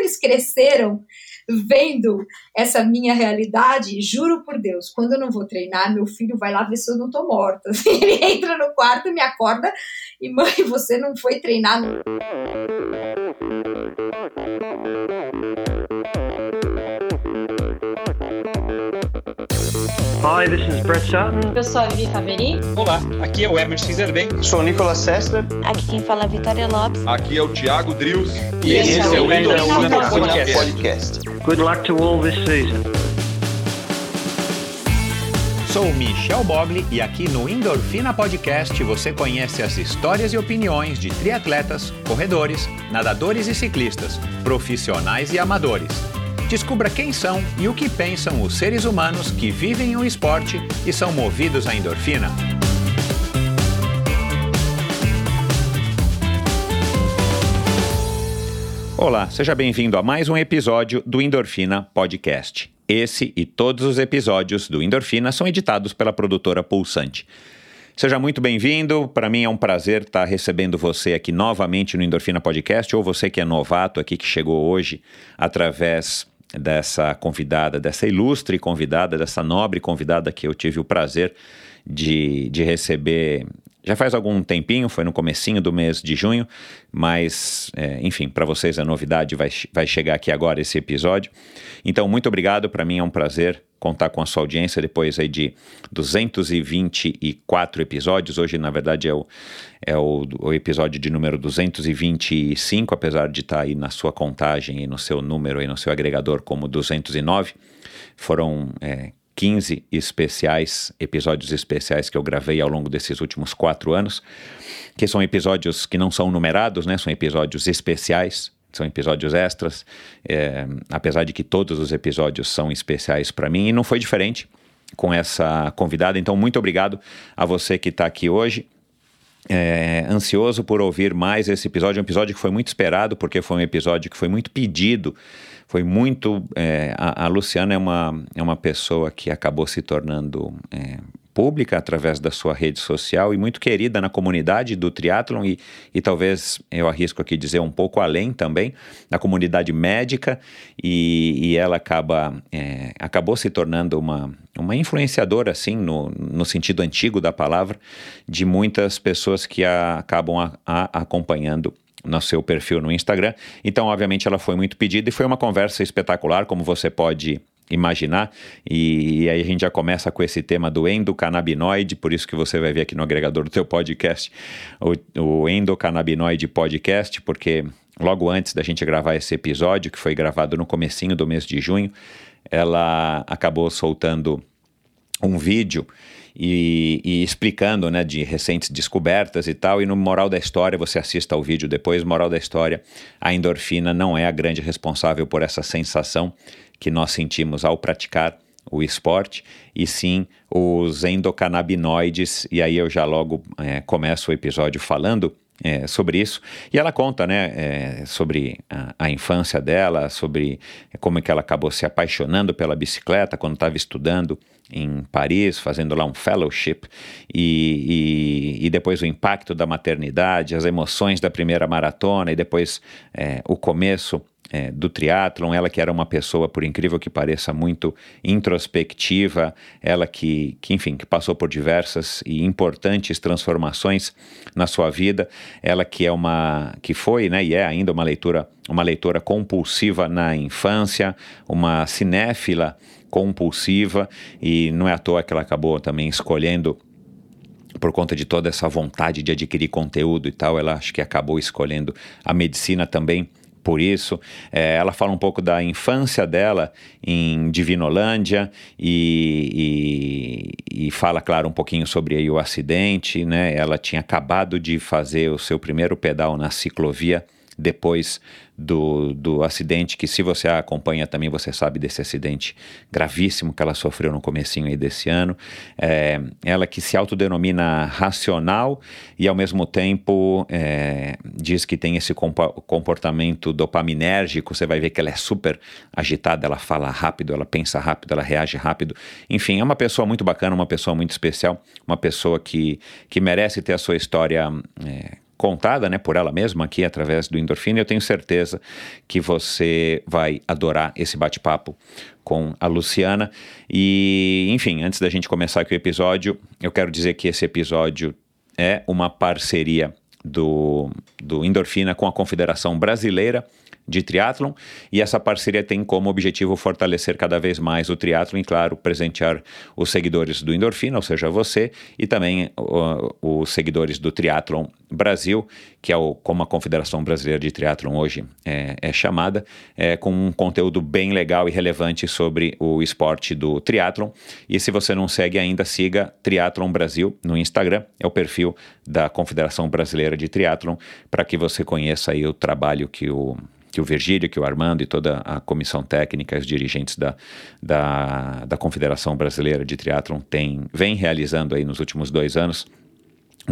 eles cresceram vendo essa minha realidade, juro por Deus, quando eu não vou treinar, meu filho vai lá ver se eu não tô morta. Ele entra no quarto, me acorda e mãe, você não foi treinar. Hi, this is Brett Sutton. Eu sou a Vivi Faveri. Olá, aqui é o Emerson Zerben. Sou o Nicolas Sessler. Aqui quem fala é a Vitória Lopes. Aqui é o Thiago Drius. E, esse, esse é o Endorfina Podcast. Podcast. Good luck to all this season. Sou Michel Bogli e aqui no Endorfina Podcast você conhece as histórias e opiniões de triatletas, corredores, nadadores e ciclistas, profissionais e amadores. Descubra quem são e o que pensam os seres humanos que vivem o esporte e são movidos à endorfina. Olá, seja bem-vindo a mais um episódio do Endorfina Podcast. Esse e todos os episódios do Endorfina são editados pela produtora Pulsante. Seja muito bem-vindo. Para mim é um prazer estar recebendo você aqui novamente no Endorfina Podcast, ou você que é novato aqui, que chegou hoje através dessa convidada, dessa ilustre convidada, dessa nobre convidada que eu tive o prazer de, de receber já faz algum tempinho, foi no comecinho do mês de junho, mas, é, enfim, para vocês a novidade vai, vai chegar aqui agora, esse episódio. Então, muito obrigado, para mim é um prazer contar com a sua audiência depois aí de 224 episódios. Hoje, na verdade, é o, é o, o episódio de número 225, apesar de estar tá aí na sua contagem e no seu número e no seu agregador como 209. Foram é, 15 especiais, episódios especiais que eu gravei ao longo desses últimos quatro anos, que são episódios que não são numerados, né? São episódios especiais, são episódios extras, é, apesar de que todos os episódios são especiais para mim, e não foi diferente com essa convidada. Então, muito obrigado a você que está aqui hoje. É, ansioso por ouvir mais esse episódio, um episódio que foi muito esperado, porque foi um episódio que foi muito pedido foi muito. É, a, a, Luciana é uma, é uma pessoa que acabou se tornando é, pública através da sua rede social e muito querida na comunidade do triatlon e, e talvez eu arrisco aqui dizer um pouco além também na comunidade médica e, e ela acaba é, acabou se tornando uma, uma influenciadora assim no, no sentido antigo da palavra de muitas pessoas que a, acabam a, a, acompanhando no seu perfil no Instagram. Então, obviamente, ela foi muito pedida e foi uma conversa espetacular, como você pode imaginar. E, e, aí a gente já começa com esse tema do endocannabinoide, por isso que você vai ver aqui no agregador do teu podcast o, o endocannabinoide podcast, porque logo antes da gente gravar esse episódio, que foi gravado no comecinho do mês de junho, ela acabou soltando um vídeo e, e, explicando né, de recentes descobertas e tal. E no moral da história, você assista ao vídeo depois. Moral da história: a endorfina não é a grande responsável por essa sensação que nós sentimos ao praticar o esporte, e sim os endocannabinoides. E aí eu já logo é, começo o episódio falando é, sobre isso. E ela conta, né, é, sobre a, a, infância dela, sobre como é que ela acabou se apaixonando pela bicicleta quando estava estudando em Paris, fazendo lá um fellowship, e, e, e, depois o impacto da maternidade, as emoções da primeira maratona, e depois é, o começo é, do triatlon, ela que era uma pessoa, por incrível que pareça, muito introspectiva, ela que, que, enfim, que passou por diversas e importantes transformações na sua vida, ela que é uma, que foi, né, e é ainda uma leitura, uma leitora compulsiva na infância, uma cinéfila compulsiva e não é à toa que ela acabou também escolhendo por conta de toda essa vontade de adquirir conteúdo e tal, ela acho que acabou escolhendo a medicina também por isso. É, ela fala um pouco da infância dela em Divinolândia e, e, e, fala, claro, um pouquinho sobre aí, o acidente. Né? Ela tinha acabado de fazer o seu primeiro pedal na ciclovia depois do, do acidente, que se você a acompanha também, você sabe desse acidente gravíssimo que ela sofreu no comecinho aí desse ano. É, ela que se autodenomina racional e ao mesmo tempo é, diz que tem esse comportamento dopaminérgico, você vai ver que ela é super agitada, ela fala rápido, ela pensa rápido, ela reage rápido. Enfim, é uma pessoa muito bacana, uma pessoa muito especial, uma pessoa que, que merece ter a sua história é, contada né, por ela mesma aqui através do Endorfina. Eu tenho certeza que você vai adorar esse bate-papo com a Luciana. E, enfim, antes da gente começar aqui o episódio, eu quero dizer que esse episódio é uma parceria do, do Endorfina com a Confederação Brasileira de triatlon e essa parceria tem como objetivo fortalecer cada vez mais o triatlon e, claro, presentear os seguidores do Endorfina, ou seja, você, e também uh, os seguidores do Triatlon Brasil, que é o, como a Confederação Brasileira de Triatlon hoje é, é chamada, é, com um conteúdo bem legal e relevante sobre o esporte do triatlon. E se você não segue ainda, siga Triatlon Brasil no Instagram, é o perfil da Confederação Brasileira de Triatlon, para que você conheça aí o trabalho que o que o Virgílio, que o Armando e toda a comissão técnica, os dirigentes da, da, da Confederação Brasileira de Triatlon tem, vem realizando aí nos últimos dois anos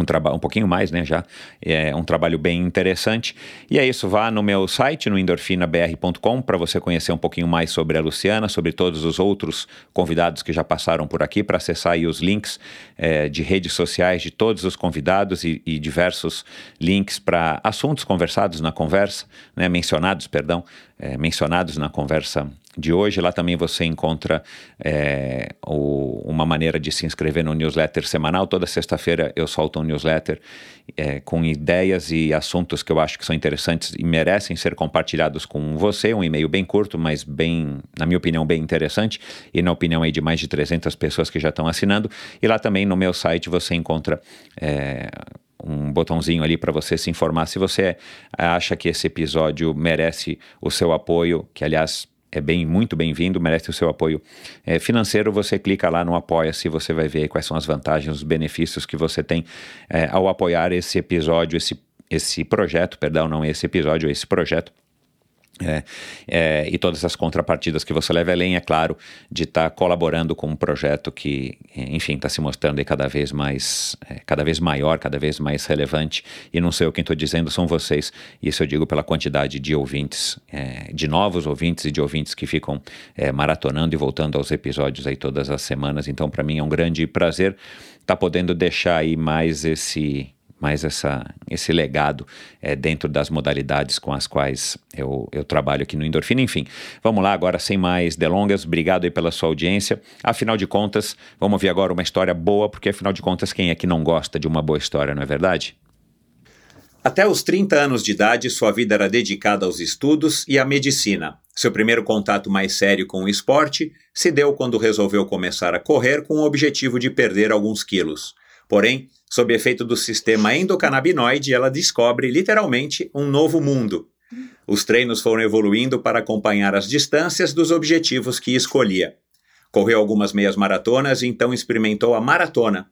um trabalho um pouquinho mais, né, já é um trabalho bem interessante. E é isso, vá no meu site no endorfinabr.com para você conhecer um pouquinho mais sobre a Luciana, sobre todos os outros convidados que já passaram por aqui, para acessar aí os links é, de redes sociais de todos os convidados e, e diversos links para assuntos conversados na conversa, né, mencionados, perdão, é, mencionados na conversa de hoje. Lá também você encontra é, o, uma maneira de se inscrever no newsletter semanal. Toda sexta-feira eu solto um newsletter é, com ideias e assuntos que eu acho que são interessantes e merecem ser compartilhados com você. Um e-mail bem curto, mas bem, na minha opinião, bem interessante e na opinião aí de mais de 300 pessoas que já estão assinando. E lá também no meu site você encontra é, um botãozinho ali para você se informar se você acha que esse episódio merece o seu apoio, que aliás é bem muito bem-vindo, merece o seu apoio é, financeiro. Você clica lá no Apoia-se, você vai ver quais são as vantagens, os benefícios que você tem é, ao apoiar esse episódio, esse, esse projeto, perdão, não esse episódio, esse projeto. É, é, e todas as contrapartidas que você leva além, é claro, de estar tá colaborando com um projeto que, enfim, está se mostrando cada vez mais, é, cada vez maior, cada vez mais relevante. E não sei o quem estou dizendo, são vocês. Isso eu digo pela quantidade de ouvintes, é, de novos ouvintes e de ouvintes que ficam é, maratonando e voltando aos episódios aí todas as semanas. Então, para mim é um grande prazer estar tá podendo deixar aí mais esse mais essa, esse legado é, dentro das modalidades com as quais eu, eu trabalho aqui no Endorfina. Enfim, vamos lá agora, sem mais delongas. Obrigado aí pela sua audiência. Afinal de contas, vamos ver agora uma história boa, porque afinal de contas, quem é que não gosta de uma boa história, não é verdade? Até os 30 anos de idade, sua vida era dedicada aos estudos e à medicina. Seu primeiro contato mais sério com o esporte se deu quando resolveu começar a correr com o objetivo de perder alguns quilos. Porém, Sob efeito do sistema endocannabinoide, ela descobre literalmente um novo mundo. Os treinos foram evoluindo para acompanhar as distâncias dos objetivos que escolhia. Correu algumas meias maratonas e então experimentou a maratona.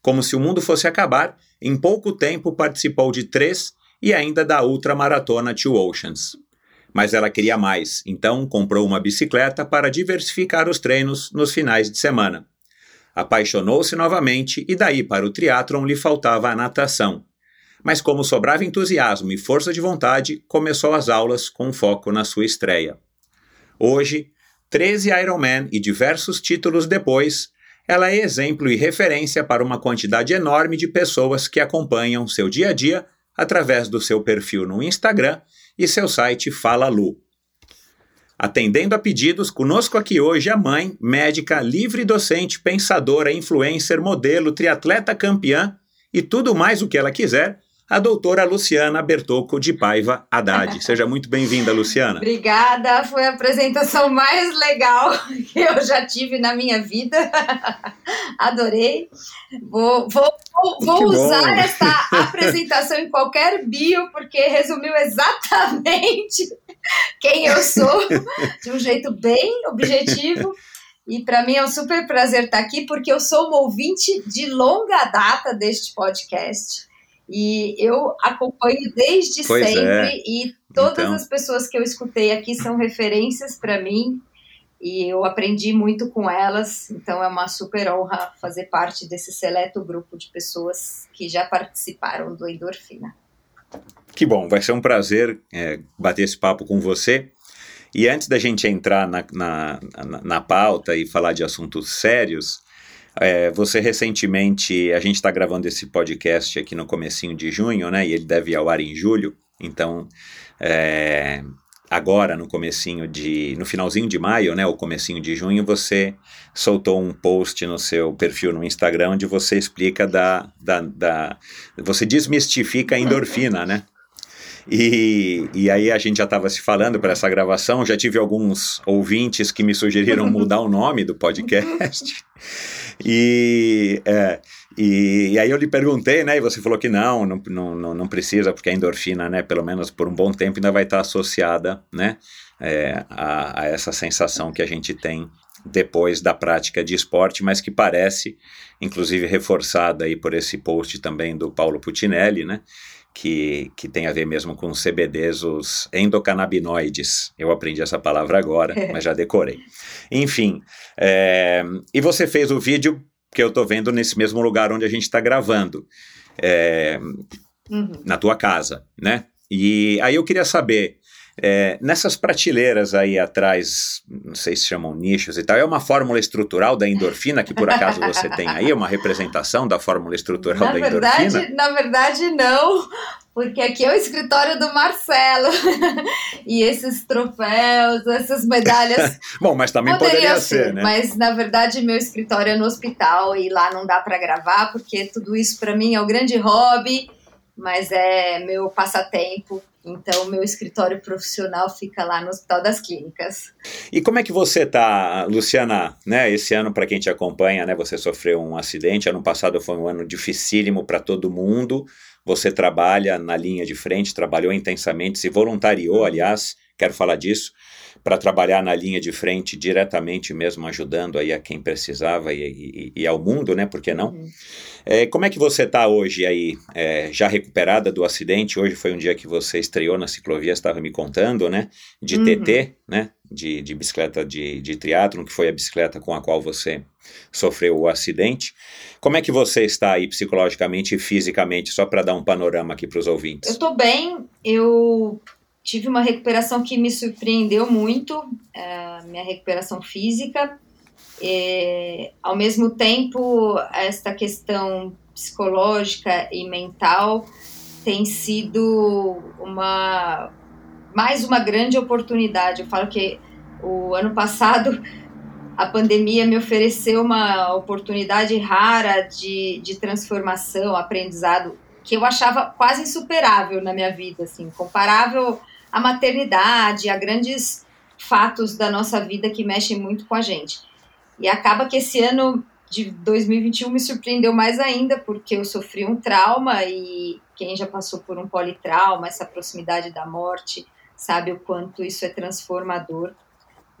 Como se o mundo fosse acabar, em pouco tempo participou de três e ainda da ultramaratona Two Oceans. Mas ela queria mais, então comprou uma bicicleta para diversificar os treinos nos finais de semana. Apaixonou-se novamente e daí para o triatlon lhe faltava a natação. Mas como sobrava entusiasmo e força de vontade, começou as aulas com foco na sua estreia. Hoje, 13 Ironman e diversos títulos depois, ela é exemplo e referência para uma quantidade enorme de pessoas que acompanham seu dia a dia através do seu perfil no Instagram e seu site Fala Lu. Atendendo a pedidos, conosco aqui hoje a mãe, médica, livre docente, pensadora, influencer, modelo, triatleta campeã e tudo mais o que ela quiser, a doutora Luciana Bertocco de Paiva Haddad. Seja muito bem-vinda, Luciana. Obrigada, foi a apresentação mais legal que eu já tive na minha vida. Adorei. Vou, vou, vou, usar essa apresentação em qualquer bio, porque resumiu exatamente quem eu sou, de um jeito bem objetivo. E para mim é um super prazer estar aqui, porque eu sou uma ouvinte de longa data deste podcast. E eu acompanho desde pois sempre é. e todas então. as pessoas que eu escutei aqui são referências para mim e eu aprendi muito com elas, então é uma super honra fazer parte desse seleto grupo de pessoas que já participaram do Endorfina. Que bom, vai ser um prazer é, bater esse papo com você. E antes da gente entrar na, na, na, na pauta e falar de assuntos sérios, É, você recentemente, a gente está gravando esse podcast aqui no comecinho de junho, né? E ele deve ir ao ar em julho. Então, é, agora no comecinho de, no finalzinho de maio, né? O comecinho de junho, você soltou um post no seu perfil no Instagram onde você explica da, da, da você desmistifica a endorfina, né? E, e aí a gente já estava se falando para essa gravação, já tive alguns ouvintes que me sugeriram mudar o nome do podcast. E, é, e, e, aí eu lhe perguntei, né? E você falou que não, não, não, não precisa, porque a endorfina, né? Pelo menos por um bom tempo, ainda vai estar associada, né? É, a, a essa sensação que a gente tem depois da prática de esporte, mas que parece, inclusive reforçada aí por esse post também do Paulo Putinelli, né? Que, que tem a ver mesmo com CBDs, os endocannabinoides. Eu aprendi essa palavra agora, mas já decorei. Enfim, é, e você fez o vídeo que eu estou vendo nesse mesmo lugar onde a gente está gravando, é, uhum. na tua casa, né? E aí eu queria saber, é, nessas prateleiras aí atrás, não sei se chamam nichos e tal, é uma fórmula estrutural da endorfina que por acaso você tem aí? É uma representação da fórmula estrutural na da verdade, endorfina? Na verdade, não, porque aqui é o escritório do Marcelo. e esses troféus, essas medalhas. Bom, mas também poderia, poderia ser, ser, né? Mas na verdade, meu escritório é no hospital e lá não dá para gravar, porque tudo isso para mim é um grande hobby, mas é meu passatempo. Então, meu escritório profissional fica lá no Hospital das Clínicas. E como é que você tá, Luciana? Né, esse ano, para quem te acompanha, né, você sofreu um acidente. Ano passado foi um ano dificílimo para todo mundo. Você trabalha na linha de frente, trabalhou intensamente, se voluntariou, aliás, quero falar disso, para trabalhar na linha de frente diretamente mesmo, ajudando aí a quem precisava e, e, e ao mundo, né? Por que não? Uhum. É, como é que você está hoje aí, é, já recuperada do acidente? Hoje foi um dia que você estreou na ciclovia, estava me contando, né? De uhum. TT, né? De, de bicicleta de, de triatlon, que foi a bicicleta com a qual você sofreu o acidente. Como é que você está aí psicologicamente e fisicamente, só para dar um panorama aqui para os ouvintes? Eu estou bem, eu tive uma recuperação que me surpreendeu muito, é, minha recuperação física. E, ao mesmo tempo, esta questão psicológica e mental tem sido uma mais uma grande oportunidade. Eu falo que o ano passado a pandemia me ofereceu uma oportunidade rara de, de transformação, aprendizado, que eu achava quase insuperável na minha vida, assim, comparável à maternidade, a grandes fatos da nossa vida que mexem muito com a gente. E acaba que esse ano de 2021 me surpreendeu mais ainda, porque eu sofri um trauma e quem já passou por um politrauma, essa proximidade da morte, sabe o quanto isso é transformador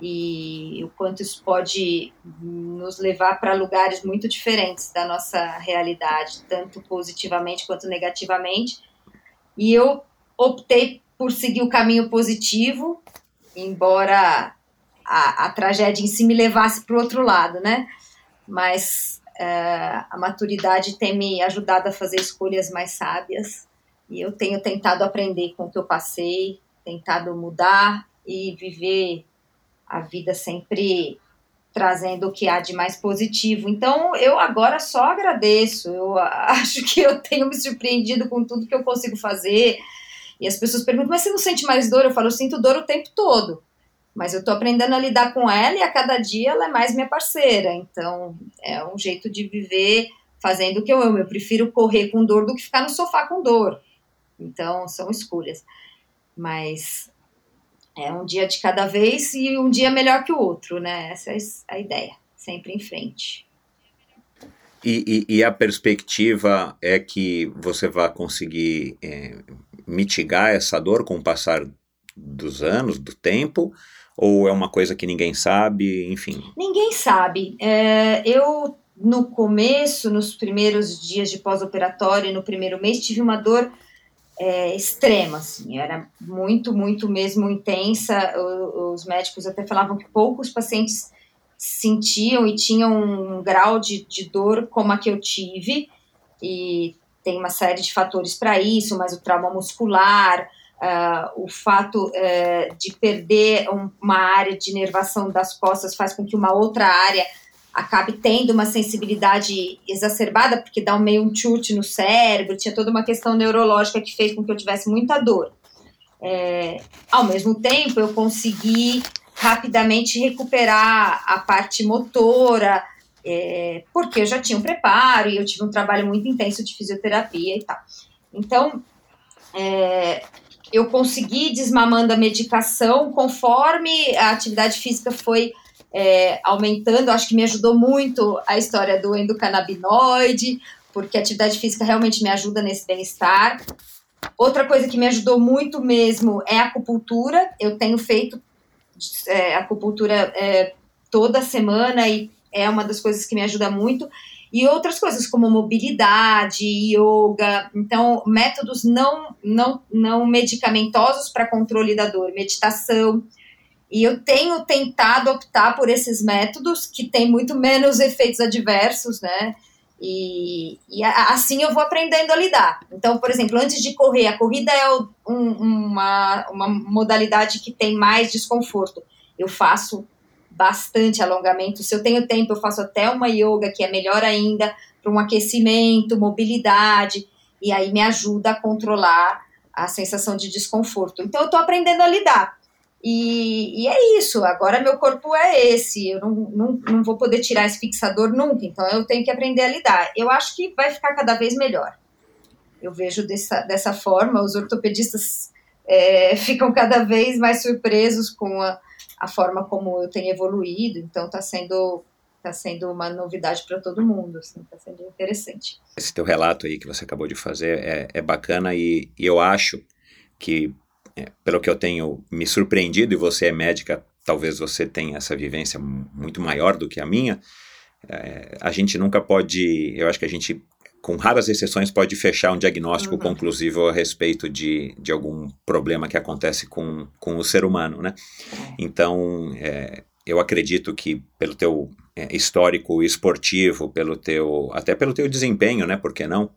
e o quanto isso pode nos levar para lugares muito diferentes da nossa realidade, tanto positivamente quanto negativamente. E eu optei por seguir o caminho positivo, embora a, a tragédia em si me levasse para o outro lado, né? Mas é, a maturidade tem me ajudado a fazer escolhas mais sábias e eu tenho tentado aprender com o que eu passei, tentado mudar e viver a vida sempre trazendo o que há de mais positivo. Então, eu agora só agradeço. Eu acho que eu tenho me surpreendido com tudo que eu consigo fazer. E as pessoas perguntam, mas você não sente mais dor? Eu falo, eu sinto dor o tempo todo. Mas eu tô aprendendo a lidar com ela e a cada dia ela é mais minha parceira. Então, é um jeito de viver fazendo o que eu amo. Eu prefiro correr com dor do que ficar no sofá com dor. Então, são escolhas. Mas é um dia de cada vez e um dia melhor que o outro, né? Essa é a ideia, sempre em frente. E, e, e a perspectiva é que você vai conseguir é, mitigar essa dor com o passar dos anos, do tempo, ou é uma coisa que ninguém sabe, enfim? Ninguém sabe. É, eu, no começo, nos primeiros dias de pós-operatório, no primeiro mês, tive uma dor é, extrema, assim, era muito, muito mesmo intensa. os médicos até falavam que poucos pacientes sentiam e tinham um grau de, de dor como a que eu tive, e tem uma série de fatores para isso, mas o trauma muscular, uh, o fato uh, de perder um, uma área de inervação das costas faz com que uma outra área acabe tendo uma sensibilidade exacerbada, porque dá um meio um chute no cérebro, tinha toda uma questão neurológica que fez com que eu tivesse muita dor. É, ao mesmo tempo, eu consegui rapidamente recuperar a parte motora, é, porque eu já tinha um preparo e eu tive um trabalho muito intenso de fisioterapia e tal. Então, é, eu consegui desmamando a medicação conforme a atividade física foi é, aumentando. Acho que me ajudou muito a história do endocannabinoide, porque a atividade física realmente me ajuda nesse bem-estar. Outra coisa que me ajudou muito mesmo é a acupuntura. Eu tenho feito é, acupuntura é, toda semana e é uma das coisas que me ajuda muito. E outras coisas como mobilidade, yoga, então métodos não não não medicamentosos para controle da dor, meditação. E eu tenho tentado optar por esses métodos que têm muito menos efeitos adversos, né? E, e, assim eu vou aprendendo a lidar. Então, por exemplo, antes de correr, a corrida é um, uma, uma modalidade que tem mais desconforto. Eu faço bastante alongamento. Se eu tenho tempo, eu faço até uma yoga, que é melhor ainda, para um aquecimento, mobilidade, e aí me ajuda a controlar a sensação de desconforto. Então, eu estou aprendendo a lidar. E, e, é isso, agora meu corpo é esse, eu não, não, não vou poder tirar esse fixador nunca, então eu tenho que aprender a lidar. Eu acho que vai ficar cada vez melhor. Eu vejo dessa, dessa forma, os ortopedistas é, ficam cada vez mais surpresos com a, a forma como eu tenho evoluído, então está sendo está sendo uma novidade para todo mundo, está assim, tá sendo interessante. Esse teu relato aí que você acabou de fazer é, é bacana e, e eu acho que é, pelo que eu tenho me surpreendido, e você é médica, talvez você tenha essa vivência muito maior do que a minha, é, a gente nunca pode, eu acho que a gente, com raras exceções, pode fechar um diagnóstico uhum. conclusivo a respeito de, de algum problema que acontece com, com o ser humano, né? Então, é, eu acredito que pelo teu é, histórico esportivo, pelo teu, até pelo teu desempenho, né? Por que não?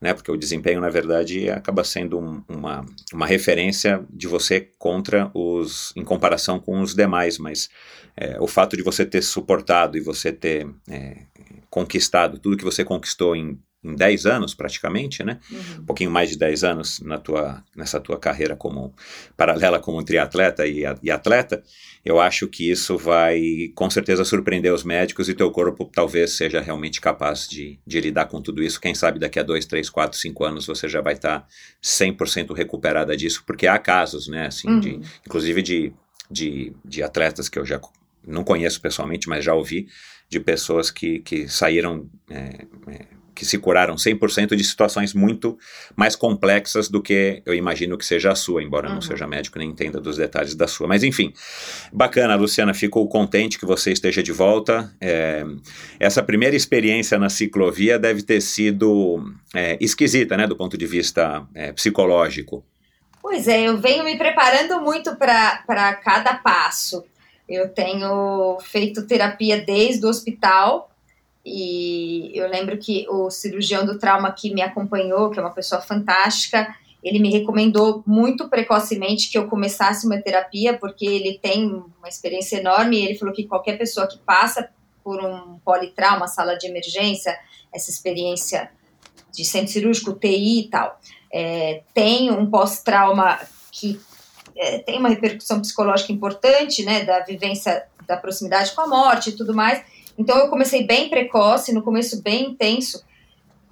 Né? Porque o desempenho, na verdade, acaba sendo um, uma, uma referência de você contra os, em comparação com os demais, mas é, o fato de você ter suportado e você ter é, conquistado tudo que você conquistou em em 10 anos praticamente, né? Uhum. Um pouquinho mais de 10 anos na tua, nessa tua carreira como paralela como triatleta e, e atleta, eu acho que isso vai com certeza surpreender os médicos e teu corpo talvez seja realmente capaz de, de lidar com tudo isso. Quem sabe daqui a 2, 3, 4, 5 anos você já vai estar tá 100% recuperada disso, porque há casos, né? Assim, uhum. de, inclusive de, de, de atletas que eu já não conheço pessoalmente, mas já ouvi de pessoas que, que saíram é, é, que se curaram 100% de situações muito mais complexas do que eu imagino que seja a sua, embora uhum. não seja médico nem entenda dos detalhes da sua. Mas enfim, bacana, Luciana, fico contente que você esteja de volta. É, essa primeira experiência na ciclovia deve ter sido é, esquisita, né, do ponto de vista é, psicológico. Pois é, eu venho me preparando muito para cada passo. Eu tenho feito terapia desde o hospital, e eu lembro que o cirurgião do trauma que me acompanhou, que é uma pessoa fantástica, ele me recomendou muito precocemente que eu começasse uma terapia, porque ele tem uma experiência enorme. Ele falou que qualquer pessoa que passa por um politrauma, sala de emergência, essa experiência de centro cirúrgico, TI e tal, é, tem um pós-trauma que é, tem uma repercussão psicológica importante, né, da vivência da proximidade com a morte e tudo mais. Então eu comecei bem precoce, no começo bem intenso.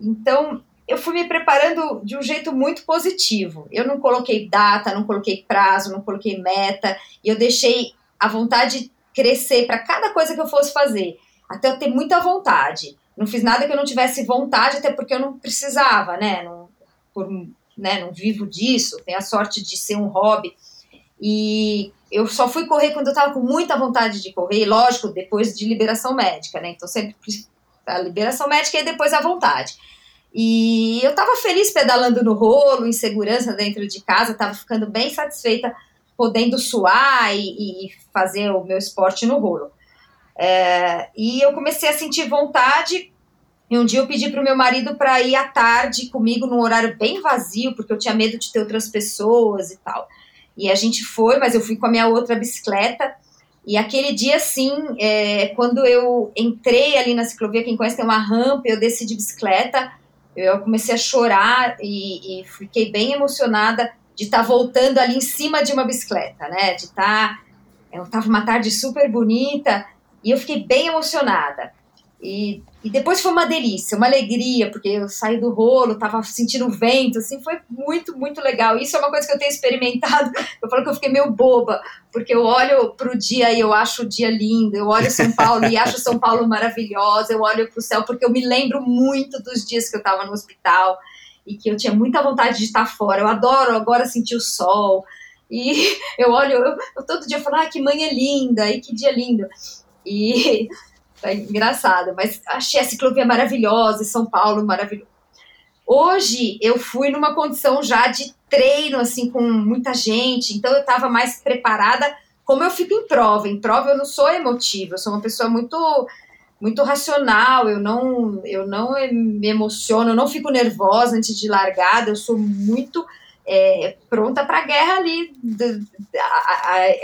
Então eu fui me preparando de um jeito muito positivo. Eu não coloquei data, não coloquei prazo, não coloquei meta, e eu deixei a vontade crescer para cada coisa que eu fosse fazer, até eu ter muita vontade. Não fiz nada que eu não tivesse vontade, até porque eu não precisava, né? Não, por, né, não vivo disso, tenho a sorte de ser um hobby. E eu só fui correr quando eu estava com muita vontade de correr, lógico, depois de liberação médica, né? Então sempre a liberação médica e depois a vontade. E eu estava feliz pedalando no rolo, em segurança dentro de casa, estava ficando bem satisfeita, podendo suar e, e, fazer o meu esporte no rolo. É, e eu comecei a sentir vontade. E um dia eu pedi para o meu marido para ir à tarde comigo num horário bem vazio, porque eu tinha medo de ter outras pessoas e tal. E a gente foi, mas eu fui com a minha outra bicicleta E aquele dia, sim, é, quando eu entrei ali na ciclovia, quem conhece tem uma rampa, eu desci de bicicleta, eu comecei a chorar e, e fiquei bem emocionada de estar tá voltando ali em cima de uma bicicleta, né? De estar. Tá, eu estava uma tarde super bonita e eu fiquei bem emocionada. E, e depois foi uma delícia, uma alegria, porque eu saí do rolo, tava sentindo o vento, assim, foi muito, muito legal. Isso é uma coisa que eu tenho experimentado. Eu falo que eu fiquei meio boba, porque eu olho pro dia e eu acho o dia lindo, eu olho São Paulo e acho São Paulo maravilhosa, eu olho pro céu porque eu me lembro muito dos dias que eu tava no hospital e que eu tinha muita vontade de estar fora. Eu adoro agora sentir o sol. E eu olho, eu, eu todo dia falo, ah, que manhã linda, e que dia lindo. E é engraçado, mas achei a ciclovia maravilhosa, São Paulo maravilhoso. Hoje eu fui numa condição já de treino, assim, com muita gente, então eu estava mais preparada. Como eu fico em prova, em prova eu não sou emotiva, eu sou uma pessoa muito muito racional, eu não eu não me emociono, eu não fico nervosa antes de largada, eu sou muito é, pronta para a guerra ali.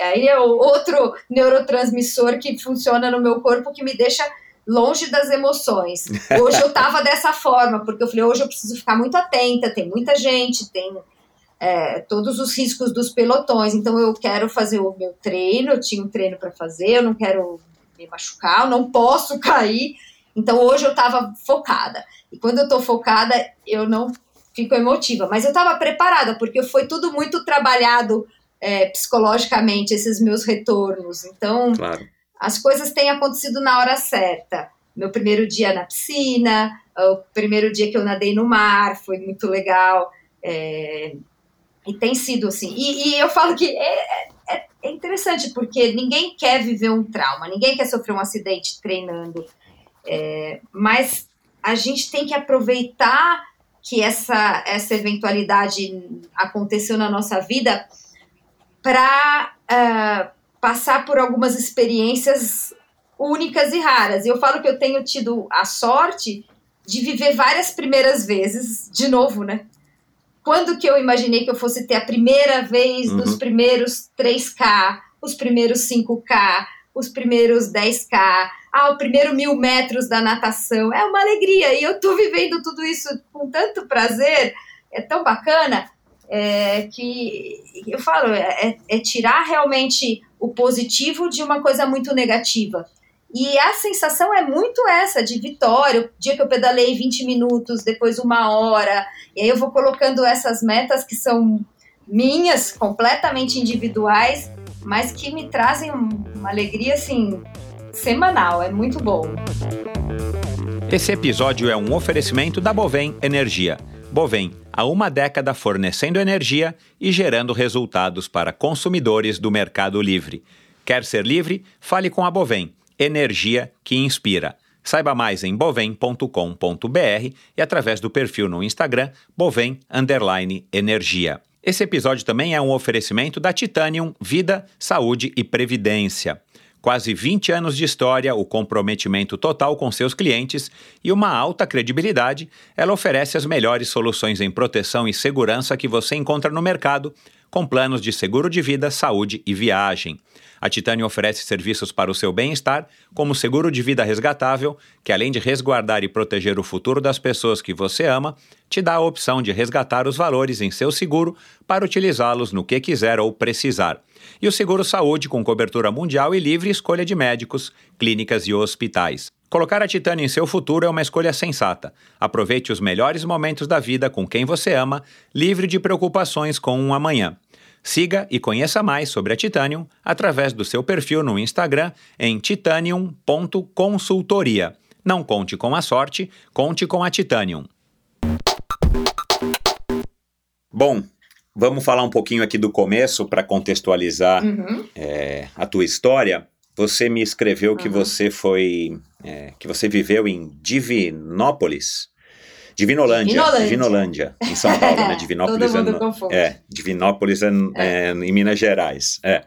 Aí é outro neurotransmissor que funciona no meu corpo que me deixa longe das emoções. Hoje eu estava dessa forma, porque eu falei, hoje eu preciso ficar muito atenta, tem muita gente, tem é, todos os riscos dos pelotões, então eu quero fazer o meu treino, eu tinha um treino para fazer, eu não quero me machucar, eu não posso cair, então hoje eu estava focada. E quando eu estou focada, eu não fico emotiva. Mas eu estava preparada, porque foi tudo muito trabalhado é, psicologicamente, esses meus retornos. Então, claro. as coisas têm acontecido na hora certa. Meu primeiro dia na piscina, o primeiro dia que eu nadei no mar, foi muito legal. É, e tem sido assim. E, e eu falo que é, é, é, interessante, porque ninguém quer viver um trauma, ninguém quer sofrer um acidente treinando. É, mas a gente tem que aproveitar que essa, essa eventualidade aconteceu na nossa vida para uh, é, passar por algumas experiências únicas e raras. E eu falo que eu tenho tido a sorte de viver várias primeiras vezes de novo, né? Quando que eu imaginei que eu fosse ter a primeira vez uhum. dos primeiros 3K, os primeiros 5K, os primeiros 10K, ah, o primeiro mil metros da natação. É uma alegria e eu estou vivendo tudo isso com tanto prazer, é tão bacana é, que eu falo, é, é, tirar realmente o positivo de uma coisa muito negativa. E a sensação é muito essa de vitória. O dia que eu pedalei 20 minutos, depois uma hora, e aí eu vou colocando essas metas que são minhas, completamente individuais, mas que me trazem uma alegria assim semanal, é muito bom. Esse episódio é um oferecimento da Bovem Energia. Bovem, há uma década fornecendo energia e gerando resultados para consumidores do Mercado Livre. Quer ser livre? Fale com a Bovem. Energia que inspira. Saiba mais em bovem.com.br e através do perfil no Instagram Bovem Energia. Esse episódio também é um oferecimento da Titanium Vida, Saúde e Previdência quase 20 anos de história, o comprometimento total com seus clientes e uma alta credibilidade, ela oferece as melhores soluções em proteção e segurança que você encontra no mercado, com planos de seguro de vida, saúde e viagem. A Titânio oferece serviços para o seu bem-estar, como seguro de vida resgatável, que além de resguardar e proteger o futuro das pessoas que você ama, te dá a opção de resgatar os valores em seu seguro para utilizá-los no que quiser ou precisar. E o seguro saúde com cobertura mundial e livre escolha de médicos, clínicas e hospitais. Colocar a Titânio em seu futuro é uma escolha sensata. Aproveite os melhores momentos da vida com quem você ama, livre de preocupações com um amanhã. Siga e conheça mais sobre a Titanium através do seu perfil no Instagram em titanium.consultoria. Não conte com a sorte, conte com a Titanium. Bom, vamos falar um pouquinho aqui do começo para contextualizar uhum. é, a tua história. Você me escreveu uhum. que você foi, é, que você viveu em Divinópolis. Divinolândia, Divinolândia, Divinolândia, em São Paulo, né? Divinópolis, é, é, Divinópolis é, é. é, em Minas Gerais, é.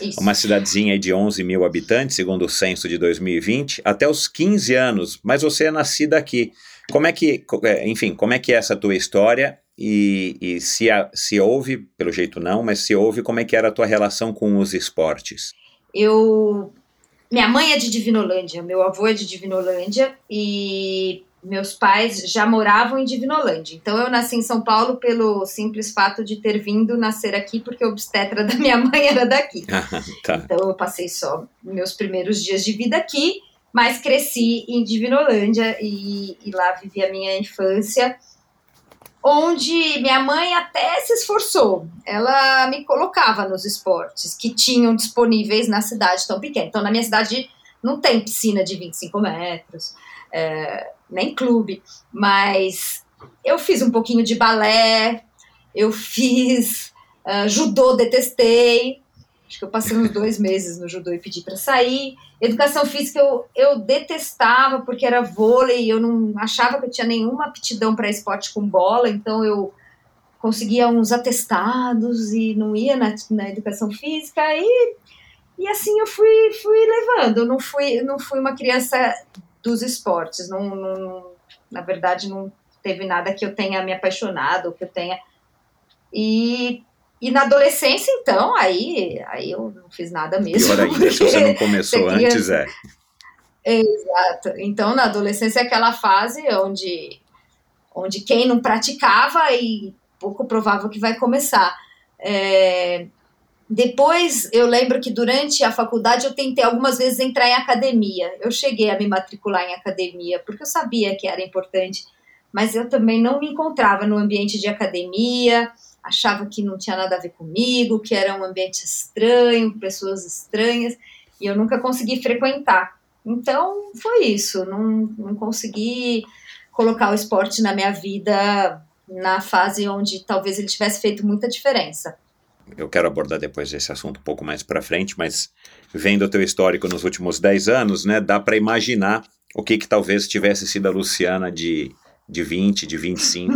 Isso. Uma cidadezinha de 11 mil habitantes, segundo o censo de 2020, até os 15 anos, mas você é nascida aqui. Como é que, é, enfim, como é que é essa tua história e, e se, a, se houve, pelo jeito não, mas se houve, como é que era a tua relação com os esportes? Eu minha mãe é de Divinolândia, meu avô é de Divinolândia e meus pais já moravam em Divinolândia. Então eu nasci em São Paulo pelo simples fato de ter vindo nascer aqui, porque o obstetra da minha mãe era daqui. tá. Então eu passei só meus primeiros dias de vida aqui, mas cresci em Divinolândia e, e lá vivi a minha infância onde minha mãe até se esforçou. Ela me colocava nos esportes que tinham disponíveis na cidade tão pequena. Então, na minha cidade não tem piscina de 25 metros, é, nem clube, mas eu fiz um pouquinho de balé, eu fiz uh, judô, detestei, Acho que eu passei uns dois meses no judô e pedi para sair. Educação física eu, eu detestava porque era vôlei, eu não achava que eu tinha nenhuma aptidão para esporte com bola, então eu conseguia uns atestados e não ia na, na educação física e, e assim eu fui, fui levando. Eu não fui, não fui uma criança dos esportes, não, não, na verdade não teve nada que eu tenha me apaixonado, que eu tenha. E e na adolescência, então, aí, aí eu não fiz nada mesmo. Pior ainda, se você não começou antes, é. Exato. Então, na adolescência é aquela fase onde, onde quem não praticava e pouco provável que vai começar. É, depois, eu lembro que durante a faculdade eu tentei algumas vezes entrar em academia. Eu cheguei a me matricular em academia, porque eu sabia que era importante, mas eu também não me encontrava no ambiente de academia achava que não tinha nada a ver comigo, que era um ambiente estranho, pessoas estranhas, e eu nunca consegui frequentar. Então foi isso, não, não consegui colocar o esporte na minha vida na fase onde talvez ele tivesse feito muita diferença. Eu quero abordar depois esse assunto um pouco mais para frente, mas vendo o teu histórico nos últimos 10 anos, né, dá para imaginar o que que talvez tivesse sido a Luciana de de 20, de 25,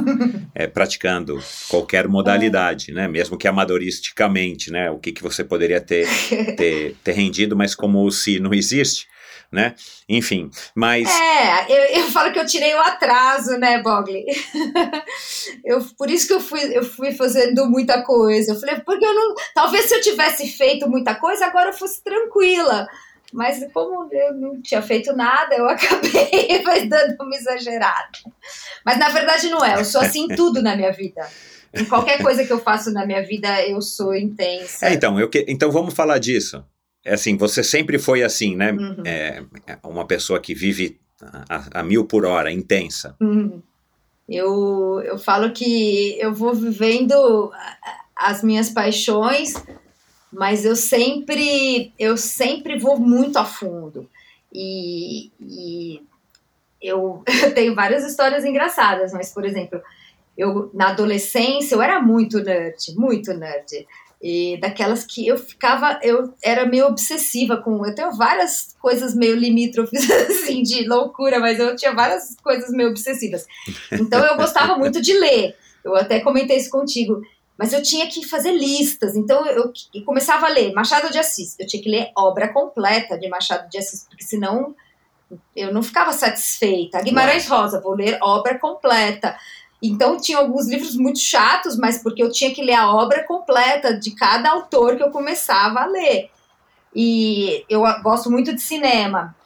é, praticando qualquer modalidade, né? Mesmo que amadoristicamente, né? O que, que você poderia ter, ter, ter rendido, mas como se não existe, né? Enfim, mas... É, eu, eu falo que eu tirei o atraso, né, Bogli? eu, por isso que eu fui, eu fui fazendo muita coisa. Eu falei, porque eu não... Talvez se eu tivesse feito muita coisa, agora eu fosse tranquila. Mas como eu não tinha feito nada, eu acabei dando uma exagerada. Mas na verdade não é, eu sou assim em tudo na minha vida. Em qualquer coisa que eu faço na minha vida, eu sou intensa. É, então, eu que, então vamos falar disso. É assim, você sempre foi assim, né? Uhum. É, uma pessoa que vive a, a mil por hora, intensa. Uhum. Eu, eu falo que eu vou vivendo as minhas paixões mas eu sempre eu sempre vou muito a fundo e, e eu, eu, tenho várias histórias engraçadas, mas por exemplo, eu na adolescência eu era muito nerd, muito nerd. E daquelas que eu ficava, eu era meio obsessiva com. Eu tenho várias coisas meio limítrofes, assim, de loucura, mas eu tinha várias coisas meio obsessivas. Então eu gostava muito de ler. Eu até comentei isso contigo mas eu tinha que fazer listas. Então eu, eu, começava a ler Machado de Assis. Eu tinha que ler obra completa de Machado de Assis, porque senão eu não ficava satisfeita. Guimarães Rosa, vou ler obra completa. Então tinha alguns livros muito chatos, mas porque eu tinha que ler a obra completa de cada autor que eu começava a ler. E eu gosto muito de cinema.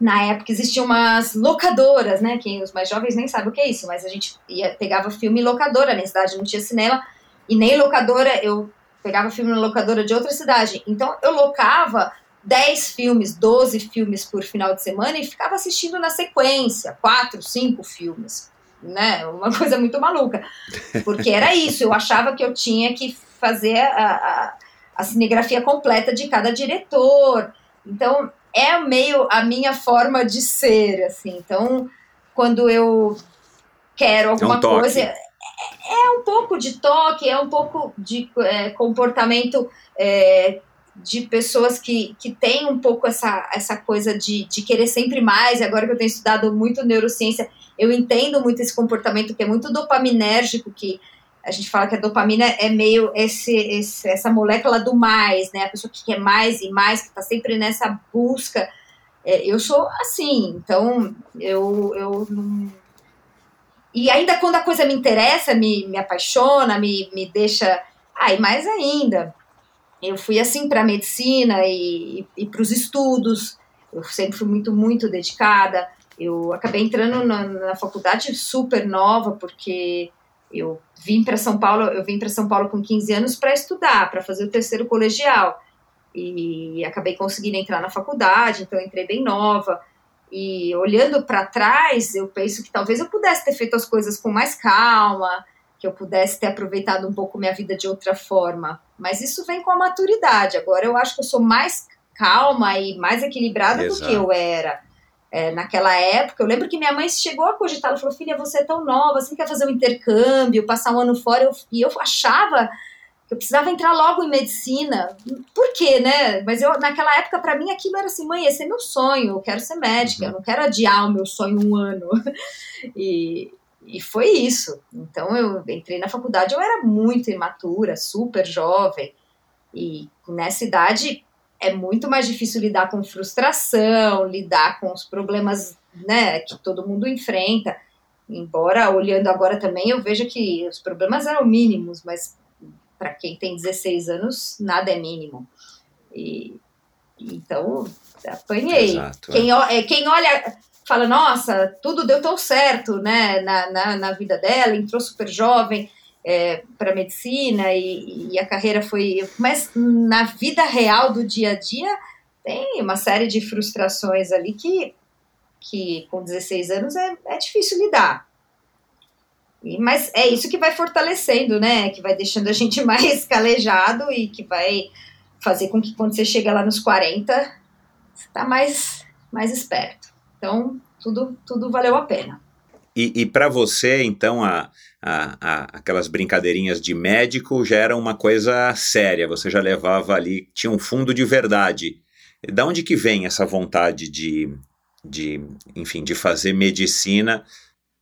Na época existiam umas locadoras, né? Quem os mais jovens nem sabem o que é isso, mas a gente ia, pegava filme em locadora. Na cidade não tinha cinema e nem locadora, eu pegava filme na locadora de outra cidade. Então eu locava 10 filmes, 12 filmes por final de semana e ficava assistindo na sequência, 4, 5 filmes. Né? Uma coisa muito maluca. Porque era isso, eu achava que eu tinha que fazer a, a, a cinegrafia completa de cada diretor. Então, é meio a minha forma de ser, assim. Então, quando eu quero alguma é um coisa, é um pouco de toque, é um pouco de é, comportamento é, de pessoas que, que têm um pouco essa, essa coisa de, de querer sempre mais. Agora que eu tenho estudado muito neurociência, eu entendo muito esse comportamento que é muito dopaminérgico, que a gente fala que a dopamina é meio esse, esse, essa molécula do mais, né? A pessoa que quer mais e mais, que está sempre nessa busca. É, eu sou assim, então eu, eu não e ainda quando a coisa me interessa, me, me apaixona, me, me deixa. Ai, mais ainda. eu fui assim para a medicina e, e, e para os estudos. Eu sempre fui muito, muito dedicada. Eu acabei entrando na, na faculdade super nova, porque eu vim para São Paulo, eu vim para São Paulo com 15 anos para estudar, para fazer o terceiro colegial. E acabei conseguindo entrar na faculdade, então entrei bem nova. E olhando para trás, eu penso que talvez eu pudesse ter feito as coisas com mais calma, que eu pudesse ter aproveitado um pouco minha vida de outra forma. Mas isso vem com a maturidade. Agora eu acho que eu sou mais calma e mais equilibrada Exato. do que eu era. É, naquela época, eu lembro que minha mãe chegou a cogitar, ela falou, filha, você é tão nova, você quer fazer um intercâmbio, passar um ano fora, eu, e eu achava eu precisava entrar logo em medicina, por quê, né? Mas eu, naquela época, para mim, aquilo era assim, mãe, esse é meu sonho, eu quero ser médica, eu não quero adiar o meu sonho um ano, e, e foi isso. Então, eu entrei na faculdade, eu era muito imatura, super jovem, e nessa idade, é muito mais difícil lidar com frustração, lidar com os problemas né, que todo mundo enfrenta. Embora, olhando agora também, eu vejo que os problemas eram mínimos, mas para quem tem 16 anos, nada é mínimo. E, então, apanhei. Exato, quem, é. quem olha, fala, nossa, tudo deu tão certo né, na, na, na vida dela, entrou super jovem, é, para medicina e, e, a carreira foi. Mas na vida real do dia a dia tem uma série de frustrações ali que, que com 16 anos é, é difícil lidar. Mas é isso que vai fortalecendo, né? Que vai deixando a gente mais calejado e que vai fazer com que quando você chega lá nos 40, você tá mais, mais esperto. Então, tudo, tudo valeu a pena. E, e para você, então, a, a, a, aquelas brincadeirinhas de médico já era uma coisa séria, você já levava ali, tinha um fundo de verdade. Da onde que vem essa vontade de, de enfim, de fazer medicina?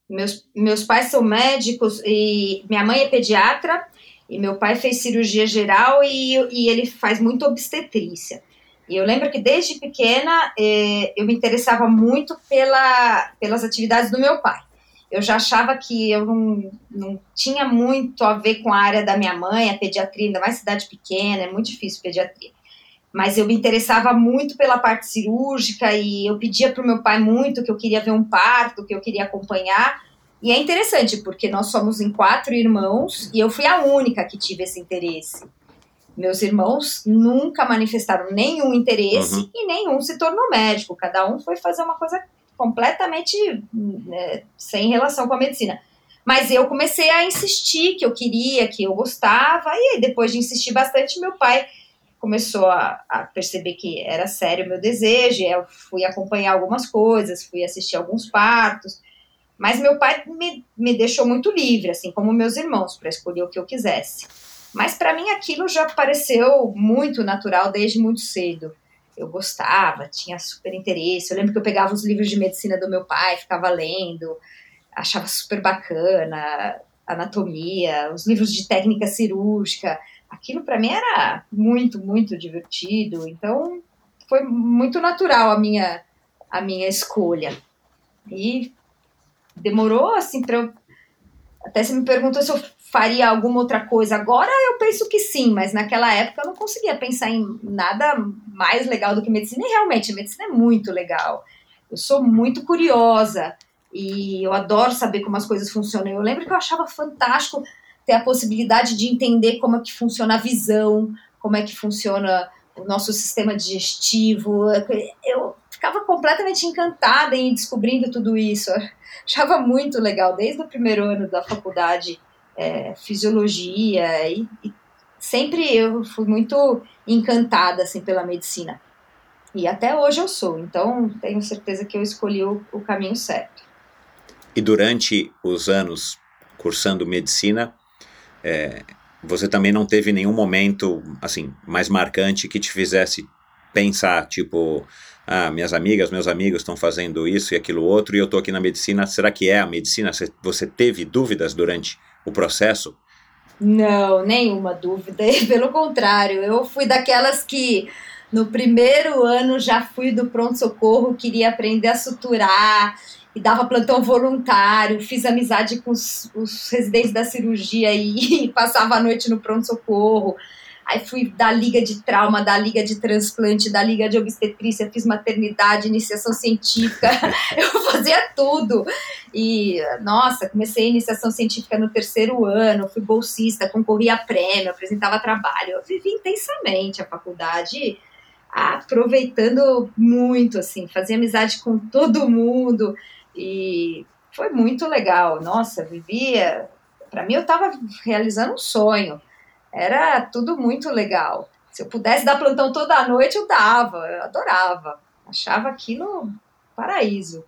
Meus, meus pais são médicos e minha mãe é pediatra e meu pai fez cirurgia geral e, e ele faz muito obstetrícia. E eu lembro que desde pequena eh, eu me interessava muito pela, pelas atividades do meu pai eu já achava que eu não, não tinha muito a ver com a área da minha mãe, a pediatria, ainda mais cidade pequena, é muito difícil pediatria. Mas eu me interessava muito pela parte cirúrgica e eu pedia para o meu pai muito que eu queria ver um parto, que eu queria acompanhar. E é interessante, porque nós somos em quatro irmãos e eu fui a única que tive esse interesse. Meus irmãos nunca manifestaram nenhum interesse uhum. e nenhum se tornou médico. Cada um foi fazer uma coisa completamente né, sem relação com a medicina. Mas eu comecei a insistir que eu queria, que eu gostava, e depois de insistir bastante, meu pai começou a, a perceber que era sério o meu desejo, eu fui acompanhar algumas coisas, fui assistir alguns partos, mas meu pai me, me deixou muito livre, assim como meus irmãos, para escolher o que eu quisesse. Mas para mim aquilo já pareceu muito natural desde muito cedo eu gostava, tinha super interesse. Eu lembro que eu pegava os livros de medicina do meu pai, ficava lendo, achava super bacana, anatomia, os livros de técnica cirúrgica. Aquilo para mim era muito, muito divertido. Então foi muito natural a minha a minha escolha. E demorou assim para eu até você me perguntou se eu faria alguma outra coisa agora, eu penso que sim, mas naquela época eu não conseguia pensar em nada mais legal do que medicina. E realmente, a medicina é muito legal. Eu sou muito curiosa e eu adoro saber como as coisas funcionam. Eu lembro que eu achava fantástico ter a possibilidade de entender como é que funciona a visão, como é que funciona o nosso sistema digestivo. Eu ficava completamente encantada em descobrindo tudo isso. Eu achava muito legal, desde o primeiro ano da faculdade é, fisiologia e, e, sempre eu fui muito encantada assim pela medicina e até hoje eu sou então tenho certeza que eu escolhi o, o caminho certo e durante os anos cursando medicina é, você também não teve nenhum momento assim mais marcante que te fizesse pensar tipo ah, minhas amigas, meus amigos estão fazendo isso e aquilo outro e eu estou aqui na medicina, será que é a medicina? Você teve dúvidas durante o processo? Não, nenhuma dúvida. Pelo contrário, eu fui daquelas que no primeiro ano já fui do pronto-socorro, queria aprender a suturar e dava plantão voluntário, fiz amizade com os, os residentes da cirurgia e, e passava a noite no pronto-socorro. Aí fui da liga de trauma, da liga de transplante, da liga de obstetrícia, fiz maternidade, iniciação científica, eu fazia tudo. E, nossa, comecei a iniciação científica no terceiro ano, fui bolsista, concorri a prêmio, apresentava trabalho. Eu vivi intensamente a faculdade, aproveitando muito, assim, fazia amizade com todo mundo e foi muito legal. Nossa, vivia. Para mim, eu estava realizando um sonho era tudo muito legal. Se eu pudesse dar plantão toda noite, eu dava, eu adorava. Achava aquilo paraíso.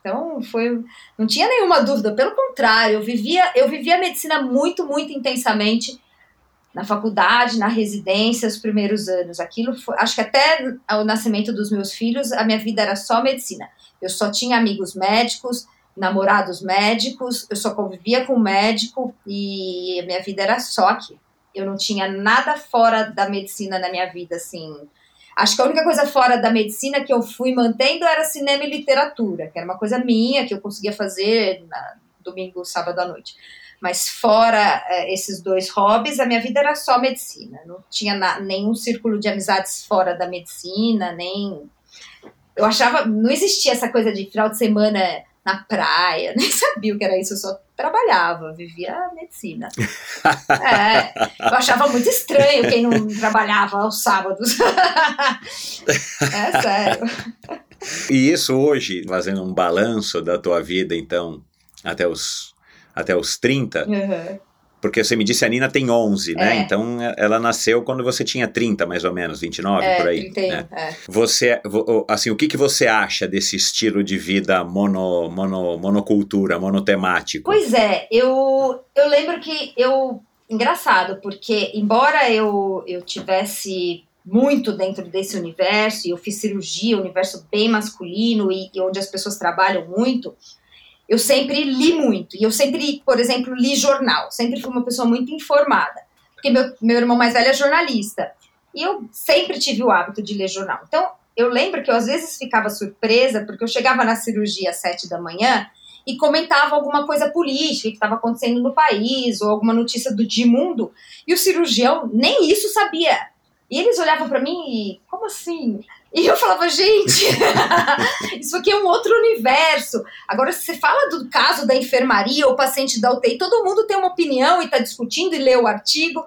Então, foi, não tinha nenhuma dúvida, pelo contrário, eu vivia, eu vivia a medicina muito, muito intensamente na faculdade, na residência, os primeiros anos. Aquilo foi, acho que até o nascimento dos meus filhos, a minha vida era só medicina. Eu só tinha amigos médicos, namorados médicos, eu só convivia com médico e minha vida era só aqui. Eu não tinha nada fora da medicina na minha vida, assim. Acho que a única coisa fora da medicina que eu fui mantendo era cinema e literatura, que era uma coisa minha que eu conseguia fazer na, domingo, sábado à noite. Mas fora é, esses dois hobbies, a minha vida era só medicina. Não tinha na, nenhum círculo de amizades fora da medicina, nem. Eu achava. Não existia essa coisa de final de semana na praia, nem sabia o que era isso, eu só trabalhava, vivia a medicina. É, eu achava muito estranho quem não trabalhava aos sábados. É sério. E isso hoje, fazendo um balanço da tua vida, então, até os, até os 30, Uhum. Porque você me disse a Nina tem 11, né? É. Então ela nasceu quando você tinha 30, mais ou menos, 29, É, por aí. 31, né? é. Você, vo- assim, o que, que você acha desse estilo de vida mono, mono, monocultura, monotemático? Pois é, eu, eu lembro que eu. Engraçado, porque embora eu, eu tivesse muito dentro desse universo, e eu fiz cirurgia, um universo bem masculino e, e onde as pessoas trabalham muito, eu sempre li muito. E eu sempre, por exemplo, li jornal. Sempre fui uma pessoa muito informada. Porque meu, meu irmão mais velho é jornalista. E eu sempre tive o hábito de ler jornal. Então, eu lembro que eu às vezes ficava surpresa, porque eu chegava na cirurgia às sete da manhã e comentava alguma coisa política que estava acontecendo no país, ou alguma notícia do Dimundo, e o cirurgião nem isso sabia. E eles olhavam para mim e, como assim? E eu falava, gente, isso aqui é um outro universo. Agora, se você fala do caso da enfermaria ou paciente da UTI, todo mundo tem uma opinião e está discutindo e lê o artigo.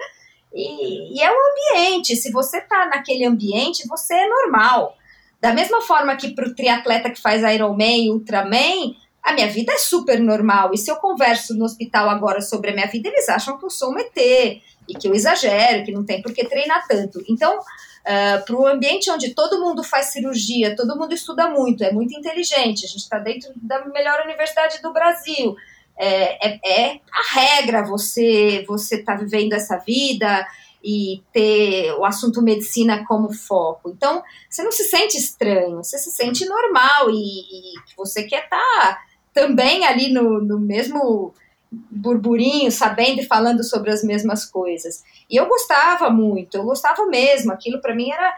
E, e é um ambiente. Se você está naquele ambiente, você é normal. Da mesma forma que para o triatleta que faz Ironman e Ultraman, a minha vida é super normal. E se eu converso no hospital agora sobre a minha vida, eles acham que eu sou um ET e que eu exagero, que não tem por que treinar tanto. Então, uh, para o ambiente onde todo mundo faz cirurgia, todo mundo estuda muito, é muito inteligente, a gente está dentro da melhor universidade do Brasil. É, é, é a regra você você tá vivendo essa vida e ter o assunto medicina como foco. Então, você não se sente estranho, você se sente normal e, e você quer estar tá também ali no, no mesmo burburinho, sabendo e falando sobre as mesmas coisas. E eu gostava muito, eu gostava mesmo, aquilo para mim era.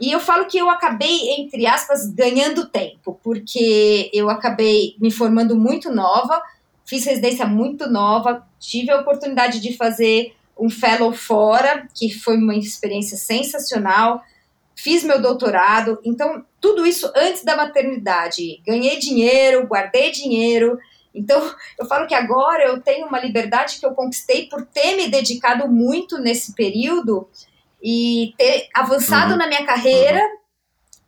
E eu falo que eu acabei, entre aspas, ganhando tempo, porque eu acabei me formando muito nova, fiz residência muito nova, tive a oportunidade de fazer um fellow fora, que foi uma experiência sensacional. Fiz meu doutorado, então tudo isso antes da maternidade. Ganhei dinheiro, guardei dinheiro. Então, eu falo que agora eu tenho uma liberdade que eu conquistei por ter me dedicado muito nesse período e ter avançado Uhum. na minha carreira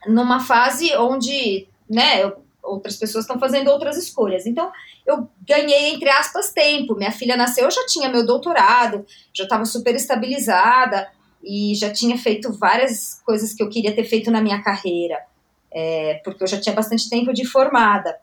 numa fase onde, né, eu- outras pessoas estão fazendo outras escolhas. Então, eu ganhei, entre aspas, tempo. Minha filha nasceu, eu já tinha meu doutorado, já estava super estabilizada e já tinha feito várias coisas que eu queria ter feito na minha carreira, é, porque eu já tinha bastante tempo de formada.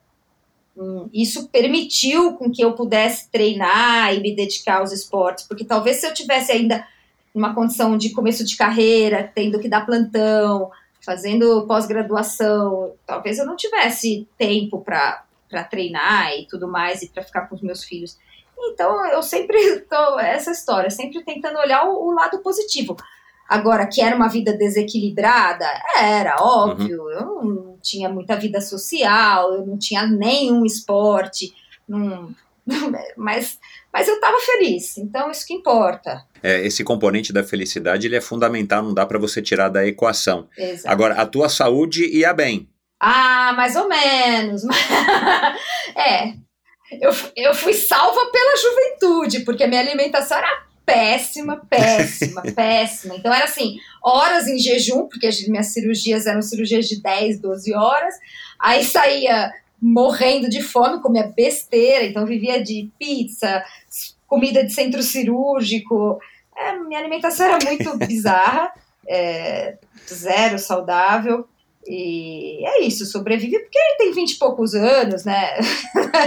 Isso permitiu com que eu pudesse treinar e me dedicar aos esportes, porque talvez se eu tivesse ainda numa condição de começo de carreira, tendo que dar plantão, fazendo pós-graduação, talvez eu não tivesse tempo para treinar e tudo mais e para ficar com os meus filhos. Então eu sempre tô essa história, sempre tentando olhar o, o lado positivo. Agora, que era uma vida desequilibrada, era óbvio. Eu não tinha muita vida social, eu não tinha nenhum esporte, não, mas, mas eu estava feliz, então isso que importa. É, esse componente da felicidade ele é fundamental, não dá para você tirar da equação. Exato. Agora, a tua saúde ia bem. Ah, mais ou menos. é, eu, eu fui salva pela juventude, porque a minha alimentação era péssima, péssima, péssima. Então era assim, horas em jejum, porque as minhas cirurgias eram cirurgias de 10, 12 horas. Aí saía morrendo de fome, comia besteira, então vivia de pizza, comida de centro cirúrgico. É, minha alimentação era muito bizarra, é, zero saudável. E é isso, sobrevive porque tem 20 e poucos anos, né?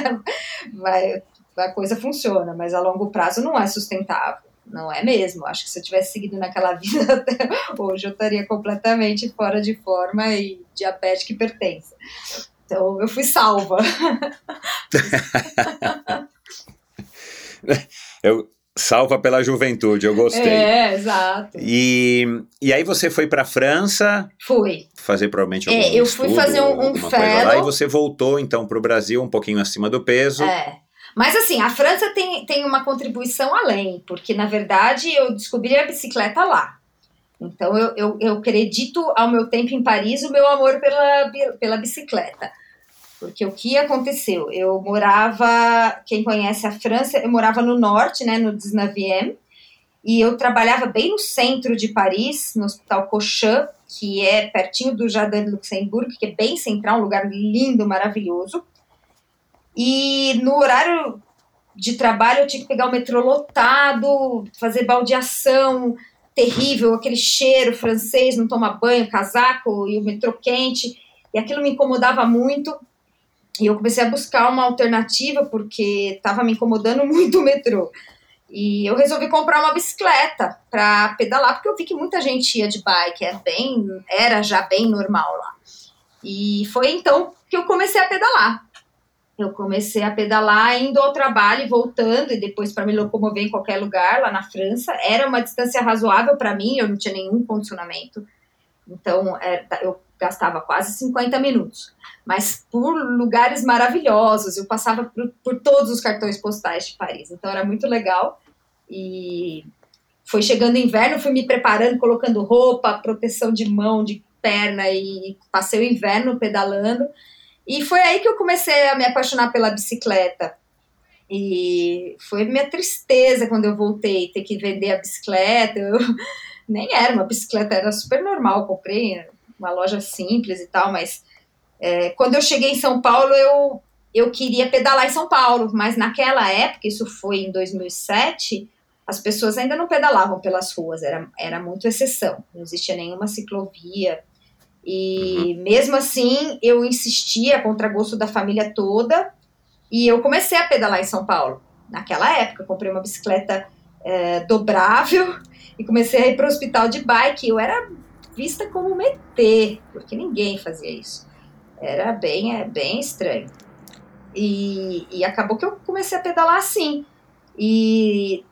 Vai, a coisa funciona, mas a longo prazo não é sustentável. Não é mesmo. Acho que se eu tivesse seguido naquela vida até hoje, eu estaria completamente fora de forma e diabética hipertensa. Então eu fui salva. eu, salva pela juventude, eu gostei. É, exato. E, e aí você foi para França? Fui. Fazer provavelmente algum É, eu fui estudo, fazer um- um coisa lá, fellow. e você voltou então para o Brasil um pouquinho acima do peso. É. Mas assim, a França tem, tem uma contribuição além, porque na verdade eu descobri a bicicleta lá. Então eu, eu, eu acredito ao meu tempo em Paris o meu amor pela, pela bicicleta. Porque o que aconteceu? Eu morava, quem conhece a França, eu morava no norte, né, no 19e, e eu trabalhava bem no centro de Paris, no Hospital Cochin, que é pertinho do Jardim de Luxemburgo, que é bem central, um lugar lindo, maravilhoso. E no horário de trabalho eu tinha que pegar o metrô lotado, fazer baldeação terrível, aquele cheiro francês, não tomar banho, casaco e o metrô quente. E aquilo me incomodava muito. E eu comecei a buscar uma alternativa porque estava me incomodando muito o metrô. E eu resolvi comprar uma bicicleta para pedalar, porque eu vi que muita gente ia de bike, é bem, era já bem normal lá. E foi então que eu comecei a pedalar. Eu comecei a pedalar indo ao trabalho e voltando, e depois para me locomover em qualquer lugar lá na França. Era uma distância razoável para mim, eu não tinha nenhum condicionamento. Então é, eu gastava quase 50 minutos. Mas por lugares maravilhosos, eu passava por, por todos os cartões postais de Paris. Então era muito legal. E foi chegando inverno, fui me preparando, colocando roupa, proteção de mão, de perna, e passei o inverno pedalando. E foi aí que eu comecei a me apaixonar pela bicicleta. E foi minha tristeza quando eu voltei, ter que vender a bicicleta. Eu nem era uma bicicleta, era super normal. Comprei uma loja simples e tal, mas é, quando eu cheguei em São Paulo, eu, eu queria pedalar em São Paulo, mas naquela época, isso foi em 2007, as pessoas ainda não pedalavam pelas ruas, era, era muito exceção, não existia nenhuma ciclovia. E mesmo assim, eu insistia, a contragosto da família toda, e eu comecei a pedalar em São Paulo. Naquela época, eu comprei uma bicicleta é, dobrável e comecei a ir para o hospital de bike. Eu era vista como um ET, porque ninguém fazia isso. Era bem, é, bem estranho. E, e acabou que eu comecei a pedalar assim. E,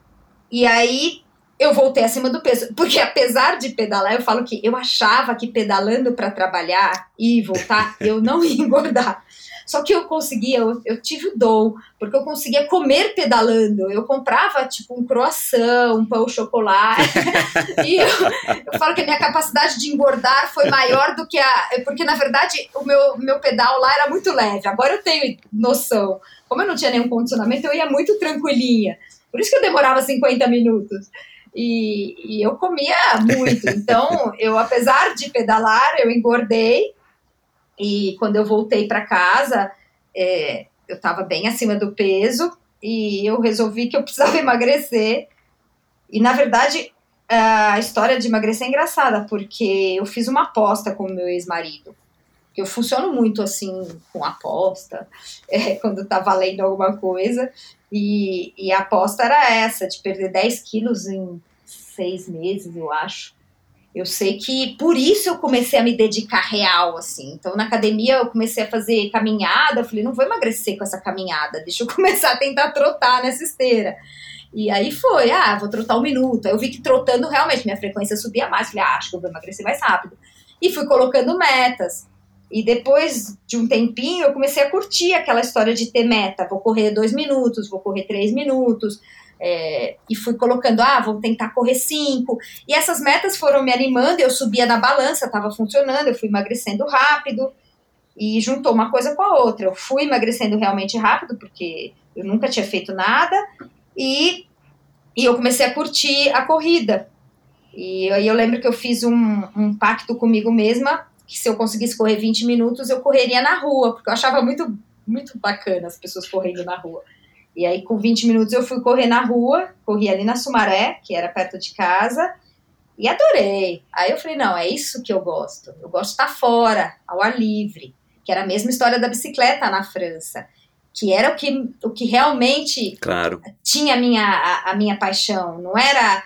e aí eu voltei acima do peso. Porque apesar de pedalar, eu falo que eu achava que pedalando para trabalhar e voltar, eu não ia engordar. Só que eu conseguia, eu, eu, tive o dom, porque eu conseguia comer pedalando. Eu comprava, tipo, um croissant, um pão chocolate. e eu, eu, falo que a minha capacidade de engordar foi maior do que a. Porque, na verdade, o meu, meu pedal lá era muito leve. Agora eu tenho noção. Como eu não tinha nenhum condicionamento, eu ia muito tranquilinha. Por isso que eu demorava 50 minutos. E, e eu comia muito. Então, eu, apesar de pedalar, eu engordei. E quando eu voltei para casa, é, eu estava bem acima do peso e eu resolvi que eu precisava emagrecer. E na verdade, a história de emagrecer é engraçada, porque eu fiz uma aposta com o meu ex-marido. Eu funciono muito assim com aposta, é, quando tá valendo alguma coisa. E, e a aposta era essa, de perder 10 quilos em seis meses, eu acho eu sei que por isso eu comecei a me dedicar real, assim. Então, na academia, eu comecei a fazer caminhada. Eu falei, não vou emagrecer com essa caminhada, deixa eu começar a tentar trotar nessa esteira. E aí foi, ah, vou trotar um minuto. Aí eu vi que trotando realmente minha frequência subia mais. Falei, ah, acho que eu vou emagrecer mais rápido. E fui colocando metas. E depois de um tempinho, eu comecei a curtir aquela história de ter meta. Vou correr dois minutos, vou correr três minutos. É, e fui colocando, ah, vou tentar correr cinco. E essas metas foram me animando, eu subia na balança, estava funcionando, eu fui emagrecendo rápido. E juntou uma coisa com a outra. Eu fui emagrecendo realmente rápido, porque eu nunca tinha feito nada. E, e eu comecei a curtir a corrida. E aí eu lembro que eu fiz um, um pacto comigo mesma que se eu conseguisse correr 20 minutos, eu correria na rua, porque eu achava muito, muito bacana as pessoas correndo na rua. E aí, com 20 minutos, eu fui correr na rua, corri ali na Sumaré, que era perto de casa, e adorei. Aí eu falei, não, é isso que eu gosto. Eu gosto de estar fora, ao ar livre, que era a mesma história da bicicleta na França, que era o que, o que realmente claro. tinha a minha, a, a minha paixão. Não era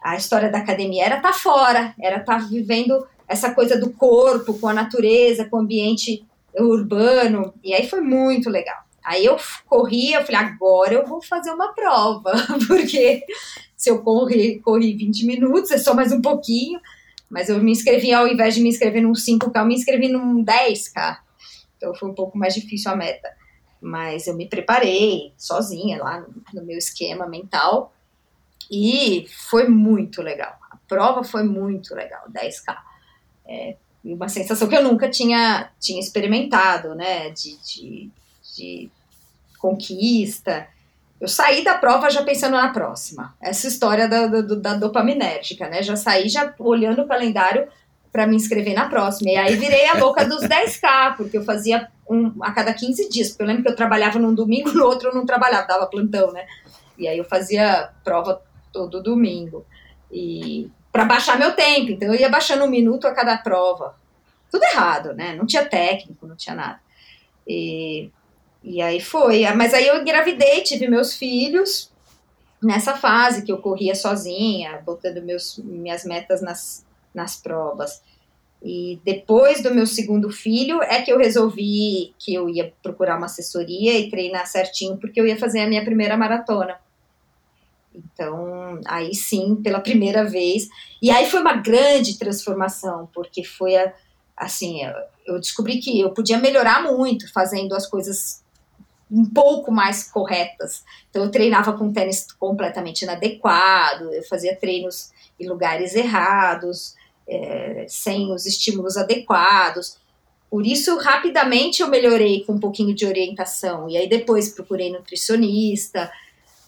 a história da academia, era estar fora, era estar vivendo essa coisa do corpo com a natureza, com o ambiente urbano, e aí foi muito legal. Aí eu corri, eu falei, agora eu vou fazer uma prova, porque se eu corri, corri 20 minutos, é só mais um pouquinho, mas eu me inscrevi, ao invés de me inscrever num 5K, eu me inscrevi num 10K, então foi um pouco mais difícil a meta. Mas eu me preparei sozinha lá no meu esquema mental, e foi muito legal. A prova foi muito legal, 10K. É, uma sensação que eu nunca tinha, tinha experimentado, né? De, de, de conquista. Eu saí da prova já pensando na próxima. Essa história da, da, da dopaminérgica, né? Já saí já olhando o calendário para me inscrever na próxima. E aí virei a louca dos 10K, porque eu fazia um, a cada 15 dias. Porque eu lembro que eu trabalhava num domingo, no outro eu não trabalhava, dava plantão, né? E aí eu fazia prova todo domingo. E para baixar meu tempo. Então eu ia baixando um minuto a cada prova. Tudo errado, né? Não tinha técnico, não tinha nada. E, e aí foi. Mas aí eu engravidei, tive meus filhos nessa fase que eu corria sozinha, botando meus, minhas metas nas, nas provas. E depois do meu segundo filho é que eu resolvi que eu ia procurar uma assessoria e treinar certinho, porque eu ia fazer a minha primeira maratona. Então, aí sim, pela primeira vez. E aí foi uma grande transformação, porque foi a, assim, eu descobri que eu podia melhorar muito fazendo as coisas um pouco mais corretas. Então, eu treinava com tênis completamente inadequado, eu fazia treinos em lugares errados, é, sem os estímulos adequados. Por isso, rapidamente eu melhorei com um pouquinho de orientação. E aí, depois procurei nutricionista,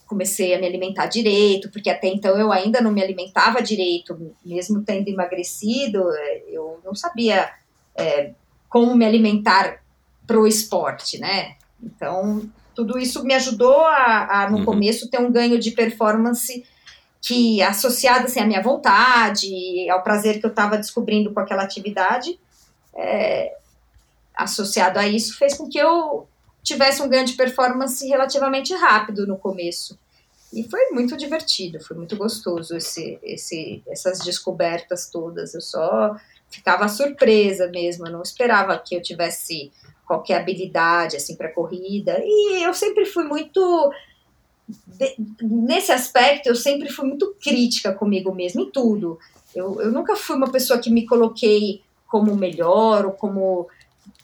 comecei a me alimentar direito, porque até então eu ainda não me alimentava direito, mesmo tendo emagrecido, é, eu não sabia é, como me alimentar pro esporte, né? Então, tudo isso me ajudou a, a no uhum. começo, ter um ganho de performance que, associado assim, à minha vontade, ao prazer que eu estava descobrindo com aquela atividade, é, associado a isso, fez com que eu tivesse um ganho de performance relativamente rápido no começo. E foi muito divertido, foi muito gostoso esse, esse, essas descobertas todas. Eu só ficava surpresa mesmo, eu não esperava que eu tivesse qualquer habilidade assim para corrida. E eu sempre fui muito de, nesse aspecto, eu sempre fui muito crítica comigo mesma em tudo. Eu, eu nunca fui uma pessoa que me coloquei como melhor ou como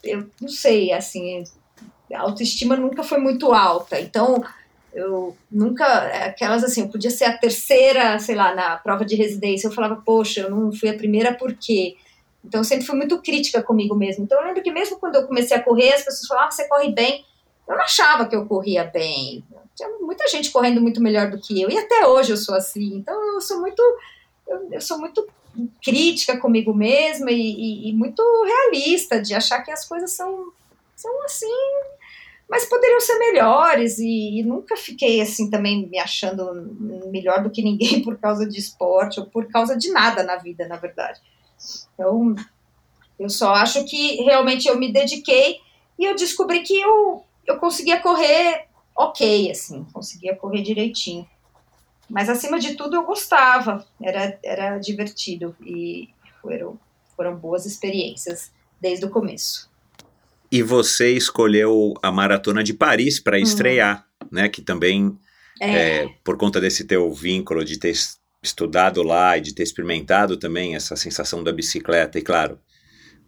eu não sei, assim, a autoestima nunca foi muito alta. Então, eu nunca, aquelas assim, eu podia ser a terceira, sei lá, na prova de residência, eu falava, poxa, eu não fui a primeira por quê? Então, eu sempre fui muito crítica comigo mesmo. Então, eu lembro que mesmo quando eu comecei a correr, as pessoas falavam, ah, você corre bem. Eu não achava que eu corria bem. Tinha muita gente correndo muito melhor do que eu, e até hoje eu sou assim. Então, eu sou muito, eu, eu sou muito crítica comigo mesma e, e, e muito realista de achar que as coisas são, são assim mas poderiam ser melhores e, e, nunca fiquei assim também me achando melhor do que ninguém por causa de esporte ou por causa de nada na vida, na verdade. Então, eu só acho que realmente eu me dediquei e eu descobri que eu, eu conseguia correr ok, assim, conseguia correr direitinho. Mas acima de tudo eu gostava, era, era divertido e foram, foram boas experiências desde o começo. E você escolheu a Maratona de Paris para uhum. estrear, né? Que também, é. É, por conta desse teu vínculo de ter estudado lá e de ter experimentado também essa sensação da bicicleta, e claro,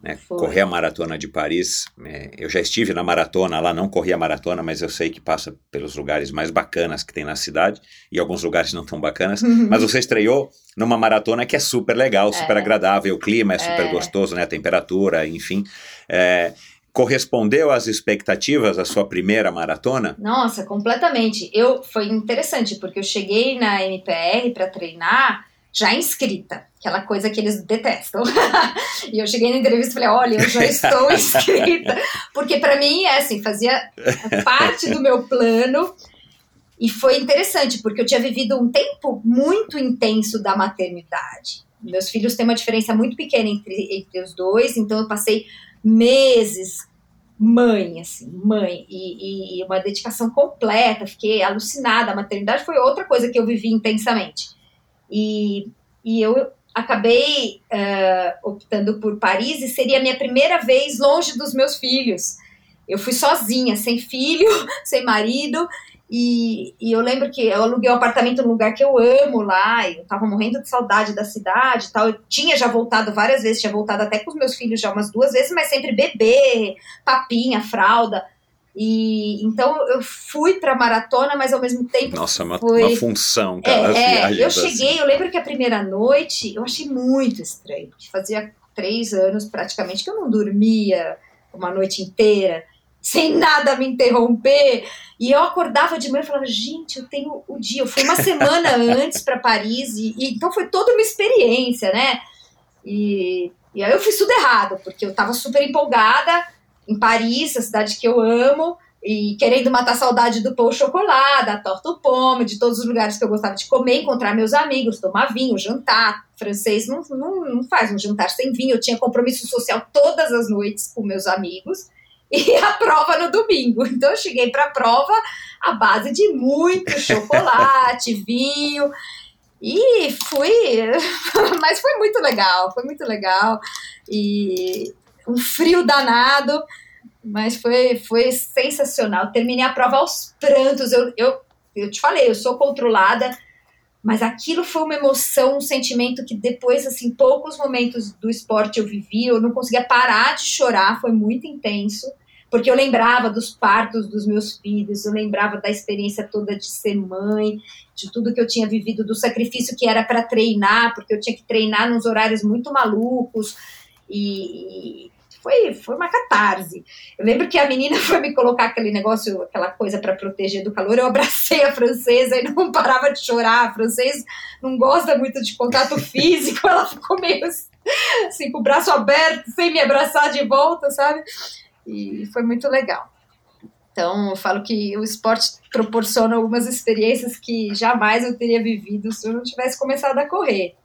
né? Correr a maratona de Paris, é, eu já estive na maratona lá, não corri a maratona, mas eu sei que passa pelos lugares mais bacanas que tem na cidade e alguns lugares não tão bacanas. Mas você estreou numa maratona que é super legal, super É. agradável, o clima é super É. gostoso, né? A temperatura, enfim. Correspondeu às expectativas a sua primeira maratona? Nossa, completamente. Eu foi interessante porque eu cheguei na MPR para treinar já inscrita, aquela coisa que eles detestam. e eu cheguei na entrevista e falei: "Olha, eu já estou inscrita", porque para mim é assim, fazia parte do meu plano. E foi interessante porque eu tinha vivido um tempo muito intenso da maternidade. Meus filhos têm uma diferença muito pequena entre, entre os dois, então eu passei meses mãe, assim, mãe, e, e uma dedicação completa, fiquei alucinada. A maternidade foi outra coisa que eu vivi intensamente. E, e eu acabei eh, optando por Paris e seria a minha primeira vez longe dos meus filhos. Eu fui sozinha, sem filho, sem marido, e, e eu lembro que eu aluguei um apartamento num lugar que eu amo lá, e eu tava morrendo de saudade da cidade e tal. Eu tinha já voltado várias vezes, tinha voltado até com os meus filhos já umas duas vezes, mas sempre bebê, papinha, fralda. E então eu fui pra maratona, mas ao mesmo tempo Nossa, uma, Foi- uma função, cara, é, é, eu assim. cheguei, eu lembro que a primeira noite eu achei muito estranho, porque fazia três anos praticamente que eu não dormia uma noite inteira, sem nada me interromper. E eu acordava de manhã e falava, gente, eu tenho o dia. Eu fui uma semana antes para Paris, e, e então foi toda uma experiência, né? E, e aí eu fiz tudo errado, porque eu tava super empolgada em Paris, a cidade que eu amo, e querendo matar a saudade do pão au chocolate, da torta au pomme, de todos os lugares que eu gostava de comer, encontrar meus amigos, tomar vinho, jantar. Francês não, não, não faz um jantar sem vinho. Eu tinha compromisso social todas as noites com meus amigos e a prova no domingo. Então eu cheguei para a prova à base de muito chocolate, vinho. E fui, mas foi muito legal, foi muito legal. E um frio danado, mas foi, foi sensacional. Terminei a prova aos prantos. Eu, eu, eu te falei, eu sou controlada, mas aquilo foi uma emoção, um sentimento que depois, assim, poucos momentos do esporte eu vivi, eu não conseguia parar de chorar, foi muito intenso. Porque eu lembrava dos partos dos meus filhos, eu lembrava da experiência toda de ser mãe, de tudo que eu tinha vivido, do sacrifício que era para treinar, porque eu tinha que treinar nos horários muito malucos. E, foi, foi uma catarse. Eu lembro que a menina foi me colocar aquele negócio, aquela coisa para proteger do calor. Eu abracei a francesa e não parava de chorar. A francesa não gosta muito de contato físico, ela ficou meio assim, com o braço aberto, sem me abraçar de volta, sabe? E foi muito legal. Então, eu falo que o esporte proporciona algumas experiências que jamais eu teria vivido se eu não tivesse começado a correr.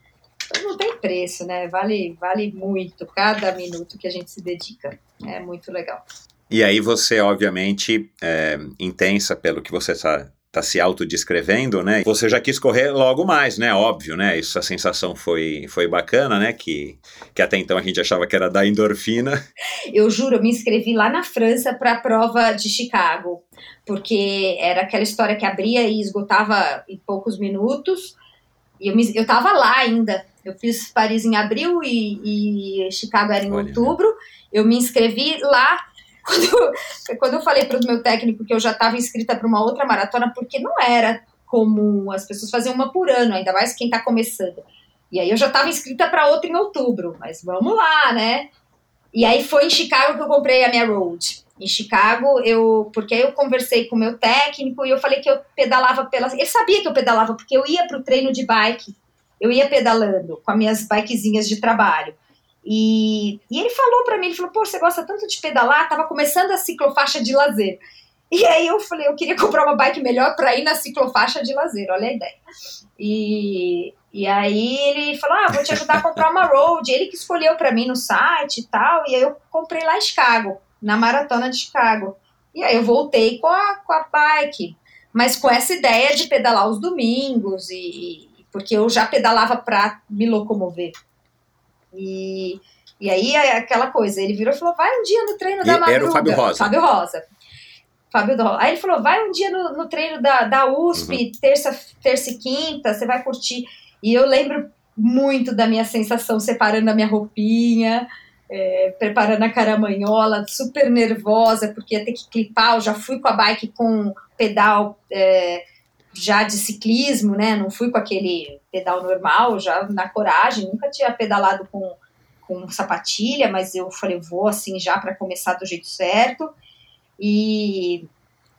Então, não tem preço, né? Vale, vale muito cada minuto que a gente se dedica. É muito legal. E aí você, obviamente, é, intensa pelo que você está tá se autodescrevendo, né? Você já quis correr logo mais, né? Óbvio, né? Isso, a sensação foi, foi bacana, né? Que, que até então a gente achava que era da endorfina. Eu juro, eu me inscrevi lá na França para a prova de Chicago, porque era aquela história que abria e esgotava em poucos minutos. E eu, me, eu tava lá ainda. Eu fiz Paris em abril e, e Chicago era em Olha, outubro. Eu me inscrevi lá. Quando, quando eu falei para o meu técnico que eu já estava inscrita para uma outra maratona, porque não era comum, as pessoas faziam uma por ano, ainda mais quem está começando. E aí eu já estava inscrita para outra em outubro, mas vamos lá, né? E aí foi em Chicago que eu comprei a minha road. Em Chicago, eu porque aí eu conversei com o meu técnico e eu falei que eu pedalava pela. Ele sabia que eu pedalava, porque eu ia para o treino de bike, eu ia pedalando com as minhas bikezinhas de trabalho. E, e ele falou para mim, ele falou, pô, você gosta tanto de pedalar? Tava começando a ciclofaixa de lazer. E aí eu falei, eu queria comprar uma bike melhor para ir na ciclofaixa de lazer, olha a ideia. E, e aí ele falou, ah, vou te ajudar a comprar uma road. Ele que escolheu para mim no site e tal, e aí eu comprei lá em Chicago, na maratona de Chicago. E aí eu voltei com a, com a bike, mas com essa ideia de pedalar os domingos, e, porque eu já pedalava para me locomover. E, e aí é aquela coisa, ele virou e falou: vai um dia no treino E da Madruga. era o Fábio Rosa. Fábio Rosa. Fábio Rosa. Aí ele falou: vai um dia no, no treino da, da USP, terça, terça e quinta, você vai curtir. E eu lembro muito da minha sensação separando a minha roupinha. é, preparando a caramanhola, super nervosa, porque ia ter que clipar. Eu já fui com a bike com pedal é, já de ciclismo, né? Não fui com aquele pedal normal, já na coragem, nunca tinha pedalado com, com sapatilha, mas eu falei, vou assim já para começar do jeito certo. E,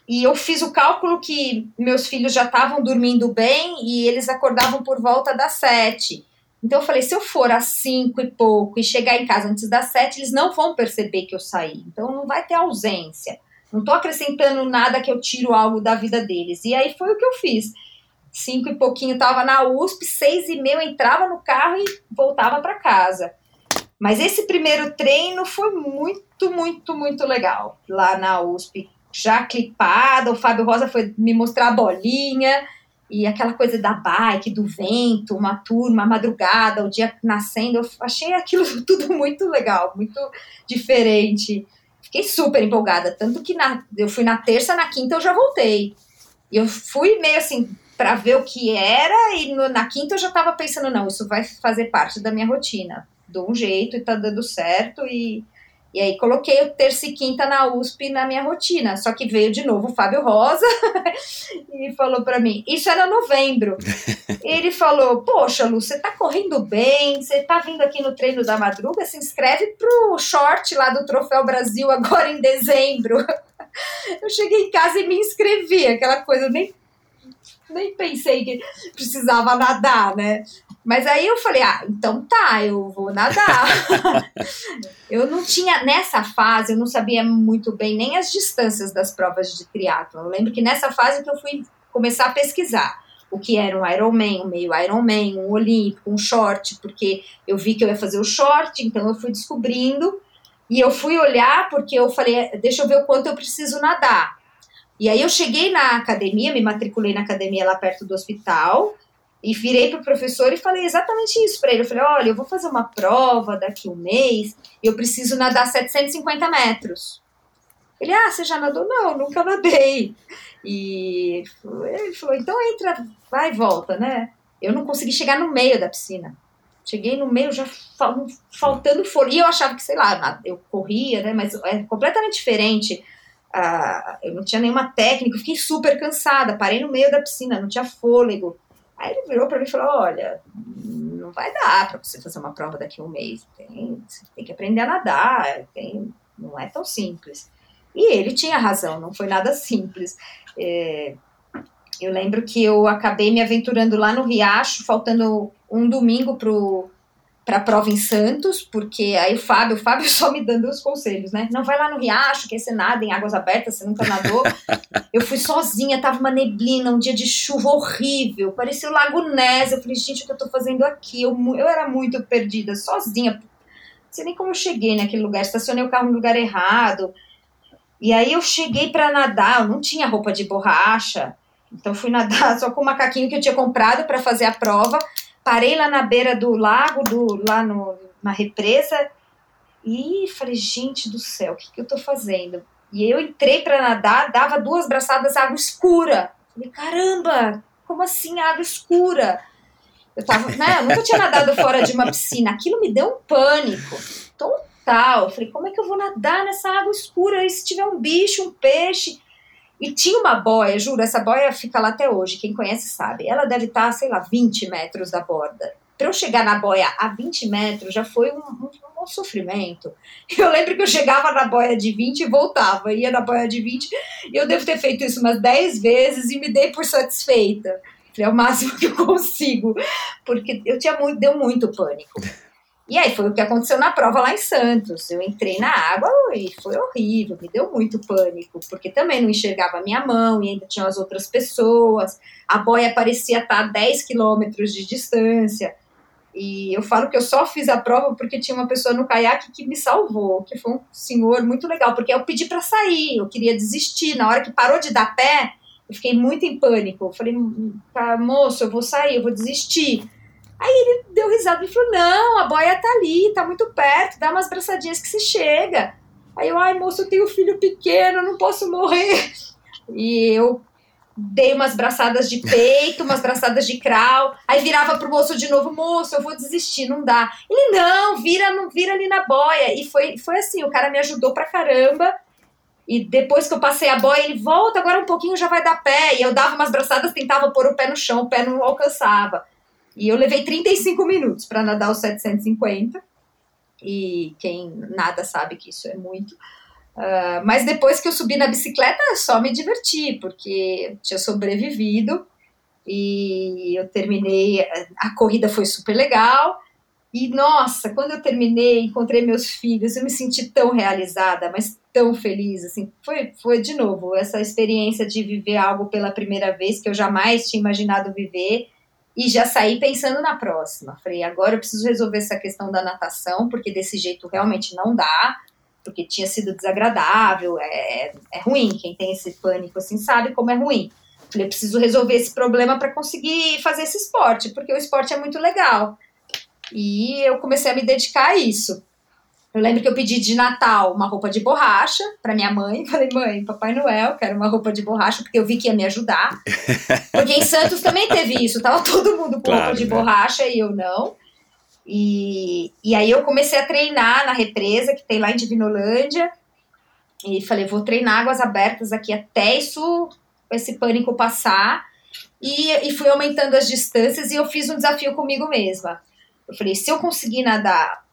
e eu fiz o cálculo que meus filhos já estavam dormindo bem e eles acordavam por volta das sete. Então eu falei, se eu for às cinco e pouco e chegar em casa antes das sete, eles não vão perceber que eu saí. Então não vai ter ausência. Não estou acrescentando nada que eu tiro algo da vida deles. E aí foi o que eu fiz. Cinco e pouquinho estava na USP, seis e meia eu entrava no carro e voltava para casa. Mas esse primeiro treino foi muito, muito, muito legal. Lá na USP, já clipada, o Fábio Rosa foi me mostrar a bolinha e aquela coisa da bike, do vento, uma turma, a madrugada, o dia nascendo, eu achei aquilo tudo muito legal, muito diferente. Fiquei super empolgada, tanto que na, eu fui na terça, na quinta eu já voltei. E eu fui meio assim para ver o que era e no, na quinta eu já estava pensando não, isso vai fazer parte da minha rotina, de um jeito e tá dando certo e e aí coloquei o terça e quinta na USP na minha rotina. Só que veio de novo o Fábio Rosa e falou para mim, isso era novembro. Ele falou, poxa, Lu, você tá correndo bem, você tá vindo aqui no treino da madruga, se inscreve pro short lá do Troféu Brasil agora em dezembro. Eu cheguei em casa e me inscrevi, aquela coisa, eu nem nem pensei que precisava nadar, né? Mas aí eu falei, ah, então tá, eu vou nadar. eu não tinha, nessa fase, eu não sabia muito bem nem as distâncias das provas de triatlo. Eu lembro que nessa fase que eu fui começar a pesquisar o que era um Ironman, um meio Ironman, um olímpico, um short, porque eu vi que eu ia fazer o short, então eu fui descobrindo e eu fui olhar porque eu falei, deixa eu ver o quanto eu preciso nadar. E aí eu cheguei na academia, me matriculei na academia lá perto do hospital e virei para o professor e falei exatamente isso para ele. Eu falei: olha, eu vou fazer uma prova daqui um mês e eu preciso nadar 750 metros. Ele, ah, você já nadou? Não, nunca nadei. E ele falou: então entra, vai e volta, né? Eu não consegui chegar no meio da piscina. Cheguei no meio já faltando fôlego. E eu achava que, sei lá, eu corria, né? Mas é completamente diferente ah, eu não tinha nenhuma técnica, fiquei super cansada, parei no meio da piscina, não tinha fôlego. Aí ele virou para mim e falou: Olha, não vai dar para você fazer uma prova daqui a um mês, tem, você tem que aprender a nadar, tem, não é tão simples. E ele tinha razão, não foi nada simples. É, eu lembro que eu acabei me aventurando lá no Riacho, faltando um domingo pro para a prova em Santos, porque aí o Fábio, o Fábio só me dando os conselhos, né? Não vai lá no riacho, que você nada em águas abertas, você nunca nadou. eu fui sozinha, tava uma neblina, um dia de chuva horrível, parecia o Lago Ness. Eu falei, gente, o que eu tô fazendo aqui? Eu, eu era muito perdida, sozinha. Não sei nem como eu cheguei naquele lugar, estacionei o carro no lugar errado. E aí eu cheguei para nadar, eu não tinha roupa de borracha, então fui nadar só com o macaquinho que eu tinha comprado para fazer a prova parei lá na beira do lago, do, lá no, na represa, e falei, gente do céu, o que, que eu tô fazendo? E eu entrei para nadar, dava duas braçadas, água escura. Falei, caramba, como assim água escura? Eu tava, né, eu nunca tinha nadado fora de uma piscina. Aquilo me deu um pânico total. Falei, como é que eu vou nadar nessa água escura? E se tiver um bicho, um peixe? E tinha uma boia, juro, essa boia fica lá até hoje, quem conhece sabe. Ela deve estar, sei lá, 20 metros da borda. Para eu chegar na boia a 20 metros já foi um, um, um, sofrimento. Eu lembro que eu chegava na boia de 20 e voltava, ia na boia de 20, e eu devo ter feito isso umas 10 vezes e me dei por satisfeita. É o máximo que eu consigo, porque eu tinha muito, deu muito pânico. E aí foi o que aconteceu na prova lá em Santos. Eu entrei na água e foi horrível, me deu muito pânico, porque também não enxergava a minha mão e ainda tinha as outras pessoas. A boia parecia estar a 10 quilômetros de distância. E eu falo que eu só fiz a prova porque tinha uma pessoa no caiaque que me salvou, que foi um senhor muito legal, porque eu pedi para sair, eu queria desistir. Na hora que parou de dar pé, eu fiquei muito em pânico. Eu falei, moço, eu vou sair, eu vou desistir. Aí ele deu risada e falou: Não, a boia tá ali, tá muito perto, dá umas braçadinhas que se chega. Aí eu, ai moço, eu tenho filho pequeno, não posso morrer. E eu dei umas braçadas de peito, umas braçadas de crawl, aí virava pro moço de novo, moço, eu vou desistir, não dá. Ele, não, vira, não vira ali na boia. E foi, foi assim, o cara me ajudou pra caramba. E depois que eu passei a boia, ele volta, agora um pouquinho já vai dar pé. E eu dava umas braçadas, tentava pôr o pé no chão, o pé não alcançava. E eu levei 35 minutos para nadar os 750. E quem nada sabe que isso é muito. Uh, mas depois que eu subi na bicicleta, só me diverti, porque tinha sobrevivido e eu terminei. A corrida foi super legal. E nossa, quando eu terminei, encontrei meus filhos, eu me senti tão realizada, mas tão feliz, assim, foi, foi de novo essa experiência de viver algo pela primeira vez que eu jamais tinha imaginado viver e já saí pensando na próxima. Falei, agora eu preciso resolver essa questão da natação, porque desse jeito realmente não dá, porque tinha sido desagradável, é, é ruim, quem tem esse pânico assim sabe como é ruim. Falei, preciso resolver esse problema para conseguir fazer esse esporte, porque o esporte é muito legal. E eu comecei a me dedicar a isso. Eu lembro que eu pedi de Natal uma roupa de borracha para minha mãe. Falei, mãe, Papai Noel, quero uma roupa de borracha, porque eu vi que ia me ajudar. Porque em Santos também teve isso, tava todo mundo com claro, roupa de né? borracha e eu não. E, e aí eu comecei a treinar na represa que tem lá em Divinolândia. E falei, vou treinar águas abertas aqui até isso, esse pânico passar. E, e fui aumentando as distâncias e eu fiz um desafio comigo mesma. Eu falei, se eu conseguir nadar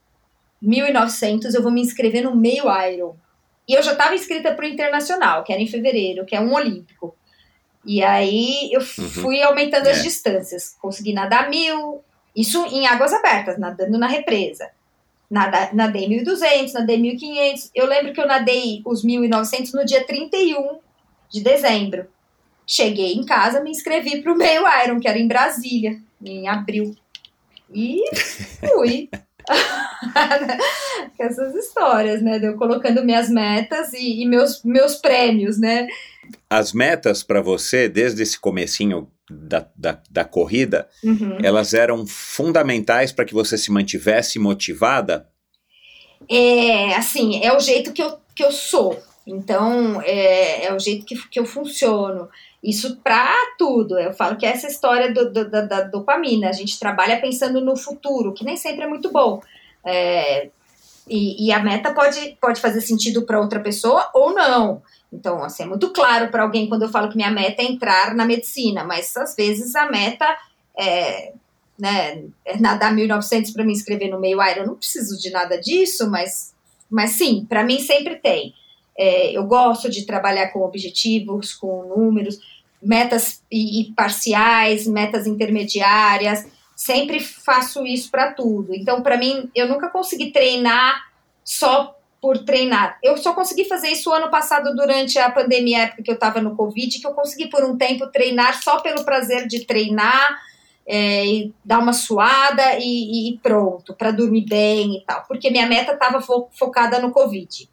1.900, eu vou me inscrever no meio Iron. E eu já estava inscrita para o Internacional, que era em fevereiro, que é um olímpico. E aí eu uhum. fui aumentando é. as distâncias. Consegui nadar mil, isso em águas abertas, nadando na represa. Nada, nadei 1.200, nadei 1.500. Eu lembro que eu nadei os 1.900 no dia 31 de dezembro. Cheguei em casa, me inscrevi para o meio Iron, que era em Brasília, em abril. E fui. essas histórias, né? De eu colocando minhas metas e, e meus, meus prêmios, né? As metas para você, desde esse comecinho da, da, da corrida, uhum. elas eram fundamentais para que você se mantivesse motivada? É, assim, é o jeito que eu, que eu sou. Então, é, é o jeito que, que eu funciono. Isso para tudo. Eu falo que é essa história do, do, da, da, dopamina. A gente trabalha pensando no futuro, que nem sempre é muito bom. É, e, e, a meta pode, pode fazer sentido para outra pessoa ou não. Então, assim, é muito claro para alguém quando eu falo que minha meta é entrar na medicina, mas às vezes a meta é, né, é nadar 1.900 para me inscrever no meio Iron. Eu não preciso de nada disso, mas, mas sim, para mim sempre tem. É, eu gosto de trabalhar com objetivos, com números, metas e, e parciais, metas intermediárias. Sempre faço isso para tudo. Então, para mim, eu nunca consegui treinar só por treinar. Eu só consegui fazer isso ano passado durante a pandemia, época que eu estava no Covid, que eu consegui por um tempo treinar só pelo prazer de treinar, é, e dar uma suada e, e pronto, para dormir bem e tal, porque minha meta estava fo focada no Covid.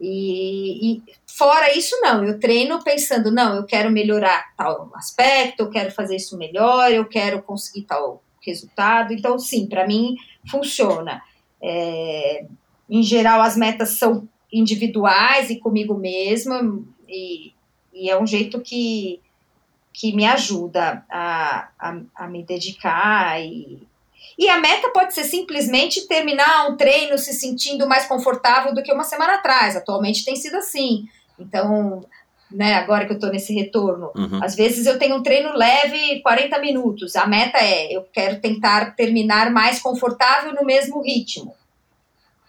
E, e, fora isso, não, eu treino pensando, não, eu quero melhorar tal aspecto, eu quero fazer isso melhor, eu quero conseguir tal resultado. Então, sim, para mim funciona. É, em geral, as metas são individuais e comigo mesma, e, e é um jeito que, que me ajuda a, a, a me dedicar e, e a meta pode ser simplesmente terminar um treino se sentindo mais confortável do que uma semana atrás. Atualmente tem sido assim. Então, né, agora que eu estou nesse retorno, uhum. às vezes eu tenho um treino leve, 40 minutos. A meta é eu quero tentar terminar mais confortável no mesmo ritmo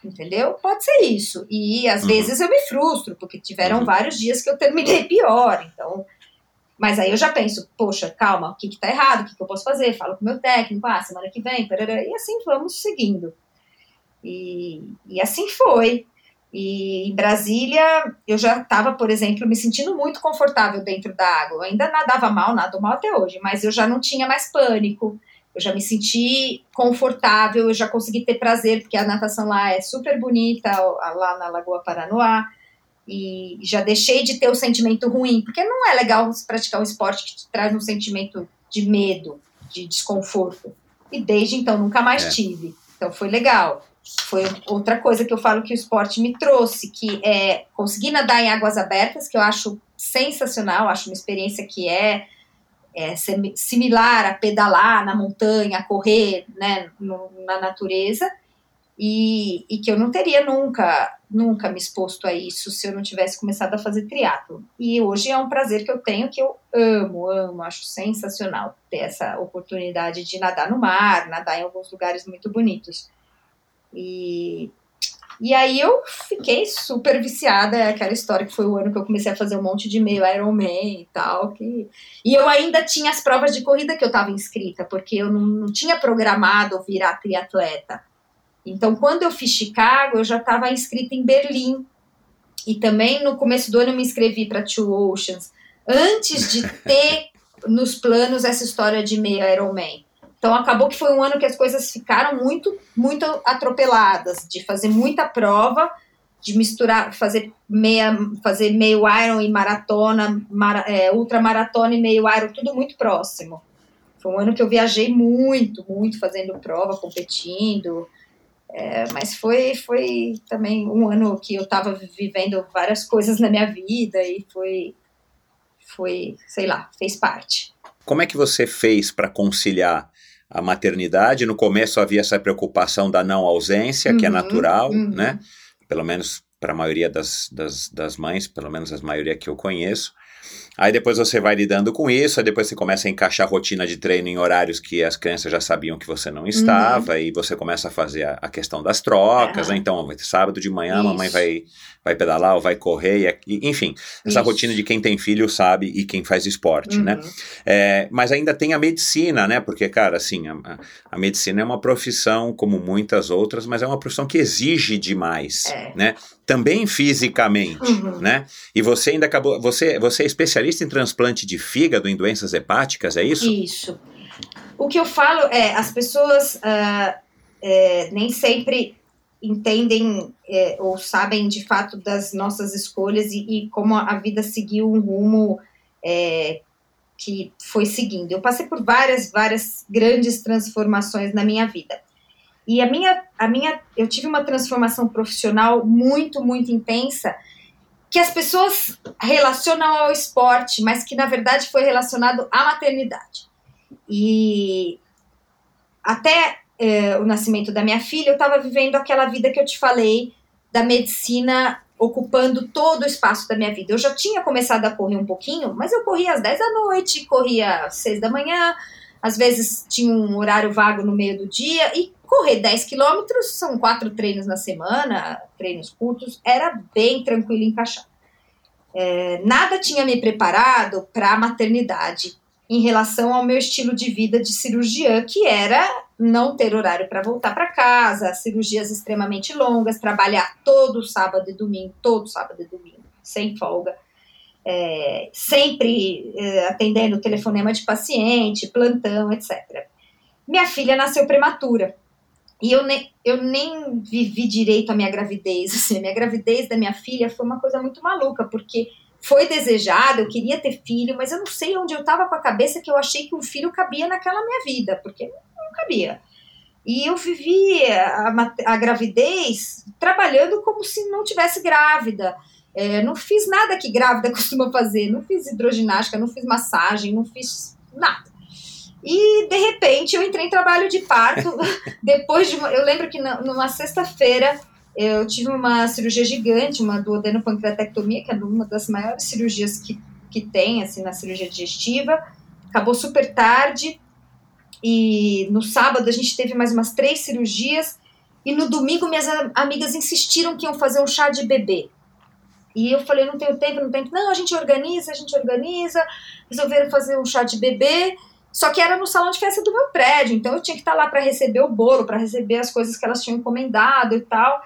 entendeu? Pode ser isso. E às uhum. vezes eu me frustro, porque tiveram uhum. vários dias que eu terminei pior. Então, mas aí eu já penso, poxa, calma, o que, que tá errado? O que, que eu posso fazer? Falo com o meu técnico, ah, semana que vem, parará, e assim vamos seguindo. E, e assim foi. E em Brasília, eu já estava, por exemplo, me sentindo muito confortável dentro da água. Eu ainda nadava mal, nado mal até hoje, mas eu já não tinha mais pânico eu já me senti confortável, eu já consegui ter prazer, porque a natação lá é super bonita, lá na Lagoa Paranoá, e já deixei de ter o sentimento ruim, porque não é legal praticar um esporte que te traz um sentimento de medo, de desconforto. E desde então nunca mais é. tive. Então foi legal. Foi outra coisa que eu falo que o esporte me trouxe, que é conseguir nadar em águas abertas, que eu acho sensacional, acho uma experiência que é, é similar a pedalar na montanha, a correr né, no, na natureza, e, e, que eu não teria nunca, nunca me exposto a isso se eu não tivesse começado a fazer triatlo. E hoje é um prazer que eu tenho, que eu amo, amo, acho sensacional ter essa oportunidade de nadar no mar, nadar em alguns lugares muito bonitos. E, e aí eu fiquei super viciada, é aquela história que foi o ano que eu comecei a fazer um monte de meio Ironman e tal. Que... E eu ainda tinha as provas de corrida que eu estava inscrita, porque eu não, não tinha programado virar triatleta. Então, quando eu fiz Chicago, eu já estava inscrita em Berlim. E também no começo do ano eu me inscrevi para Two Oceans, antes de ter nos planos essa história de meio Ironman. Então acabou que foi um ano que as coisas ficaram muito, muito atropeladas, de fazer muita prova, de misturar, fazer meia, fazer meio Iron e maratona, mara, é, ultramaratona e meio Iron, tudo muito próximo. Foi um ano que eu viajei muito, muito fazendo prova, competindo. É, mas foi, foi também um ano que eu estava vivendo várias coisas na minha vida e foi, foi, sei lá, fez parte. Como é que você fez para conciliar a maternidade. No começo havia essa preocupação da não ausência, uhum, que é uhum, natural, uhum. né? Pelo menos para a maioria das, das, das, mães, pelo menos a maioria que eu conheço. Aí depois você vai lidando com isso, aí depois você começa a encaixar a rotina de treino em horários que as crianças já sabiam que você não estava, uhum. e você começa a fazer a, a questão das trocas, né? Então, sábado de manhã isso. a mamãe vai, vai pedalar ou vai correr, e, enfim, essa isso. rotina de quem tem filho sabe e quem faz esporte, né? uhum. né? É, mas ainda tem a medicina, né? Porque, cara, assim, a, a, medicina é uma profissão como muitas outras, mas é uma profissão que exige demais, é. né? Também fisicamente, uhum. né? E você ainda acabou, você, você é especialista em transplante de fígado em doenças hepáticas, é isso? Isso. O que eu falo é, as pessoas uh, é, nem sempre entendem é, ou sabem de fato das nossas escolhas e, e como a vida seguiu um rumo é, que foi seguindo. Eu passei por várias, várias grandes transformações na minha vida. E a minha, a minha, eu tive uma transformação profissional muito, muito intensa que as pessoas relacionam ao esporte, mas que na verdade foi relacionado à maternidade. E até é, o nascimento da minha filha, eu estava vivendo aquela vida que eu te falei da medicina ocupando todo o espaço da minha vida. Eu já tinha começado a correr um pouquinho, mas eu corria às 10 da noite, corria às 6 da manhã, às vezes tinha um horário vago no meio do dia e correr 10 quilômetros, são quatro treinos na semana, treinos curtos, era bem tranquilo encaixar. É, nada tinha me preparado para a maternidade em relação ao meu estilo de vida de cirurgiã, que era não ter horário para voltar para casa, cirurgias extremamente longas, trabalhar todo sábado e domingo, todo sábado e domingo, sem folga. É, sempre é, atendendo telefonema de paciente, plantão, etc. Minha filha nasceu prematura. E eu nem, eu nem vivi direito a minha gravidez. Assim, a minha gravidez da minha filha foi uma coisa muito maluca, porque foi desejada, eu queria ter filho, mas eu não sei onde eu estava com a cabeça que eu achei que um filho cabia naquela minha vida, porque não cabia. E eu vivi a, a gravidez trabalhando como se não tivesse grávida. É, não fiz nada que grávida costuma fazer, não fiz hidroginástica, não fiz massagem, não fiz nada. E de repente eu entrei em trabalho de parto. depois de uma, eu lembro que numa sexta-feira eu tive uma cirurgia gigante, uma duodenopancreatectomia, que é uma das maiores cirurgias que, que tem assim na cirurgia digestiva. Acabou super tarde. E no sábado a gente teve mais umas três cirurgias. E no domingo minhas amigas insistiram que iam fazer um chá de bebê. E eu falei, não tenho tempo, não tenho tempo. Não, a gente organiza, a gente organiza. Resolveram fazer um chá de bebê. Só que era no salão de festa do meu prédio, então eu tinha que estar lá para receber o bolo, para receber as coisas que elas tinham encomendado e tal.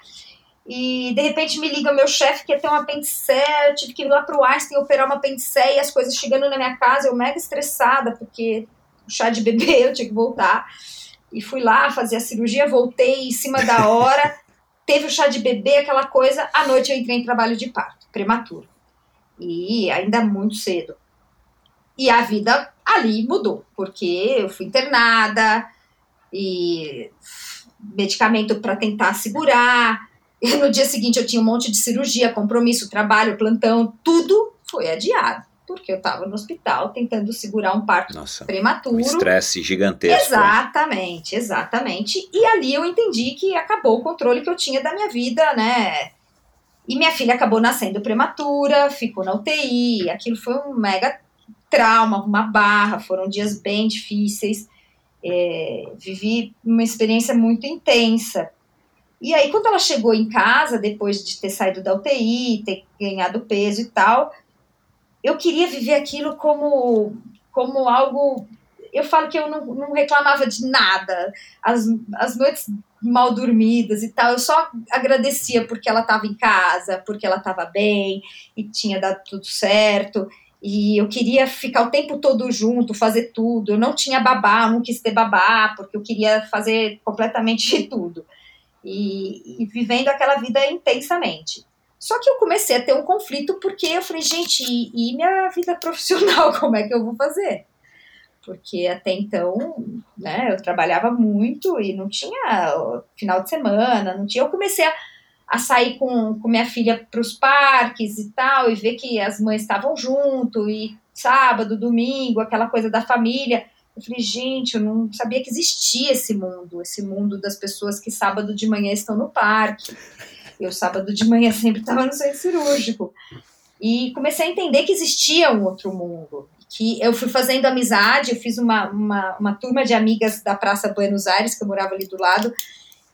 E de repente me liga meu chefe que ia ter uma apendicé, eu tive que ir lá pro Einstein operar uma apendicé e as coisas chegando na minha casa, eu mega estressada, porque o chá de bebê eu tinha que voltar. E fui lá fazer a cirurgia, voltei em cima da hora, teve o chá de bebê, aquela coisa, à noite eu entrei em trabalho de parto, prematuro. E ainda muito cedo. E a vida ali mudou, porque eu fui internada e medicamento para tentar segurar. E no dia seguinte eu tinha um monte de cirurgia, compromisso, trabalho, plantão, tudo foi adiado. Porque eu estava no hospital tentando segurar um parto Nossa, um prematuro. estresse gigantesco. Exatamente, exatamente. E ali eu entendi que acabou o controle que eu tinha da minha vida, né? E minha filha acabou nascendo prematura, ficou na UTI. Aquilo foi um mega trauma, uma barra. Foram dias bem difíceis. É, vivi uma experiência muito intensa. E aí, quando ela chegou em casa, depois de ter saído da UTI, ter ganhado peso e tal, eu queria viver aquilo como, como algo. Eu falo que eu não, não reclamava de nada, as, as noites mal dormidas e tal, eu só agradecia porque ela estava em casa, porque ela estava bem e tinha dado tudo certo. E eu queria ficar o tempo todo junto, fazer tudo. Eu não tinha babá, não quis ter babá, porque eu queria fazer completamente tudo. E, e vivendo aquela vida intensamente. Só que eu comecei a ter um conflito porque eu falei, gente, e, e minha vida profissional, como é que eu vou fazer? Porque até então, né, eu trabalhava muito e não tinha final de semana, não tinha. Eu comecei a, a sair com, com minha filha para os parques e tal, e ver que as mães estavam junto, e sábado, domingo, aquela coisa da família. Eu falei, gente, eu não sabia que existia esse mundo, esse mundo das pessoas que sábado de manhã estão no parque. Eu, sábado de manhã, sempre estava no centro cirúrgico. E comecei a entender que existia um outro mundo. Que eu fui fazendo amizade, eu fiz uma, uma, uma turma de amigas da Praça Buenos Aires, que eu morava ali do lado,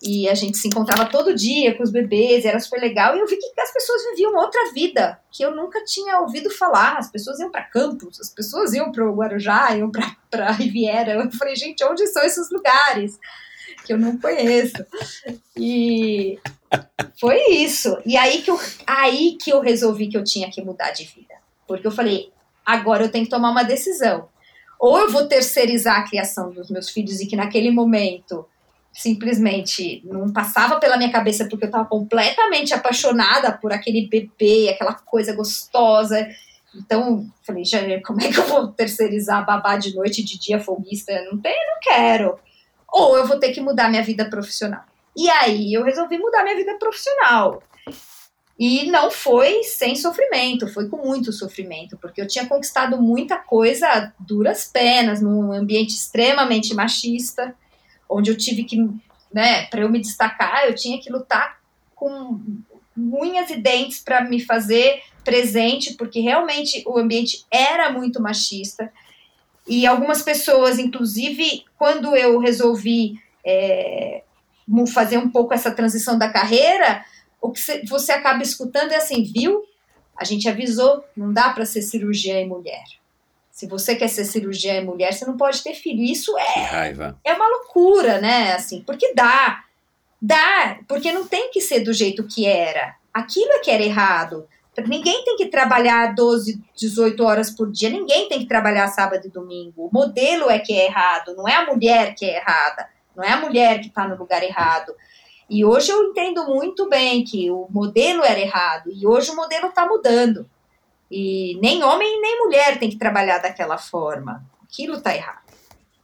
e a gente se encontrava todo dia com os bebês, era super legal. E eu vi que as pessoas viviam outra vida que eu nunca tinha ouvido falar. As pessoas iam para Campos, as pessoas iam para o Guarujá, iam para Riviera. Eu falei, gente, onde são esses lugares que eu não conheço? E foi isso. E aí que, eu, aí que eu resolvi que eu tinha que mudar de vida. Porque eu falei, agora eu tenho que tomar uma decisão. Ou eu vou terceirizar a criação dos meus filhos e que naquele momento simplesmente não passava pela minha cabeça porque eu estava completamente apaixonada por aquele bebê, aquela coisa gostosa. Então, falei, já, como é que eu vou terceirizar babá de noite, de dia folguista? Não tem, não quero. Ou eu vou ter que mudar minha vida profissional. E aí eu resolvi mudar minha vida profissional. E não foi sem sofrimento, foi com muito sofrimento, porque eu tinha conquistado muita coisa a duras penas, num ambiente extremamente machista, onde eu tive que, né, para eu me destacar, eu tinha que lutar com unhas e dentes para me fazer presente, porque realmente o ambiente era muito machista. E algumas pessoas, inclusive, quando eu resolvi é, fazer um pouco essa transição da carreira, o que você acaba escutando é assim, viu? A gente avisou, não dá para ser cirurgiã e mulher. Se você quer ser cirurgiã e mulher, você não pode ter filho. Isso é, raiva. é uma loucura, né? Assim, porque dá. Dá, porque não tem que ser do jeito que era. Aquilo é que era errado. Ninguém tem que trabalhar 12, 18 horas por dia, ninguém tem que trabalhar sábado e domingo. O modelo é que é errado, não é a mulher que é errada, não é a mulher que está no lugar errado. E hoje eu entendo muito bem que o modelo era errado e hoje o modelo está mudando. E nem homem nem mulher tem que trabalhar daquela forma. Aquilo está errado.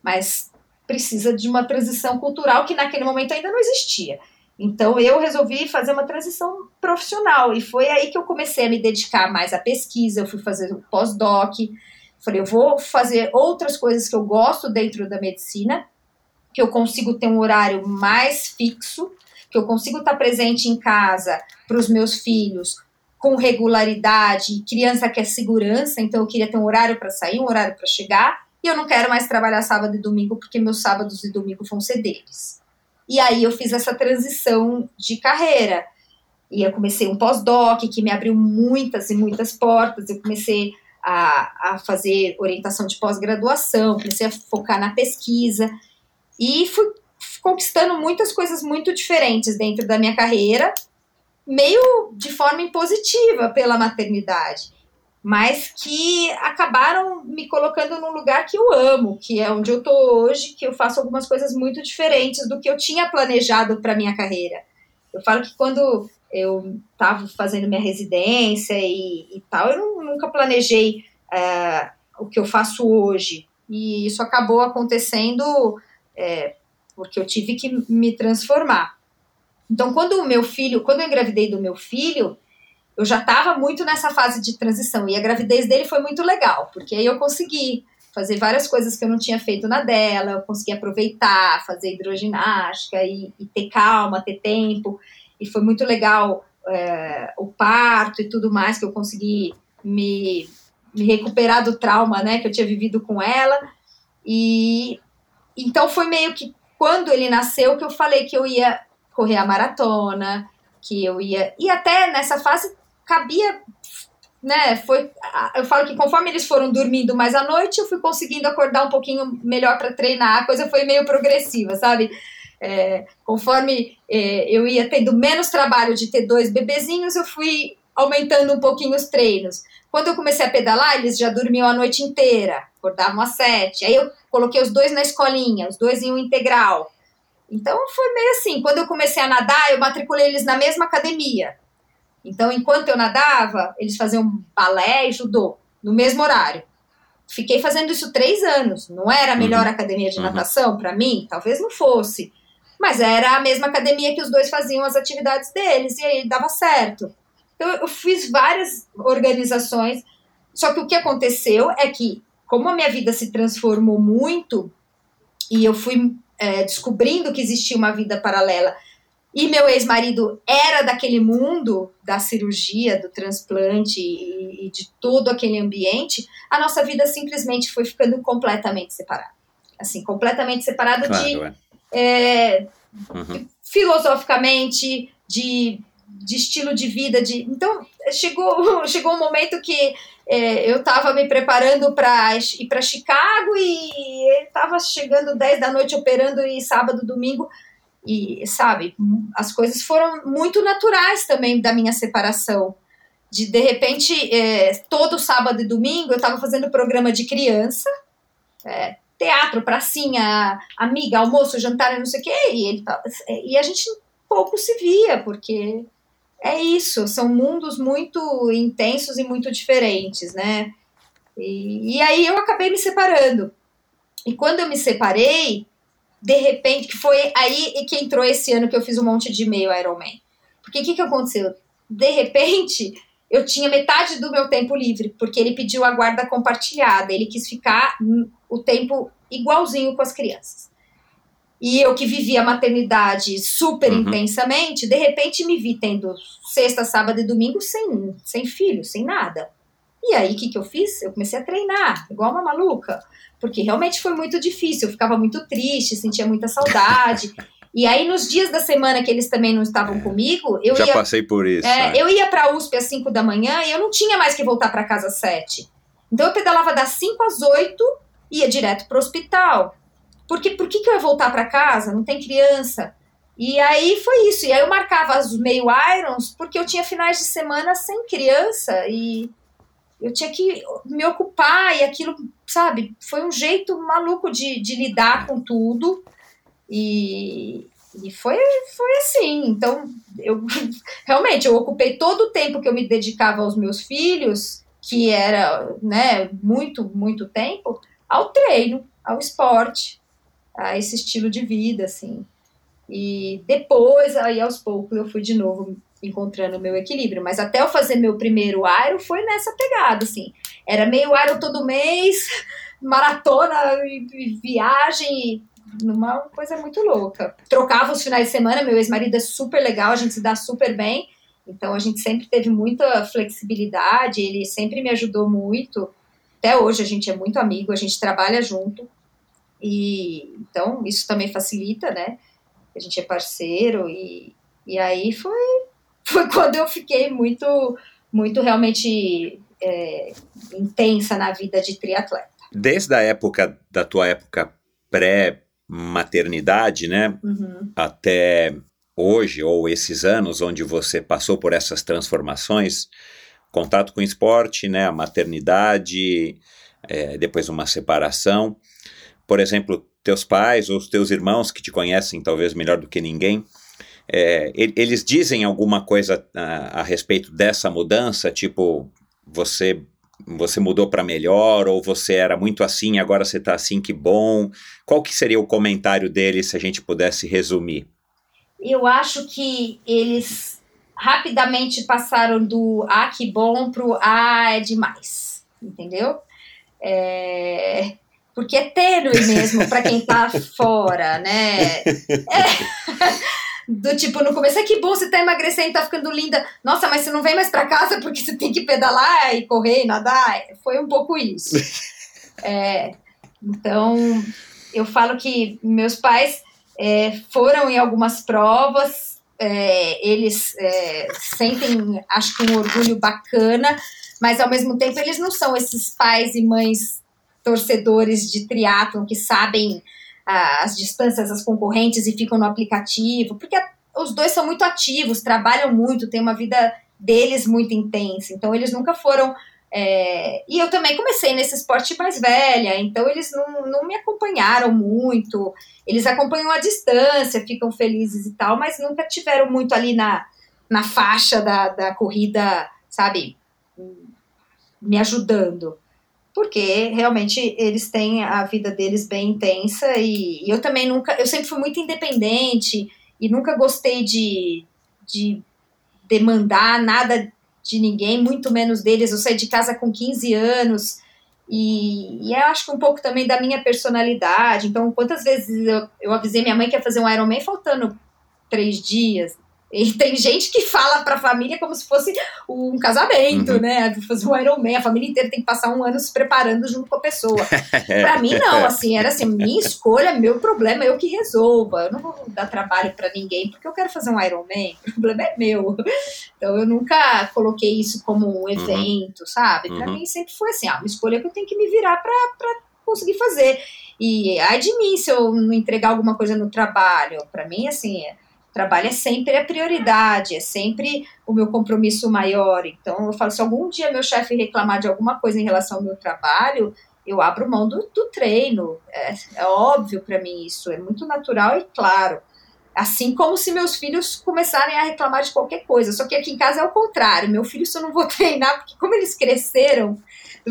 Mas precisa de uma transição cultural que naquele momento ainda não existia. Então eu resolvi fazer uma transição profissional e foi aí que eu comecei a me dedicar mais à pesquisa. Eu fui fazer o pós-doc. Falei, eu vou fazer outras coisas que eu gosto dentro da medicina, que eu consigo ter um horário mais fixo, que eu consigo estar presente em casa para os meus filhos com regularidade. Criança quer segurança, então eu queria ter um horário para sair, um horário para chegar. E eu não quero mais trabalhar sábado e domingo, porque meus sábados e domingo vão ser deles. E aí eu fiz essa transição de carreira. E eu comecei um pós-doc que me abriu muitas e muitas portas. Eu comecei a, a fazer orientação de pós-graduação, comecei a focar na pesquisa e fui conquistando muitas coisas muito diferentes dentro da minha carreira, meio de forma impositiva pela maternidade, mas que acabaram me colocando num lugar que eu amo, que é onde eu tô hoje, que eu faço algumas coisas muito diferentes do que eu tinha planejado para minha carreira. Eu falo que quando eu estava fazendo minha residência e, e tal, eu não, nunca planejei uh, o que eu faço hoje. E isso acabou acontecendo é, porque eu tive que me transformar. Então, quando o meu filho, quando eu engravidei do meu filho, eu já estava muito nessa fase de transição. E a gravidez dele foi muito legal, porque aí eu consegui fazer várias coisas que eu não tinha feito na dela, eu consegui aproveitar, fazer hidroginástica e, e ter calma, ter tempo, e foi muito legal é, o parto e tudo mais que eu consegui me, me recuperar do trauma, né, que eu tinha vivido com ela, e então foi meio que quando ele nasceu que eu falei que eu ia correr a maratona, que eu ia. E até nessa fase cabia. Né, foi, eu falo que conforme eles foram dormindo mais à noite, eu fui conseguindo acordar um pouquinho melhor para treinar. A coisa foi meio progressiva, sabe? É, conforme é, eu ia tendo menos trabalho de ter dois bebezinhos, eu fui aumentando um pouquinho os treinos. Quando eu comecei a pedalar, eles já dormiam a noite inteira, acordavam às sete. Aí eu coloquei os dois na escolinha, os dois em um integral. Então foi meio assim. Quando eu comecei a nadar, eu matriculei eles na mesma academia. Então, enquanto eu nadava, eles faziam balé e judô no mesmo horário. Fiquei fazendo isso três anos. Não era a melhor uhum. academia de uhum. natação para mim? Talvez não fosse. Mas era a mesma academia que os dois faziam as atividades deles e aí dava certo. Então, eu fiz várias organizações. Só que o que aconteceu é que, como a minha vida se transformou muito e eu fui é, descobrindo que existia uma vida paralela e meu ex-marido era daquele mundo da cirurgia, do transplante e, e, de todo aquele ambiente, a nossa vida simplesmente foi ficando completamente separada. Assim, completamente separada claro, de. É. É, uhum. Filosoficamente, de, de estilo de vida. de Então, chegou, chegou um momento que é, eu estava me preparando para ir para Chicago e ele estava chegando 10 da noite operando e sábado, domingo. E, sabe, as coisas foram muito naturais também da minha separação. De, de repente, é, todo sábado e domingo eu estava fazendo programa de criança, é, teatro, pracinha, amiga, almoço, jantar, não sei o quê, e, ele, e a gente pouco se via, porque é isso, são mundos muito intensos e muito diferentes, né? E, e, aí eu acabei me separando. E quando eu me separei, de repente, que foi aí que entrou esse ano que eu fiz um monte de e-mail Ironman. Porque o que, que aconteceu? De repente, eu tinha metade do meu tempo livre, porque ele pediu a guarda compartilhada, ele quis ficar o tempo igualzinho com as crianças e eu que vivia a maternidade super uhum. intensamente, de repente me vi tendo sexta, sábado e domingo sem, sem filho, sem nada. E aí, o que, que eu fiz? Eu comecei a treinar, igual uma maluca, porque realmente foi muito difícil, eu ficava muito triste, sentia muita saudade. e aí, nos dias da semana que eles também não estavam é, comigo, eu já ia. passei por isso. É, é. Eu ia para a USP às 5 da manhã e eu não tinha mais que voltar para casa às 7. Então, eu pedalava das 5 às 8, ia direto para o hospital. Porque por que, que eu ia voltar para casa? Não tem criança. E aí foi isso. E aí eu marcava os meio irons porque eu tinha finais de semana sem criança e eu tinha que me ocupar e aquilo, sabe, foi um jeito maluco de, de lidar com tudo. E, e foi, foi assim. Então, eu realmente eu ocupei todo o tempo que eu me dedicava aos meus filhos, que era né, muito, muito tempo, ao treino, ao esporte a esse estilo de vida, assim. E depois, aí aos poucos, eu fui de novo encontrando o meu equilíbrio. Mas até eu fazer meu primeiro Aero foi nessa pegada, assim. Era meio Aero todo mês, maratona viagem, numa coisa muito louca. Trocava os finais de semana, meu ex-marido é super legal, a gente se dá super bem. Então a gente sempre teve muita flexibilidade, ele sempre me ajudou muito. Até hoje a gente é muito amigo, a gente trabalha junto. E então isso também facilita, né? A gente é parceiro e, e aí foi, foi quando eu fiquei muito, muito realmente é, intensa na vida de triatleta. Desde a época da tua época pré-maternidade, né, uhum. até hoje ou esses anos onde você passou por essas transformações, contato com esporte, né, a maternidade, é, depois uma separação por exemplo, teus pais ou os teus irmãos que te conhecem talvez melhor do que ninguém, é, eles dizem alguma coisa a, a, respeito dessa mudança, tipo, você você mudou para melhor ou você era muito assim, agora você está assim, que bom? Qual que seria o comentário dele se a gente pudesse resumir? Eu acho que eles rapidamente passaram do ah, que bom pro ah, é demais. Entendeu? É, porque é tênue mesmo para quem tá fora, né? É, do tipo, no começo, é que bom, você tá emagrecendo, tá ficando linda. Nossa, mas você não vem mais para casa porque você tem que pedalar e correr e nadar. Foi um pouco isso. É, então, eu falo que meus pais é, foram em algumas provas, é, eles é, sentem, acho que um orgulho bacana, mas ao mesmo tempo eles não são esses pais e mães torcedores de triatlon que sabem ah, as distâncias, as concorrentes e ficam no aplicativo, porque a, os dois são muito ativos, trabalham muito, têm uma vida deles muito intensa, então eles nunca foram é, e eu também comecei nesse esporte mais velha, então eles não, não me acompanharam muito. Eles acompanham a distância, ficam felizes e tal, mas nunca tiveram muito ali na, na faixa da, da corrida, sabe, me ajudando. Porque realmente eles têm a vida deles bem intensa e, e eu também nunca, eu sempre fui muito independente e nunca gostei de, de demandar nada de ninguém, muito menos deles. Eu saí de casa com 15 anos e, e eu acho que um pouco também da minha personalidade. Então, quantas vezes eu, eu avisei minha mãe que ia fazer um Ironman faltando três dias, e tem gente que fala para a família como se fosse um casamento, uhum. né? Fazer um Iron Man, a família inteira tem que passar um ano se preparando junto com a pessoa. para mim, não, assim, era assim, minha escolha, meu problema, eu que resolva. Eu não vou dar trabalho para ninguém, porque eu quero fazer um Iron Man, o problema é meu. Então eu nunca coloquei isso como um uhum. evento, uhum. sabe? Para uhum. mim sempre foi assim, ah, uma escolha que eu tenho que me virar para conseguir fazer. E ai de mim se eu não entregar alguma coisa no trabalho. Para mim, assim, é trabalho é sempre a prioridade, é sempre o meu compromisso maior. Então, eu falo, se algum dia meu chefe reclamar de alguma coisa em relação ao meu trabalho, eu abro mão do, do treino. É, é óbvio para mim isso, é muito natural e claro. Assim como se meus filhos começarem a reclamar de qualquer coisa. Só que aqui em casa é o contrário. Meu filho, eu não vou treinar, porque como eles cresceram,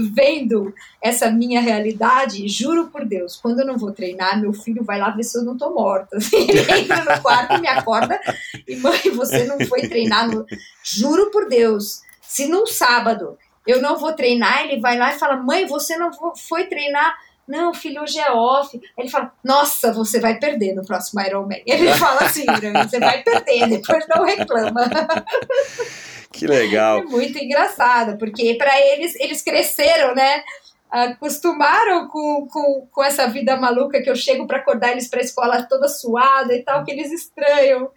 vendo essa minha realidade, juro por Deus, quando eu não vou treinar, meu filho vai lá ver se eu não tô morta. Ele entra no quarto me acorda e, mãe, você não foi treinar. No... Juro por Deus, se num sábado eu não vou treinar, ele vai lá e fala, mãe, você não foi treinar. Não, filho, hoje é off. Ele fala, nossa, você vai perder no próximo Ironman. Ele fala assim, você vai perder, depois não reclama. Que legal. É muito engraçado, porque para eles, eles cresceram, né? Acostumaram com, com, com essa vida maluca que eu chego para acordar eles para a escola toda suada e tal, que eles estranham.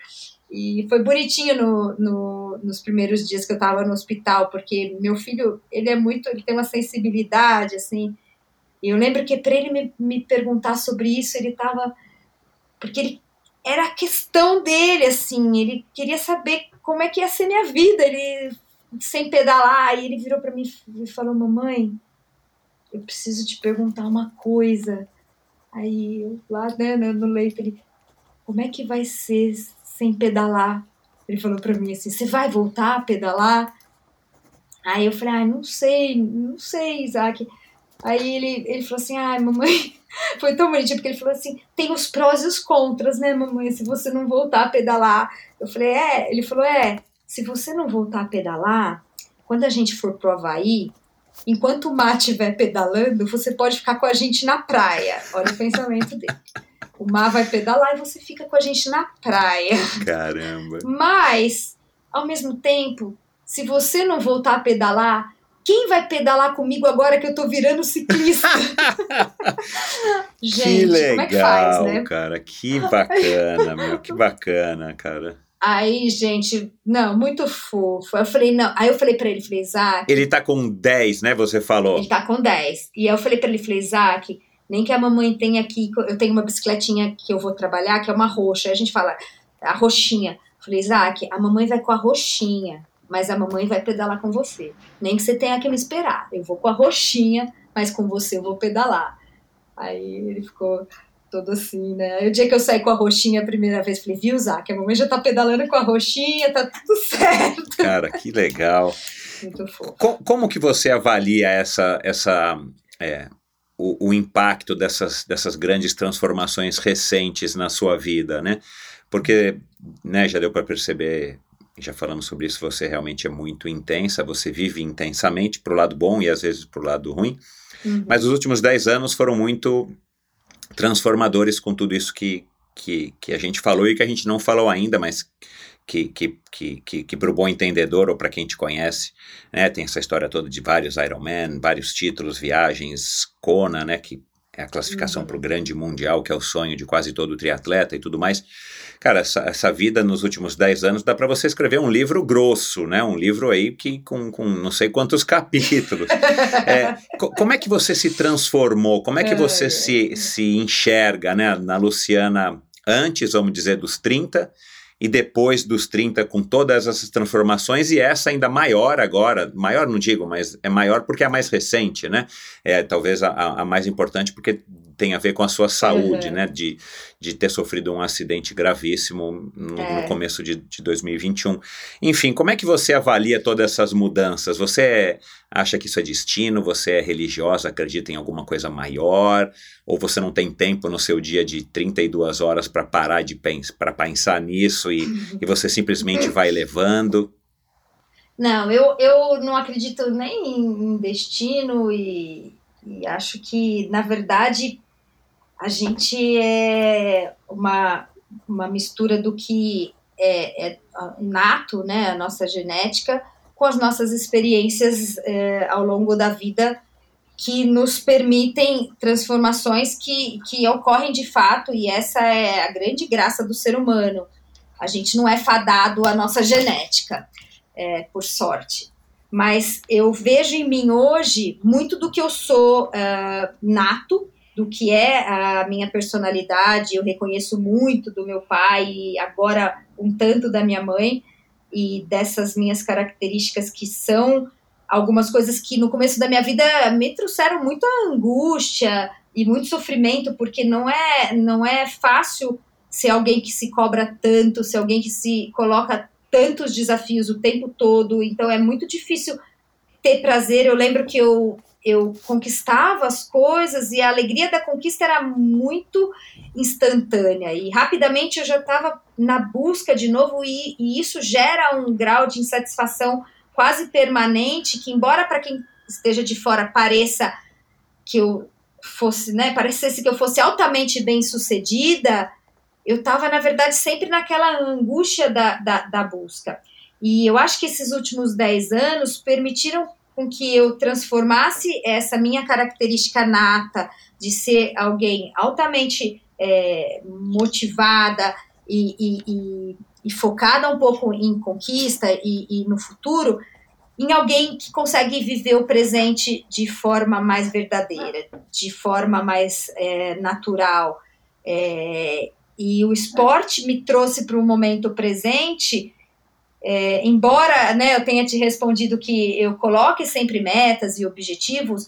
E foi bonitinho no, no, nos primeiros dias que eu estava no hospital, porque meu filho, ele é muito, ele tem uma sensibilidade, assim. E eu lembro que para ele me, me perguntar sobre isso, ele estava. Porque ele era a questão dele, assim, ele queria saber como é que ia ser minha vida, ele sem pedalar, e ele virou para mim e falou: "Mamãe, eu preciso te perguntar uma coisa". Aí eu lá né, no leito ele: "Como é que vai ser sem pedalar?". Ele falou para mim assim: "Você vai voltar a pedalar?". Aí eu falei: "Ah, não sei, não sei, Isaac". Aí ele, ele falou assim: ai, mamãe, foi tão bonitinho, porque ele falou assim: tem os prós e os contras, né, mamãe? Se você não voltar a pedalar. Eu falei: é. Ele falou: é, se você não voltar a pedalar, quando a gente for pro Havaí, enquanto o mar estiver pedalando, você pode ficar com a gente na praia. Olha o pensamento dele. O mar vai pedalar e você fica com a gente na praia. Caramba. Mas, ao mesmo tempo, se você não voltar a pedalar, quem vai pedalar comigo agora que eu tô virando ciclista? Gente, que legal, como é que faz, né? cara. Que bacana, meu, que bacana, cara. Aí, gente, não, muito fofo. Eu falei, não. Aí eu falei para ele, falei, Isaac. Ele tá com 10, né? Você falou. Ele tá com 10. E aí eu falei para ele, falei, Isaac, nem que a mamãe tenha aqui. Eu tenho uma bicicletinha que eu vou trabalhar, que é uma roxa. Aí a gente fala, a roxinha. Eu falei, Isaac, a mamãe vai com a roxinha mas a mamãe vai pedalar com você. Nem que você tenha que me esperar. Eu vou com a roxinha, mas com você eu vou pedalar. Aí ele ficou. todo assim, né? Aí o dia que eu saí com a roxinha a primeira vez, falei, viu, Zac, a mamãe já tá pedalando com a roxinha, tá tudo certo. Cara, que legal. Muito fofo. Co- como que você avalia essa, essa é, o, o impacto dessas, dessas grandes transformações recentes na sua vida, né? Porque, né, já deu para perceber, já falamos sobre isso, você realmente é muito intensa, você vive intensamente pro lado bom e às vezes pro lado ruim. Uhum. Mas os últimos 10 anos foram muito transformadores com tudo isso que, que, que a gente falou e que a gente não falou ainda, mas que, que, que, que, que para o bom entendedor ou para quem te conhece, né, tem essa história toda de vários Ironman, vários títulos, viagens, Kona, né, que é a classificação Uhum. para o grande mundial, que é o sonho de quase todo triatleta e tudo mais. Cara, essa, essa vida nos últimos 10 anos dá para você escrever um livro grosso, né? Um livro aí que com, com não sei quantos capítulos. É, co- como é que você se transformou? Como é que você ai. se, se enxerga, né? Na Luciana antes, vamos dizer, dos 30 e depois dos 30 com todas essas transformações e essa ainda maior agora, maior não digo, mas é maior porque é a mais recente, né? É talvez a, a- mais importante porque tem a ver com a sua saúde, Uhum. né? De, de ter sofrido um acidente gravíssimo no, no É. começo de, de 2021. Enfim, como é que você avalia todas essas mudanças? Você acha que isso é destino? Você é religiosa, acredita em alguma coisa maior? Ou você não tem tempo no seu dia de 32 horas para parar de para pensar nisso e, e você simplesmente vai levando? Não, eu, eu não acredito nem em destino e, e acho que, na verdade, a gente é uma, uma mistura do que é, é nato, né, a nossa genética, com as nossas experiências é, ao longo da vida que nos permitem transformações que, que ocorrem de fato, e essa é a grande graça do ser humano. A gente não é fadado à nossa genética é, por sorte. Mas eu vejo em mim hoje muito do que eu sou uh, nato, do que é a minha personalidade. Eu reconheço muito do meu pai e agora um tanto da minha mãe e dessas minhas características que são algumas coisas que no começo da minha vida me trouxeram muita angústia e muito sofrimento, porque não é não é fácil ser alguém que se cobra tanto, ser alguém que se coloca tantos desafios o tempo todo, então é muito difícil ter prazer. Eu lembro que eu, eu conquistava as coisas e a alegria da conquista era muito instantânea e rapidamente eu já estava na busca de novo e, e, isso gera um grau de insatisfação quase permanente que embora para quem esteja de fora pareça que eu fosse, né, parecesse que eu fosse altamente bem sucedida, eu estava, na verdade, sempre naquela angústia da, da, da, busca. E eu acho que esses últimos 10 anos permitiram com que eu transformasse essa minha característica nata de ser alguém altamente é, motivada e, e, e, e, focada um pouco em conquista e, no futuro, em alguém que consegue viver o presente de forma mais verdadeira, de forma mais é, natural. É, e o esporte me trouxe para o momento presente, é, embora né, eu tenha te respondido que eu coloque sempre metas e objetivos,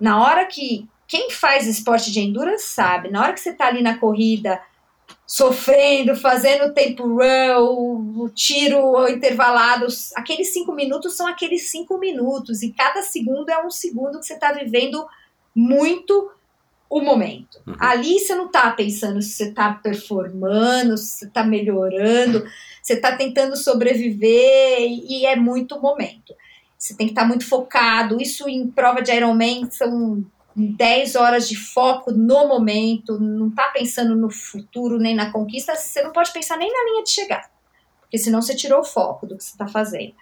na hora que quem faz esporte de endurance sabe, na hora que você está ali na corrida, sofrendo, fazendo o tempo run, o, o tiro intervalado, aqueles cinco minutos são aqueles cinco minutos, e cada segundo é um segundo que você está vivendo muito o momento. Uhum. Ali você não está pensando se você está performando, se você está melhorando, você está tentando sobreviver e, é muito momento. Você tem que estar tá muito focado. Isso em prova de Ironman são 10 horas de foco no momento, não está pensando no futuro nem na conquista, você não pode pensar nem na linha de chegada, porque senão você tirou o foco do que você está fazendo.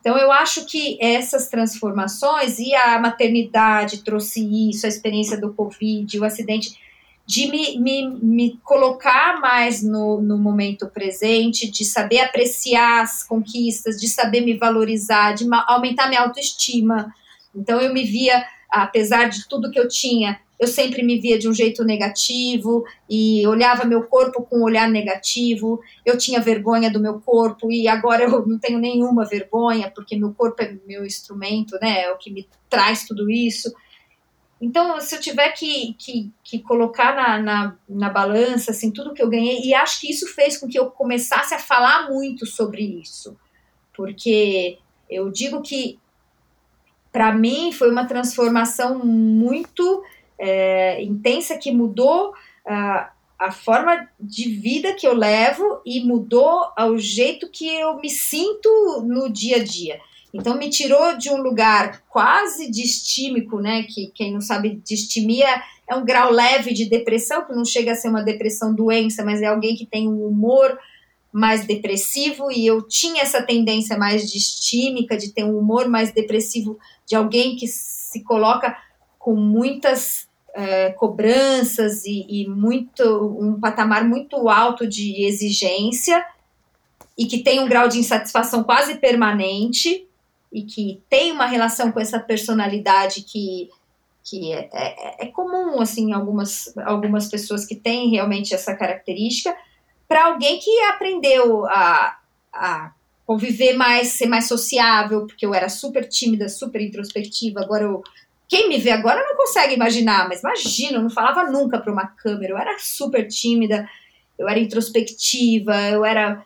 Então, eu acho que essas transformações e a maternidade trouxe isso, a experiência do Covid, o acidente, de me, me, me colocar mais no, no momento presente, de saber apreciar as conquistas, de saber me valorizar, de aumentar minha autoestima. Então, eu me via, apesar de tudo que eu tinha, eu sempre me via de um jeito negativo e olhava meu corpo com um olhar negativo. Eu tinha vergonha do meu corpo e agora eu não tenho nenhuma vergonha porque meu corpo é meu instrumento, né? É o que me traz tudo isso. Então, se eu tiver que, que, que colocar na, na, na, balança assim, tudo que eu ganhei, e acho que isso fez com que eu começasse a falar muito sobre isso, porque eu digo que para mim foi uma transformação muito é, intensa que mudou a, a forma de vida que eu levo e mudou o jeito que eu me sinto no dia a dia. Então me tirou de um lugar quase distímico, né? Que quem não sabe distimia é um grau leve de depressão, que não chega a ser uma depressão doença, mas é alguém que tem um humor mais depressivo e eu tinha essa tendência mais distímica de ter um humor mais depressivo de alguém que se coloca com muitas é, cobranças e, e muito um patamar muito alto de exigência e que tem um grau de insatisfação quase permanente e que tem uma relação com essa personalidade que, que é, é, é comum, assim, algumas, algumas pessoas que têm realmente essa característica, para alguém que aprendeu a, a conviver mais, ser mais sociável, porque eu era super tímida, super introspectiva, agora eu quem me vê agora não consegue imaginar, mas imagina, eu não falava nunca para uma câmera, eu era super tímida, eu era introspectiva, eu era.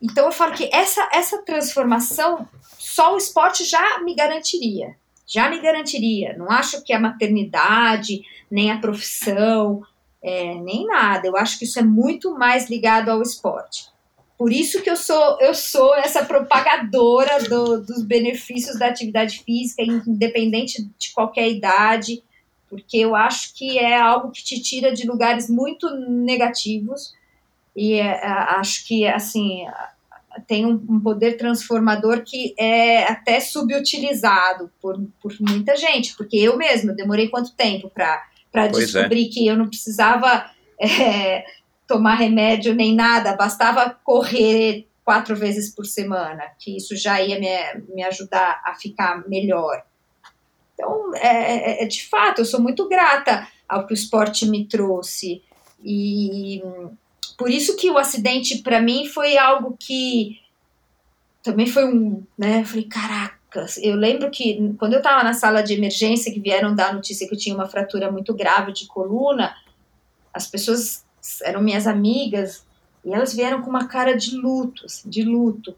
Então eu falo que essa, essa transformação só o esporte já me garantiria. Já me garantiria. Não acho que a maternidade, nem a profissão, é, nem nada. Eu acho que isso é muito mais ligado ao esporte. Por isso que eu sou, eu sou essa propagadora do, dos benefícios da atividade física, independente de qualquer idade, porque eu acho que é algo que te tira de lugares muito negativos. E é, acho que, assim, tem um, poder transformador que é até subutilizado por, por muita gente, porque eu mesma demorei quanto tempo para é. descobrir é. que eu não precisava é, tomar remédio nem nada, bastava correr quatro vezes por semana, que isso já ia me, me ajudar a ficar melhor. Então, é, é, é de fato, eu sou muito grata ao que o esporte me trouxe. E por isso que o acidente para mim foi algo que também foi um, né, eu falei, caraca, eu lembro que quando eu estava na sala de emergência que vieram dar a notícia que eu tinha uma fratura muito grave de coluna, as pessoas eram minhas amigas e elas vieram com uma cara de luto, assim, de luto.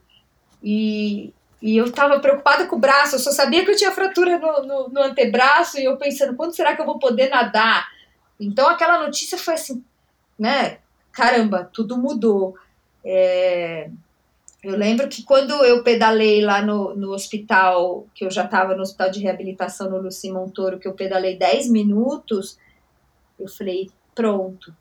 E, e eu estava preocupada com o braço, eu só sabia que eu tinha fratura no, no, no antebraço e eu pensando, quando será que eu vou poder nadar? Então aquela notícia foi assim, né, caramba, tudo mudou. É, eu lembro que quando eu pedalei lá no, no hospital, que eu já estava no hospital de reabilitação no Luci Montoro, que eu pedalei 10 minutos, eu falei, pronto,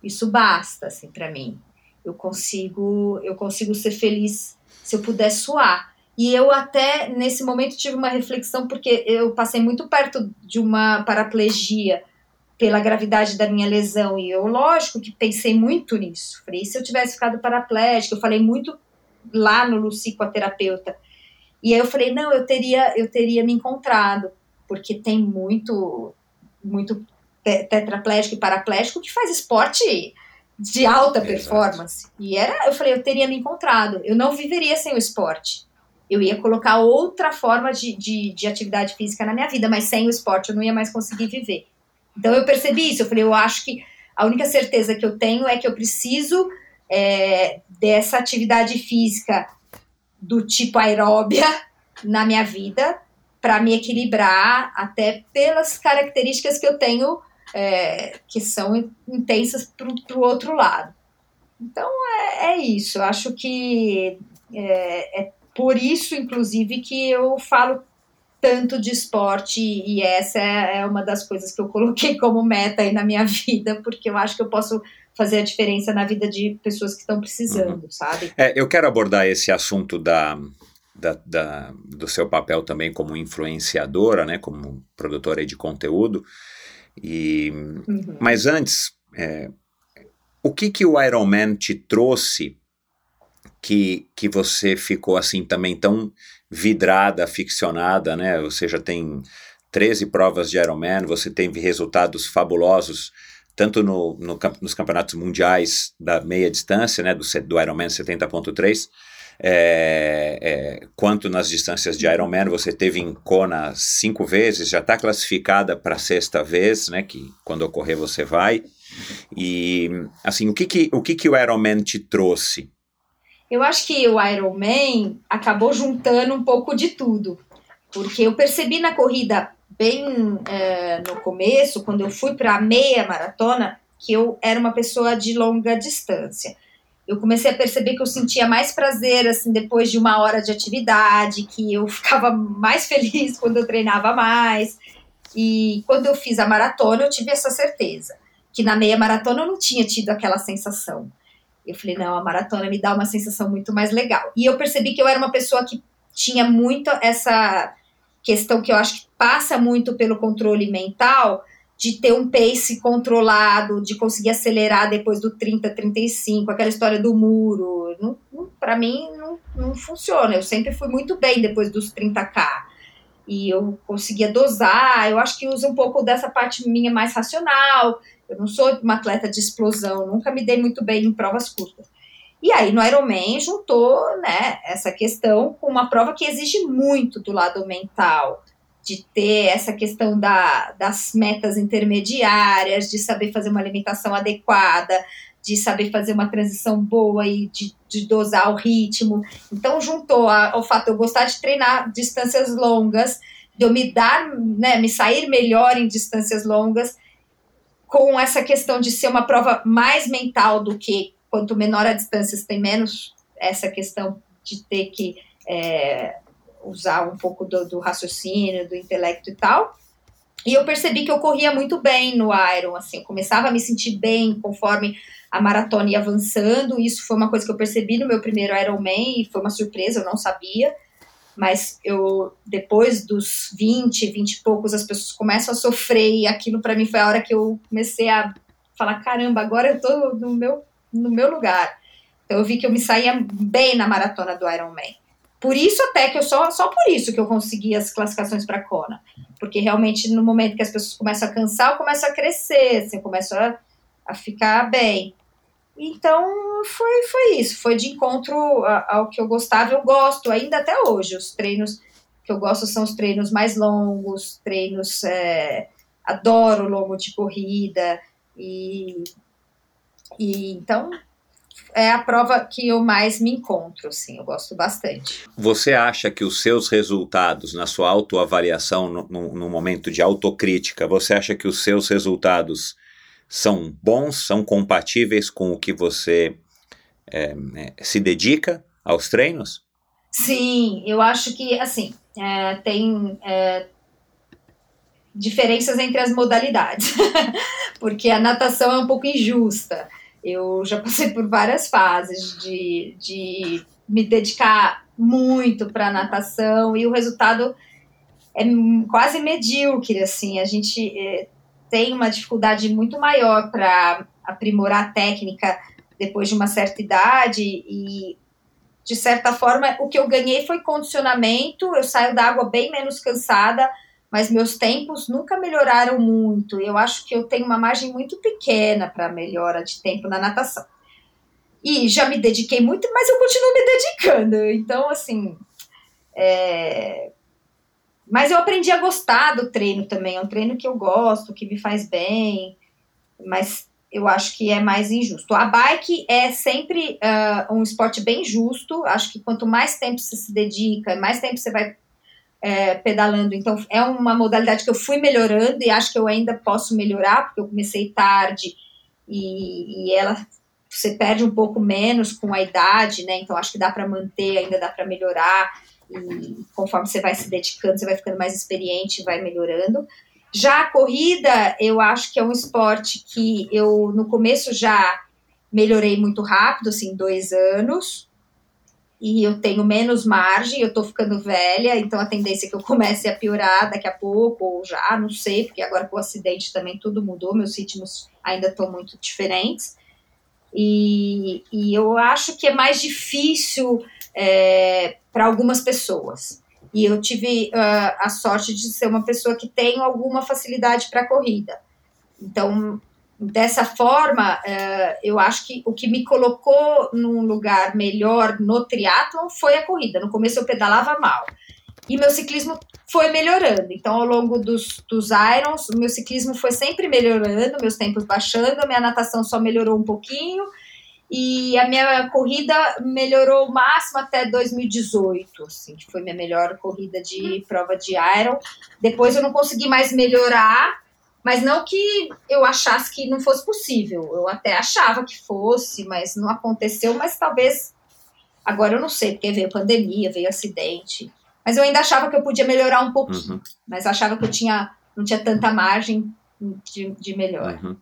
isso basta, assim, para mim. Eu consigo, eu consigo ser feliz se eu puder suar. E eu até, nesse momento, tive uma reflexão, porque eu passei muito perto de uma paraplegia, pela gravidade da minha lesão. E eu, lógico, que pensei muito nisso. Falei, se eu tivesse ficado paraplégica, eu falei muito lá no Luci com a terapeuta. E aí eu falei, não, eu teria, eu teria me encontrado, porque tem muito, muito tetraplégico e paraplégico que faz esporte de alta performance. Exato. E era, eu falei, eu teria me encontrado. Eu não viveria sem o esporte. Eu ia colocar outra forma de, de, de atividade física na minha vida, mas sem o esporte eu não ia mais conseguir viver. Então eu percebi isso, eu falei, eu acho que a única certeza que eu tenho é que eu preciso é, dessa atividade física do tipo aeróbia na minha vida para me equilibrar até pelas características que eu tenho é, que são intensas para o outro lado. Então é, é, isso, eu acho que é, é por isso, inclusive, que eu falo tanto de esporte e essa é, é uma das coisas que eu coloquei como meta aí na minha vida, porque eu acho que eu posso fazer a diferença na vida de pessoas que estão precisando, uhum. sabe? É, eu quero abordar esse assunto da, da, da, do seu papel também como influenciadora, né, como produtora de conteúdo. E, uhum. Mas antes, é, o que, que o Iron Man te trouxe que, que você ficou assim também tão vidrada, ficcionada, né? Você já tem 13 provas de Ironman, você teve resultados fabulosos, tanto no, no, nos campeonatos mundiais da meia distância, né? Do, do Ironman 70.3, é, é, quanto nas distâncias de Ironman. Você teve em Kona cinco vezes, já está classificada para a sexta vez, né? Que quando ocorrer você vai. E assim, o que que o, que que o Ironman te trouxe? Eu acho que o Ironman acabou juntando um pouco de tudo, porque eu percebi na corrida bem é, no começo, quando eu fui para a meia maratona, que eu era uma pessoa de longa distância eu comecei a perceber que eu sentia mais prazer assim depois de uma hora de atividade, que eu ficava mais feliz quando eu treinava mais. E quando eu fiz a maratona, eu tive essa certeza, que na meia maratona eu não tinha tido aquela sensação. Eu falei, não, a maratona me dá uma sensação muito mais legal. E eu percebi que eu era uma pessoa que tinha muito essa questão que eu acho que passa muito pelo controle mental, de ter um pace controlado, de conseguir acelerar depois do 30, 35, aquela história do muro. Não, não para mim não, não funciona. Eu sempre fui muito bem depois dos 30K. E eu conseguia dosar, eu acho que usa um pouco dessa parte minha mais racional. Eu não sou uma atleta de explosão, nunca me dei muito bem em provas curtas. E aí no Ironman juntou, né, essa questão com uma prova que exige muito do lado mental de ter essa questão da, das metas intermediárias, de saber fazer uma alimentação adequada, de saber fazer uma transição boa e de, de dosar o ritmo. Então, juntou ao fato de eu gostar de treinar distâncias longas, de eu me dar, né, me sair melhor em distâncias longas, com essa questão de ser uma prova mais mental do que quanto menor a distância, tem menos essa questão de ter que é, usar um pouco do, do, raciocínio, do intelecto e tal. E eu percebi que eu corria muito bem no Iron, assim, eu começava a me sentir bem conforme a maratona ia avançando. Isso foi uma coisa que eu percebi no meu primeiro Ironman e foi uma surpresa, eu não sabia. Mas eu, depois dos 20, 20 e poucos, as pessoas começam a sofrer e aquilo para mim foi a hora que eu comecei a falar: caramba, agora eu tô no meu, no meu lugar. Então eu vi que eu me saía bem na maratona do Ironman. Por isso até que eu só só por isso que eu consegui as classificações para Kona, porque realmente no momento que as pessoas começam a cansar, eu começo a crescer, assim, eu começo a, a ficar bem. Então foi foi isso, foi de encontro ao que eu gostava, eu gosto ainda até hoje. Os treinos que eu gosto são os treinos mais longos, treinos é, adoro longo de corrida e, e então é a prova que eu mais me encontro, assim, eu gosto bastante. Você acha que os seus resultados, na sua autoavaliação, no, no, no momento de autocrítica, você acha que os seus resultados são bons, são compatíveis com o que você é, se dedica aos treinos? Sim, eu acho que, assim, é, tem é, diferenças entre as modalidades, porque a natação é um pouco injusta. Eu já passei por várias fases de, de me dedicar muito para natação e o resultado é quase medíocre, assim, a gente tem uma dificuldade muito maior para aprimorar a técnica depois de uma certa idade e de certa forma o que eu ganhei foi condicionamento, eu saio da água bem menos cansada, mas meus tempos nunca melhoraram muito. Eu acho que eu tenho uma margem muito pequena para melhora de tempo na natação. E já me dediquei muito, mas eu continuo me dedicando. Então, assim. É... Mas eu aprendi a gostar do treino também. É um treino que eu gosto, que me faz bem, mas eu acho que é mais injusto. A bike é sempre uh, um esporte bem justo. Acho que quanto mais tempo você se dedica, mais tempo você vai é, pedalando. Então, é uma modalidade que eu fui melhorando e acho que eu ainda posso melhorar, porque eu comecei tarde e, e ela você perde um pouco menos com a idade, né? Então, acho que dá para manter, ainda dá para melhorar. E conforme você vai se dedicando, você vai ficando mais experiente, vai melhorando. Já a corrida, eu acho que é um esporte que eu, no começo, já melhorei muito rápido, assim, dois anos e eu tenho menos margem, eu tô ficando velha, então a tendência é que eu comece a piorar daqui a pouco, ou já, não sei, porque agora com o acidente também tudo mudou, meus ritmos ainda estão muito diferentes. E, e eu acho que é mais difícil é, para algumas pessoas. E eu tive uh, a sorte de ser uma pessoa que tem alguma facilidade para corrida. Então, dessa forma, uh, eu acho que o que me colocou num lugar melhor no triatlon foi a corrida. No começo eu pedalava mal. E meu ciclismo foi melhorando. Então, ao longo dos, dos Irons, o meu ciclismo foi sempre melhorando, meus tempos baixando, minha natação só melhorou um pouquinho. E a minha corrida melhorou o máximo até 2018, assim, que foi minha melhor corrida de prova de Iron. Depois eu não consegui mais melhorar, mas não que eu achasse que não fosse possível. Eu até achava que fosse, mas não aconteceu. Mas talvez agora eu não sei, porque veio pandemia, veio acidente. Mas eu ainda achava que eu podia melhorar um pouquinho. Uhum. Mas achava que eu tinha, não tinha tanta margem de, de melhor. Uhum.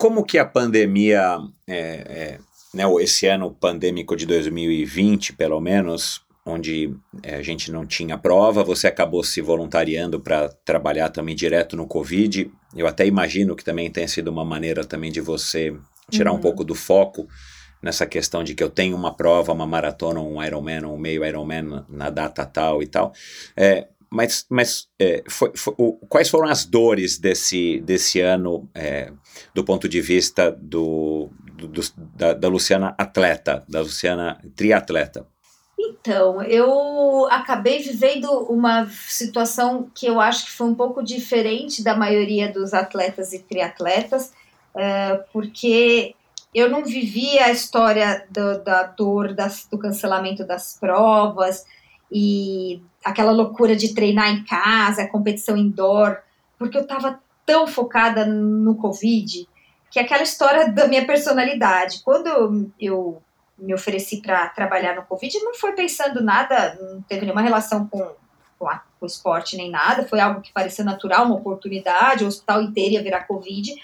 Como que a pandemia, é, é, né, esse ano pandêmico de 2020, pelo menos, onde é, a gente não tinha prova, você acabou se voluntariando para trabalhar também direto no Covid. Eu até imagino que também tenha sido uma maneira também de você tirar uhum. um pouco do foco nessa questão de que eu tenho uma prova, uma maratona, um Ironman, um meio Ironman na data tal e tal. É, mas mas é, foi, foi, o, quais foram as dores desse, desse ano é, do ponto de vista do, do, do da, da, Luciana atleta, da Luciana triatleta? Então, eu acabei vivendo uma situação que eu acho que foi um pouco diferente da maioria dos atletas e triatletas, é, porque eu não vivi a história do, da dor das, do cancelamento das provas e aquela loucura de treinar em casa, competição indoor, porque eu estava tão focada no Covid que aquela história da minha personalidade. Quando eu, me ofereci para trabalhar no Covid, não foi pensando nada, não teve nenhuma relação com, com, a, com o esporte nem nada, foi algo que pareceu natural, uma oportunidade, o hospital inteiro ia virar Covid.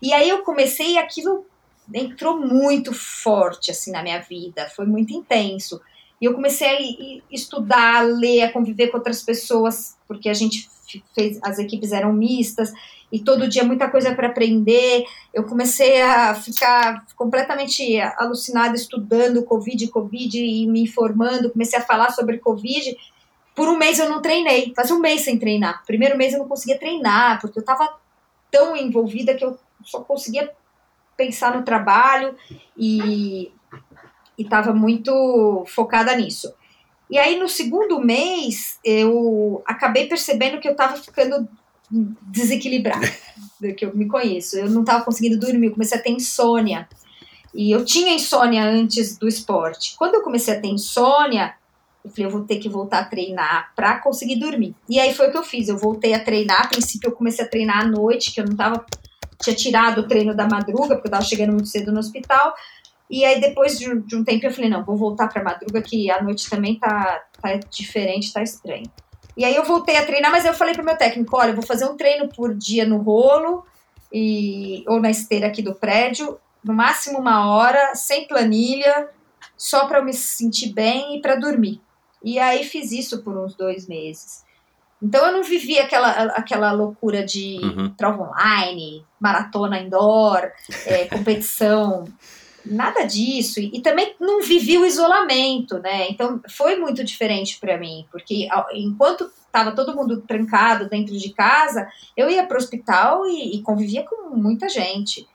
E aí eu comecei aquilo entrou muito forte assim na minha vida, foi muito intenso. E eu comecei a estudar, a ler, a conviver com outras pessoas, porque a gente fez, as equipes eram mistas e todo dia muita coisa para aprender. Eu comecei a ficar completamente alucinada estudando Covid, Covid e me informando. Comecei a falar sobre Covid. Por um mês eu não treinei, fazia um mês sem treinar. Primeiro mês eu não conseguia treinar, porque eu estava tão envolvida que eu só conseguia pensar no trabalho e estava muito focada nisso. E aí, no segundo mês, eu acabei percebendo que eu estava ficando desequilibrada, que eu me conheço. Eu não estava conseguindo dormir, eu comecei a ter insônia. E eu tinha insônia antes do esporte. Quando eu comecei a ter insônia, eu falei, eu vou ter que voltar a treinar para conseguir dormir. E aí foi o que eu fiz. Eu voltei a treinar. A princípio, eu comecei a treinar à noite, que eu não estava tinha tirado o treino da madruga, porque eu tava chegando muito cedo no hospital. E aí, depois de, de um tempo, eu falei: não, vou voltar pra madruga, que a noite também tá, tá diferente, tá estranho. E aí, eu voltei a treinar, mas eu falei pro meu técnico: olha, eu vou fazer um treino por dia no rolo, e, ou na esteira aqui do prédio, no máximo uma hora, sem planilha, só para eu me sentir bem e para dormir. E aí, fiz isso por uns dois meses. Então eu não vivi aquela, aquela loucura de uhum. prova online, maratona indoor, é, competição, nada disso. E, e, também não vivi o isolamento, né? Então foi muito diferente para mim, porque enquanto estava todo mundo trancado dentro de casa, eu ia para o hospital e, e convivia com muita gente.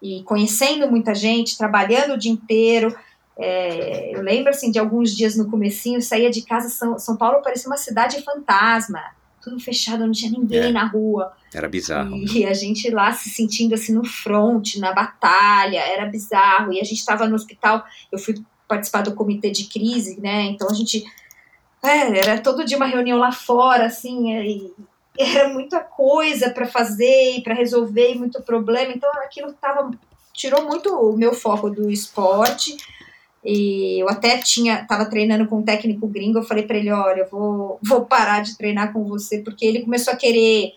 E conhecendo muita gente, trabalhando o dia inteiro. É, eu lembro assim de alguns dias no comecinho, eu saía de casa, São, São Paulo parecia uma cidade fantasma, tudo fechado, não tinha ninguém é, na rua. Era bizarro. E a gente lá se sentindo assim no front, na batalha, era bizarro. E a gente estava no hospital, eu fui participar do comitê de crise, né? Então a gente é, era todo dia uma reunião lá fora, assim, e era muita coisa para fazer e para resolver, e muito problema. Então aquilo tava tirou muito o meu foco do esporte e eu até tinha, tava treinando com um técnico gringo, eu falei para ele, olha, eu vou, vou parar de treinar com você, porque ele começou a querer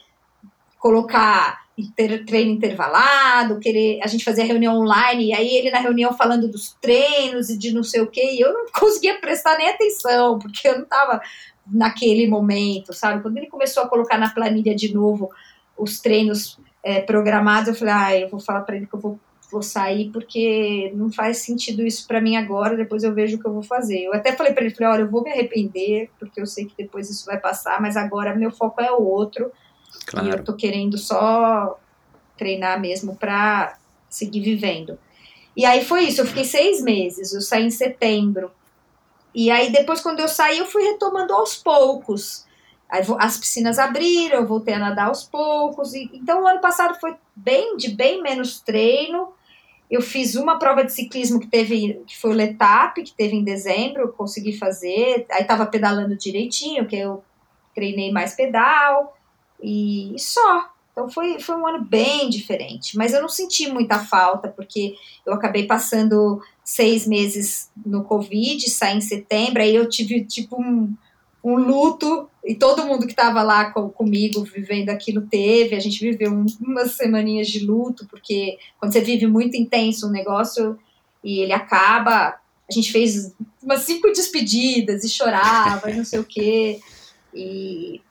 colocar inter, treino intervalado, querer, a gente fazia reunião online, e aí ele na reunião falando dos treinos e de não sei o que, e eu não conseguia prestar nem atenção, porque eu não tava naquele momento, sabe? Quando ele começou a colocar na planilha de novo os treinos é, programados, eu falei, ah, eu vou falar para ele que eu vou vou sair porque não faz sentido isso para mim agora, depois eu vejo o que eu vou fazer. Eu até falei para ele, falei, olha, eu vou me arrepender, porque eu sei que depois isso vai passar, mas agora meu foco é outro. Claro. E eu tô querendo só treinar mesmo para seguir vivendo. E aí foi isso, eu fiquei seis meses, eu saí em setembro. E aí depois, quando eu saí, eu fui retomando aos poucos. Aí, as piscinas abriram, eu voltei a nadar aos poucos. E, então o ano passado foi bem de bem menos treino. Eu fiz uma prova de ciclismo que teve, que foi o Letap, que teve em dezembro, consegui fazer. Aí tava pedalando direitinho, que eu treinei mais pedal e, e só. Então foi, foi um ano bem diferente, mas eu não senti muita falta, porque eu acabei passando seis meses no Covid, saí em setembro, aí eu tive tipo um, um luto, e todo mundo que estava lá com, comigo vivendo aquilo teve, a gente viveu um, umas semaninhas de luto, porque quando você vive muito intenso um negócio e ele acaba, a gente fez umas cinco despedidas e chorava e não sei o quê, e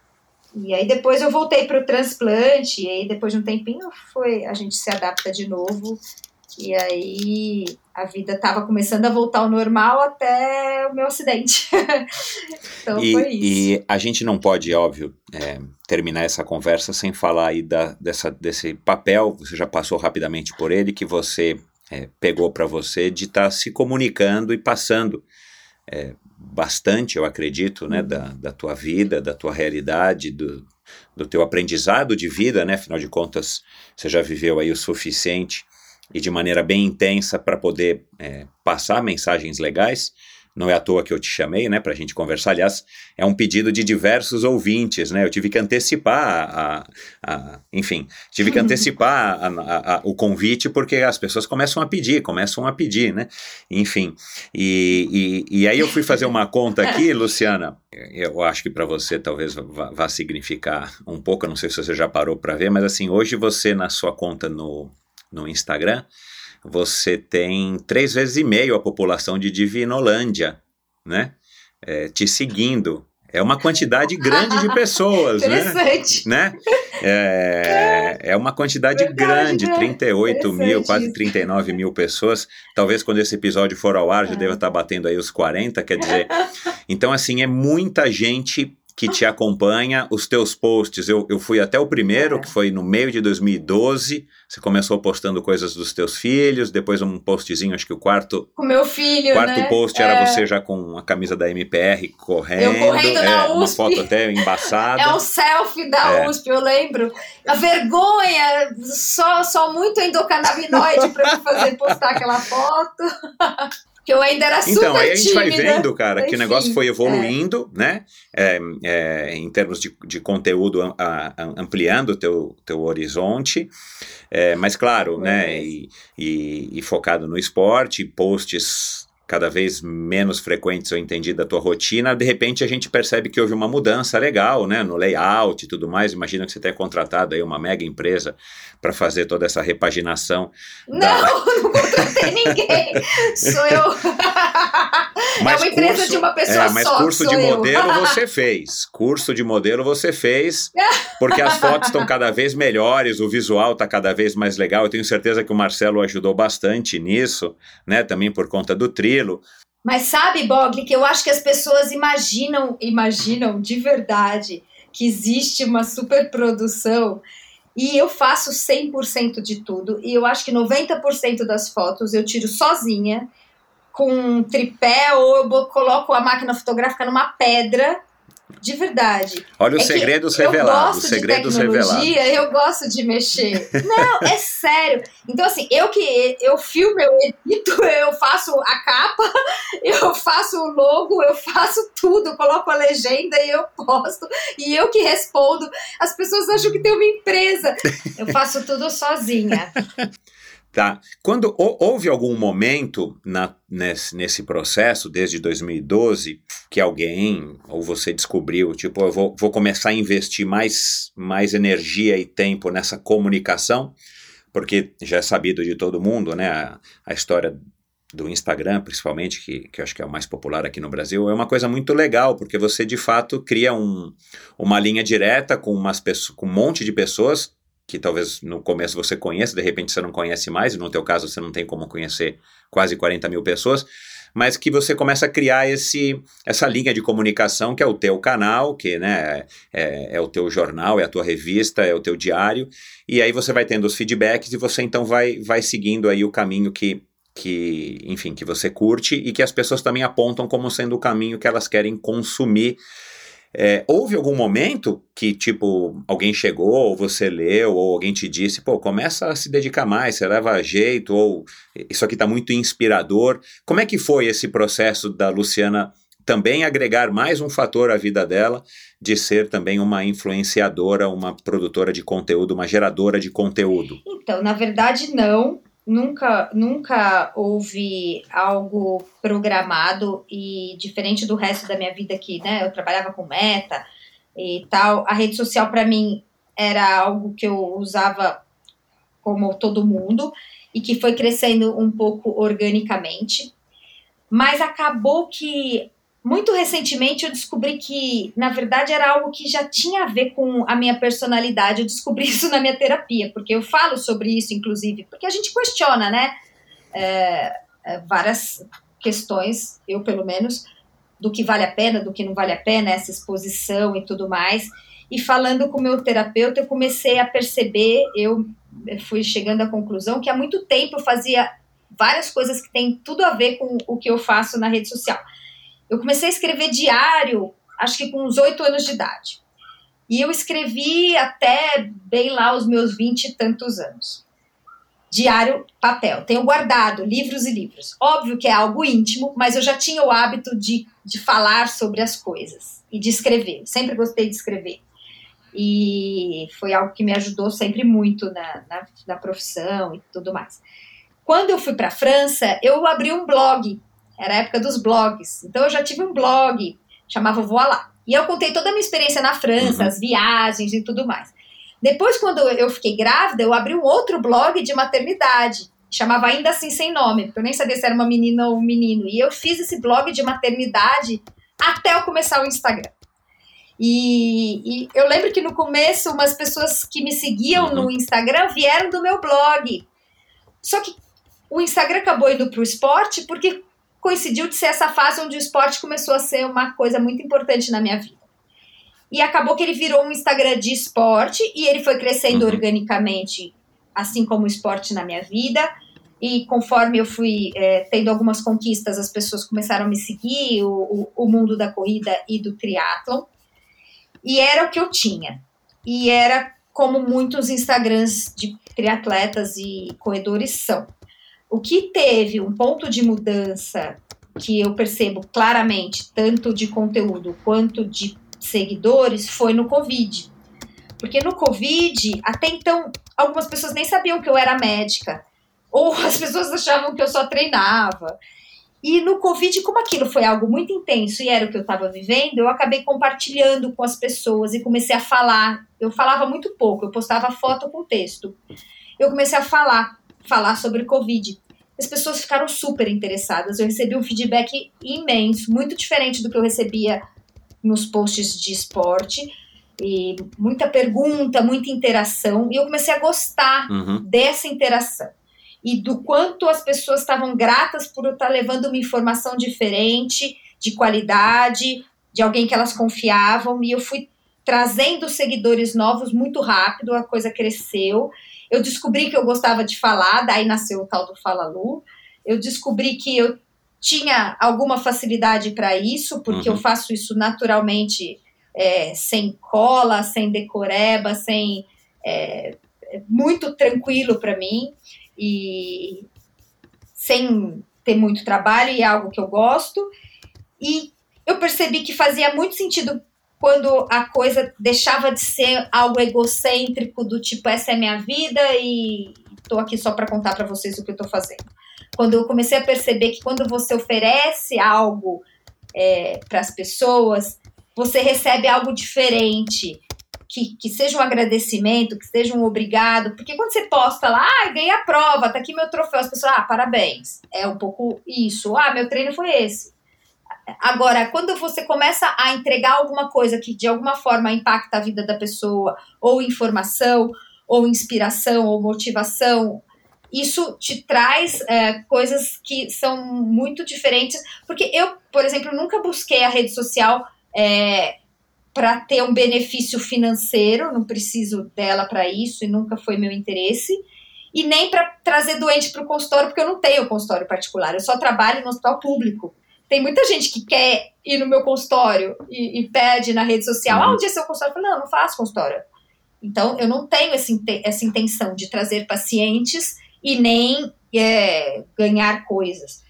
e aí depois eu voltei para o transplante, e aí depois de um tempinho foi, a gente se adapta de novo, e aí a vida estava começando a voltar ao normal até o meu acidente. então e, foi isso. E a gente não pode, óbvio, é, terminar essa conversa sem falar aí da, dessa, desse papel, você já passou rapidamente por ele, que você é, pegou para você de estar tá se comunicando e passando é, bastante, eu acredito, né, da, da tua vida, da tua realidade, do, do teu aprendizado de vida, né, afinal de contas, você já viveu aí o suficiente e de maneira bem intensa para poder é, passar mensagens legais. Não é à toa que eu te chamei, né, para a gente conversar. Aliás, é um pedido de diversos ouvintes, né? Eu tive que antecipar, a, a enfim, tive que antecipar a, a, o convite porque as pessoas começam a pedir, começam a pedir, né? Enfim, e, e, e aí eu fui fazer uma conta aqui, Luciana. Eu acho que para você talvez vá, vá significar um pouco. Eu não sei se você já parou para ver, mas assim, hoje você na sua conta no, no Instagram você tem três vezes e meio a população de Divinolândia, né? É, te seguindo. É uma quantidade grande de pessoas, né? Interessante. né? É, é uma quantidade Verdade, grande, né? 38 mil, Interessante quase isso. 39 mil pessoas. Talvez quando esse episódio for ao ar já É. deva estar batendo aí os 40, quer dizer. Então, assim, é muita gente que te acompanha, os teus posts. Eu, eu fui até o primeiro, É. que foi no meio de 2012. Você começou postando coisas dos teus filhos, depois um postzinho, acho que o quarto, Com meu filho, quarto né? post era É. você já com a camisa da MPR correndo. Eu correndo na é, uma USP. foto até embaçada. É um selfie da É. USP, eu lembro. A vergonha, só, só muito endocannabinoide para fazer postar aquela foto. que eu ainda era super Então, aí a gente vai tímida. vendo, cara, que o Enfim, negócio foi evoluindo, né? É, é, em termos de, de conteúdo, a- a- ampliando o teu, teu horizonte. É, mas, claro, né? E, e- e focado no esporte, posts cada vez menos frequentes, eu entendi, da tua rotina. De repente, a gente percebe que houve uma mudança legal, né? No layout e tudo mais. Imagina que você tenha contratado aí uma mega empresa para fazer toda essa repaginação. Não, da- não contratei ninguém. Sou eu. é uma empresa de uma pessoa é, mas só. curso sou de eu. modelo você fez. Curso de modelo você fez, porque as fotos estão cada vez melhores, o visual está cada vez mais legal. Eu tenho certeza que o Marcelo ajudou bastante nisso, né? Também por conta do trilo. Mas sabe, Bogli, que eu acho que as pessoas imaginam, imaginam de verdade que existe uma superprodução e eu faço 100% de tudo. E eu acho que 90% das fotos eu tiro sozinha, com um tripé, ou eu coloco a máquina fotográfica numa pedra. De verdade. Olha os É que segredos eu revelados, gosto os segredos de tecnologia, revelados. eu gosto de mexer. Não, é sério. Então, assim, eu que eu filmo, eu edito, eu faço a capa, eu faço o logo, eu faço tudo, eu coloco a legenda e eu posto. E eu que respondo. As pessoas acham que tem uma empresa. Eu faço tudo sozinha. Tá. Quando hou- houve algum momento na, nesse, nesse processo, desde 2012, que alguém ou você descobriu, tipo, eu vou, vou começar a investir mais, mais energia e tempo nessa comunicação, porque já é sabido de todo mundo, né? A, a história do Instagram, principalmente, que, que eu acho que é o mais popular aqui no Brasil, é uma coisa muito legal, porque você de fato cria um, uma linha direta com, umas com um monte de pessoas que talvez no começo você conheça, de repente você não conhece mais, e no teu caso você não tem como conhecer quase 40 mil pessoas, mas que você começa a criar esse, essa linha de comunicação que é o teu canal, que né, é, é o teu jornal, é a tua revista, é o teu diário, e aí você vai tendo os feedbacks e você então vai, vai seguindo aí o caminho que, que, enfim, que você curte e que as pessoas também apontam como sendo o caminho que elas querem consumir é, houve algum momento que, tipo, alguém chegou, ou você leu, ou alguém te disse, pô, começa a se dedicar mais, você leva jeito, ou isso aqui tá muito inspirador. Como é que foi esse processo da Luciana também agregar mais um fator à vida dela, de ser também uma influenciadora, uma produtora de conteúdo, uma geradora de conteúdo? Então, na verdade, não nunca, nunca houve algo programado e diferente do resto da minha vida que, né, eu trabalhava com meta e tal, a rede social para mim era algo que eu usava como todo mundo e que foi crescendo um pouco organicamente. Mas acabou que muito recentemente eu descobri que, na verdade, era algo que já tinha a ver com a minha personalidade. Eu descobri isso na minha terapia, porque eu falo sobre isso, inclusive, porque a gente questiona, né? É, é, várias questões, eu pelo menos, do que vale a pena, do que não vale a pena, essa exposição e tudo mais. E falando com o meu terapeuta, eu comecei a perceber, eu fui chegando à conclusão que há muito tempo eu fazia várias coisas que têm tudo a ver com o que eu faço na rede social. Eu comecei a escrever diário, acho que com uns oito anos de idade. E eu escrevi até bem lá os meus vinte e tantos anos. Diário, papel. Tenho guardado livros e livros. Óbvio que é algo íntimo, mas eu já tinha o hábito de, de falar sobre as coisas e de escrever. Sempre gostei de escrever. E foi algo que me ajudou sempre muito na, na, na profissão e tudo mais. Quando eu fui para a França, eu abri um blog era a época dos blogs. Então eu já tive um blog, chamava Voilá. E eu contei toda a minha experiência na França, uhum. as viagens e tudo mais. Depois, quando eu fiquei grávida, eu abri um outro blog de maternidade. Chamava Ainda Assim Sem Nome, porque eu nem sabia se era uma menina ou um menino. E eu fiz esse blog de maternidade até eu começar o Instagram. E, e eu lembro que no começo, umas pessoas que me seguiam uhum. no Instagram vieram do meu blog. Só que o Instagram acabou indo para o esporte porque coincidiu de ser essa fase onde o esporte começou a ser uma coisa muito importante na minha vida. E acabou que ele virou um Instagram de esporte e ele foi crescendo uhum. organicamente, assim como o esporte na minha vida. E conforme eu fui é, tendo algumas conquistas, as pessoas começaram a me seguir, o, o, o mundo da corrida e do triatlon. E era o que eu tinha. E era como muitos Instagrams de triatletas e corredores são. O que teve um ponto de mudança que eu percebo claramente, tanto de conteúdo quanto de seguidores, foi no Covid. Porque no Covid, até então, algumas pessoas nem sabiam que eu era médica, ou as pessoas achavam que eu só treinava. E no Covid, como aquilo foi algo muito intenso e era o que eu estava vivendo, eu acabei compartilhando com as pessoas e comecei a falar. Eu falava muito pouco, eu postava foto com texto. Eu comecei a falar, falar sobre Covid as pessoas ficaram super interessadas. Eu recebi um feedback imenso, muito diferente do que eu recebia nos posts de esporte. E muita pergunta, muita interação. E eu comecei a gostar uhum. dessa interação. E do quanto as pessoas estavam gratas por eu estar levando uma informação diferente, de qualidade, de alguém que elas confiavam. E eu fui trazendo seguidores novos muito rápido, a coisa cresceu. Eu descobri que eu gostava de falar, daí nasceu o tal do Fala Lu. Eu descobri que eu tinha alguma facilidade para isso, porque uhum. eu faço isso naturalmente, é, sem cola, sem decoreba, sem. É, muito tranquilo para mim e sem ter muito trabalho e é algo que eu gosto. E eu percebi que fazia muito sentido quando a coisa deixava de ser algo egocêntrico do tipo essa é minha vida e estou aqui só para contar para vocês o que eu estou fazendo. Quando eu comecei a perceber que quando você oferece algo é, para as pessoas, você recebe algo diferente, que, que, seja um agradecimento, que seja um obrigado, porque quando você posta lá, ah, ganhei a prova, tá aqui meu troféu, as pessoas, ah, parabéns. É um pouco isso, ah, meu treino foi esse. Agora, quando você começa a entregar alguma coisa que de alguma forma impacta a vida da pessoa, ou informação, ou inspiração, ou motivação, isso te traz é, coisas que são muito diferentes. Porque eu, por exemplo, nunca busquei a rede social é, para ter um benefício financeiro, não preciso dela para isso e nunca foi meu interesse. E nem para trazer doente para o consultório, porque eu não tenho consultório particular, eu só trabalho no hospital público. Tem muita gente que quer ir no meu consultório e, e pede na rede social: ah, onde é seu consultório? Eu falo, não, não faço consultório. Então, eu não tenho esse, essa intenção de trazer pacientes e nem é, ganhar coisas.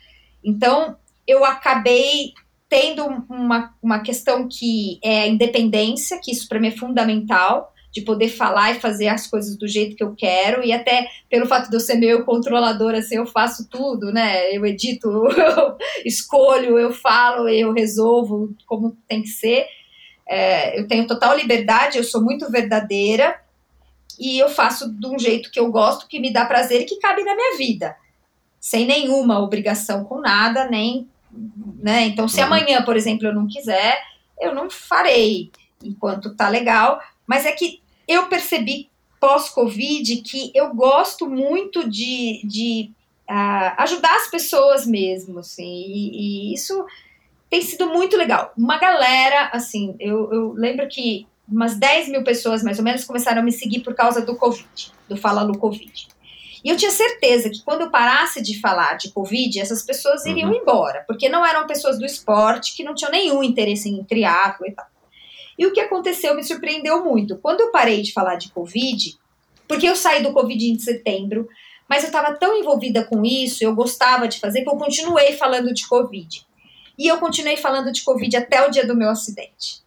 Então, eu acabei tendo uma, uma questão que é a independência, que isso para mim é fundamental, de poder falar e fazer as coisas do jeito que eu quero, e até pelo fato de eu ser meio controladora, assim, eu faço tudo, né? Eu edito, eu escolho, eu falo, eu resolvo como tem que ser. É, eu tenho total liberdade, eu sou muito verdadeira, e eu faço de um jeito que eu gosto, que me dá prazer e que cabe na minha vida, sem nenhuma obrigação com nada, nem. Né? Então, se uhum. amanhã, por exemplo, eu não quiser, eu não farei enquanto tá legal, mas é que eu percebi pós-Covid que eu gosto muito de, de uh, ajudar as pessoas mesmo, assim, e, e, isso tem sido muito legal. Uma galera, assim, eu, eu lembro que umas 10 mil pessoas, mais ou menos, começaram a me seguir por causa do Covid, do Fala no Covid. E eu tinha certeza que quando eu parasse de falar de Covid, essas pessoas iriam uhum. embora, porque não eram pessoas do esporte que não tinham nenhum interesse em triatlo e tal. E o que aconteceu me surpreendeu muito. Quando eu parei de falar de Covid, porque eu saí do Covid em setembro, mas eu estava tão envolvida com isso, eu gostava de fazer, que eu continuei falando de Covid. E eu continuei falando de Covid até o dia do meu acidente.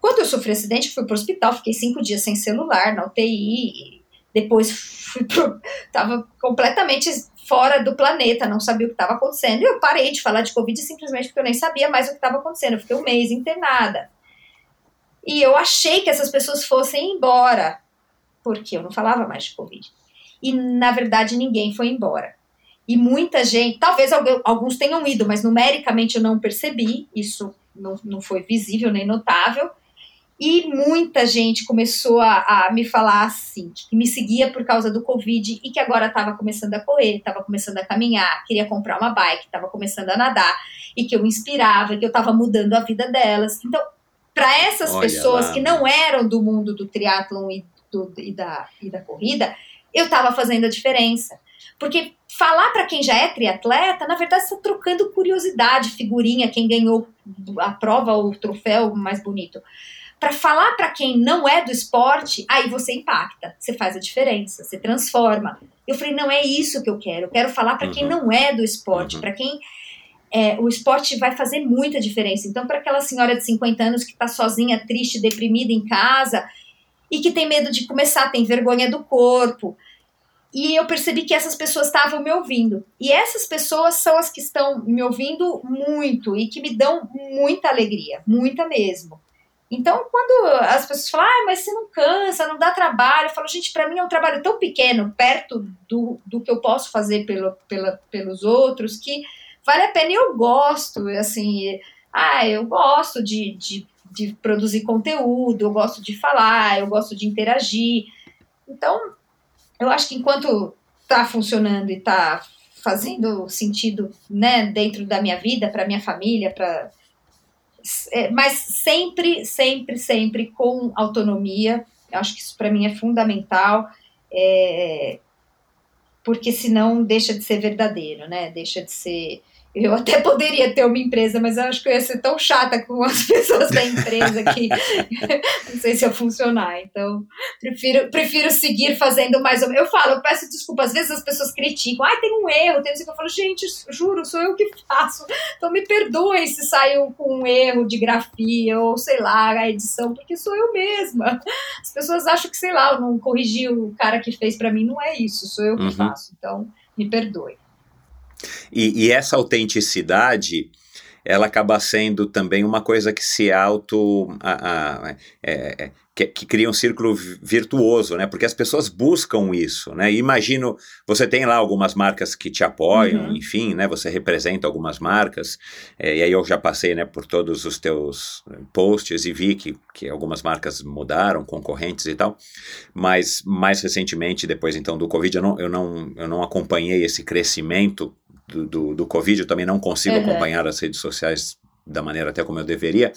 Quando eu sofri acidente, eu fui para o hospital, fiquei cinco dias sem celular, na UTI, depois fui pro, tava completamente fora do planeta, não sabia o que estava acontecendo. E eu parei de falar de Covid simplesmente porque eu nem sabia mais o que estava acontecendo. Eu fiquei um mês internada. E eu achei que essas pessoas fossem embora, porque eu não falava mais de Covid. E, na verdade, ninguém foi embora. E muita gente, talvez alguns tenham ido, mas numericamente eu não percebi, isso não, não foi visível nem notável. E muita gente começou a, a, me falar assim, que me seguia por causa do Covid e que agora estava começando a correr, estava começando a caminhar, queria comprar uma bike, estava começando a nadar, e que eu inspirava, que eu estava mudando a vida delas. Então, para essas Olha pessoas lá. que não eram do mundo do triatlon e, do, e, da, e da corrida, eu estava fazendo a diferença. Porque falar para quem já é triatleta, na verdade, está trocando curiosidade, figurinha, quem ganhou a prova ou o troféu mais bonito. Para falar para quem não é do esporte, aí você impacta, você faz a diferença, você transforma. Eu falei, não é isso que eu quero. Eu quero falar para uhum. quem não é do esporte, uhum. para quem é, o esporte vai fazer muita diferença. Então, para aquela senhora de 50 anos que está sozinha, triste, deprimida em casa e que tem medo de começar, tem vergonha do corpo. E eu percebi que essas pessoas estavam me ouvindo. E essas pessoas são as que estão me ouvindo muito e que me dão muita alegria, muita mesmo. Então, quando as pessoas falam, ah, mas você não cansa, não dá trabalho, eu falo, gente, para mim é um trabalho tão pequeno, perto do, do que eu posso fazer pelo, pela, pelos outros, que vale a pena e eu gosto, assim, ah, eu gosto de, de, de produzir conteúdo, eu gosto de falar, eu gosto de interagir. Então, eu acho que enquanto tá funcionando e tá fazendo sentido, né, dentro da minha vida, para minha família, para é, mas sempre, sempre, sempre com autonomia. Eu acho que isso para mim é fundamental. É, porque senão deixa de ser verdadeiro, né? Deixa de ser eu até poderia ter uma empresa, mas eu acho que eu ia ser tão chata com as pessoas da empresa que não sei se ia funcionar. Então, prefiro, prefiro seguir fazendo mais ou menos. Eu falo, eu peço desculpa, às vezes as pessoas criticam, ah, tem um erro, tem isso que eu falo, gente, juro, sou eu que faço. Então me perdoem se saiu com um erro de grafia ou sei lá, a edição, porque sou eu mesma. As pessoas acham que, sei lá, eu não corrigi o cara que fez para mim, não é isso, sou eu que uhum. faço. Então, me perdoe. E, e essa autenticidade, ela acaba sendo também uma coisa que se auto. A, a, é, é, que, que, cria um círculo virtuoso, né? Porque as pessoas buscam isso, né? imagino, você tem lá algumas marcas que te apoiam, uhum. enfim, né? Você representa algumas marcas, é, e aí eu já passei, né, por todos os teus posts e vi que, que algumas marcas mudaram, concorrentes e tal, mas mais recentemente, depois então do Covid, eu não, eu não, eu não acompanhei esse crescimento do, do, do Covid, eu também não consigo uhum. acompanhar as redes sociais da maneira até como eu deveria,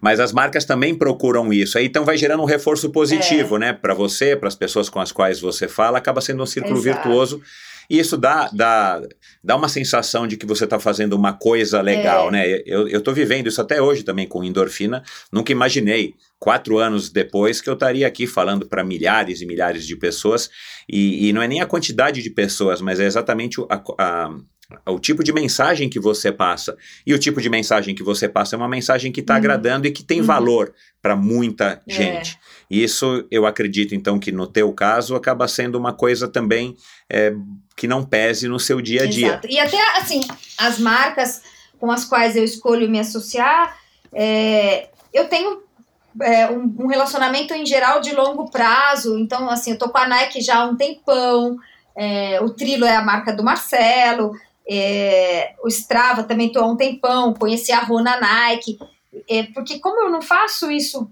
mas as marcas também procuram isso. Aí então vai gerando um reforço positivo, é. né, para você, para as pessoas com as quais você fala, acaba sendo um círculo Exato. virtuoso. E isso dá, dá, dá uma sensação de que você está fazendo uma coisa legal, é. né? Eu, tô vivendo isso até hoje também com endorfina. Nunca imaginei, quatro anos depois, que eu estaria aqui falando para milhares e milhares de pessoas. E, e, não é nem a quantidade de pessoas, mas é exatamente a, a o tipo de mensagem que você passa. E o tipo de mensagem que você passa é uma mensagem que está uhum. agradando e que tem uhum. valor para muita é. Isso eu acredito, então, que no teu caso acaba sendo uma coisa também é, que não pese no seu dia a dia. Exato. E até, assim, as marcas com as quais eu escolho me associar, é, eu tenho é, um, um, relacionamento em geral de longo prazo. Então, assim, eu tô com a Nike já há um tempão. É, o Trilo é a marca do Marcelo. É, o Strava também estou há um tempão, conheci a Rona Nike, é, porque como eu não faço isso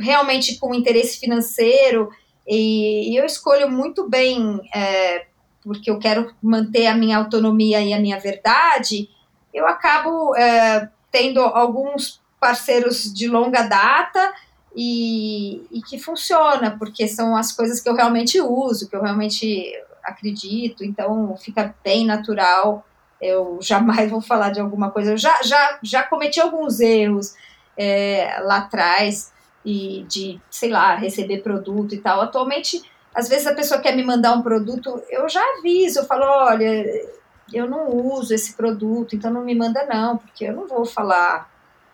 realmente com interesse financeiro, e, eu escolho muito bem, é, porque eu quero manter a minha autonomia e a minha verdade, eu acabo é, tendo alguns parceiros de longa data e, e, que funciona, porque são as coisas que eu realmente uso, que eu realmente acredito, então fica bem natural. Eu jamais vou falar de alguma coisa. Eu já, já, já cometi alguns erros é, lá atrás e de, sei lá, receber produto e tal. Atualmente, às vezes a pessoa quer me mandar um produto, eu já aviso, eu falo, olha, eu não uso esse produto, então não me manda não, porque eu não vou falar,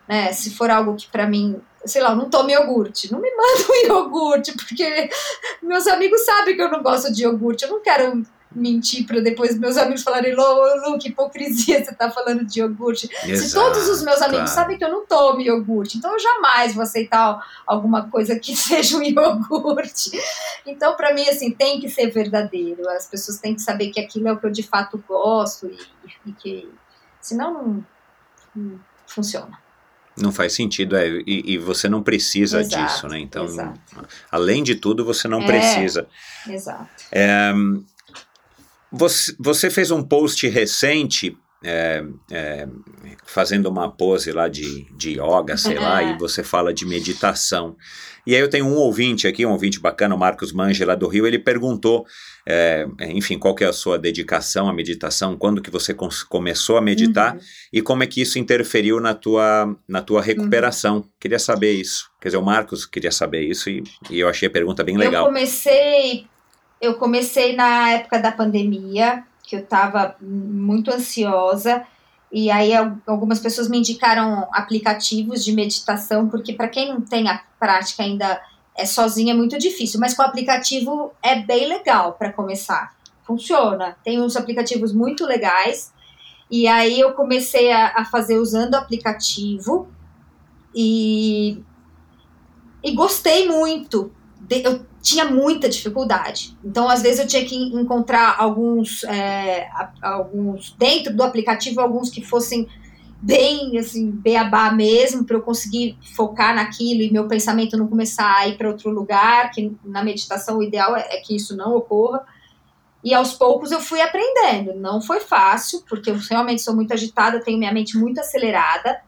né, se for algo que para mim sei lá, não tome iogurte. Não me manda um iogurte, porque meus amigos sabem que eu não gosto de iogurte. Eu não quero mentir para depois meus amigos falarem, Lu, que hipocrisia você tá falando de iogurte. Exato, Se todos os meus amigos claro. sabem que eu não tomo iogurte, então eu jamais vou aceitar alguma coisa que seja um iogurte. Então, para mim, assim, tem que ser verdadeiro. As pessoas têm que saber que aquilo é o que eu de fato gosto e, e que senão não, não funciona. Não faz sentido, é, e, e você não precisa exato, disso, né? Então, exato. além de tudo, você não é, precisa. Exato. É, você, você fez um post recente é, é, fazendo uma pose lá de, de yoga, sei lá, e você fala de meditação. E aí eu tenho um ouvinte aqui, um ouvinte bacana, o Marcos Mange, lá do Rio, ele perguntou, é, enfim, qual que é a sua dedicação à meditação, quando que você começou a meditar uhum. e como é que isso interferiu na tua, na tua recuperação. Uhum. Queria saber isso. Quer dizer, o Marcos queria saber isso e, e eu achei a pergunta bem legal. Eu comecei, eu comecei na época da pandemia, que eu estava muito ansiosa, e aí algumas pessoas me indicaram aplicativos de meditação, porque para quem não tem a prática ainda é sozinho é muito difícil, mas com o aplicativo é bem legal para começar. Funciona. Tem uns aplicativos muito legais. E aí eu comecei a, a fazer usando o aplicativo e, e gostei muito. Eu tinha muita dificuldade. Então, às vezes, eu tinha que encontrar alguns, é, alguns dentro do aplicativo, alguns que fossem bem, assim, beabá mesmo, para eu conseguir focar naquilo e meu pensamento não começar a ir para outro lugar, que na meditação o ideal é, é que isso não ocorra. E aos poucos eu fui aprendendo. Não foi fácil, porque eu realmente sou muito agitada, tenho minha mente muito acelerada.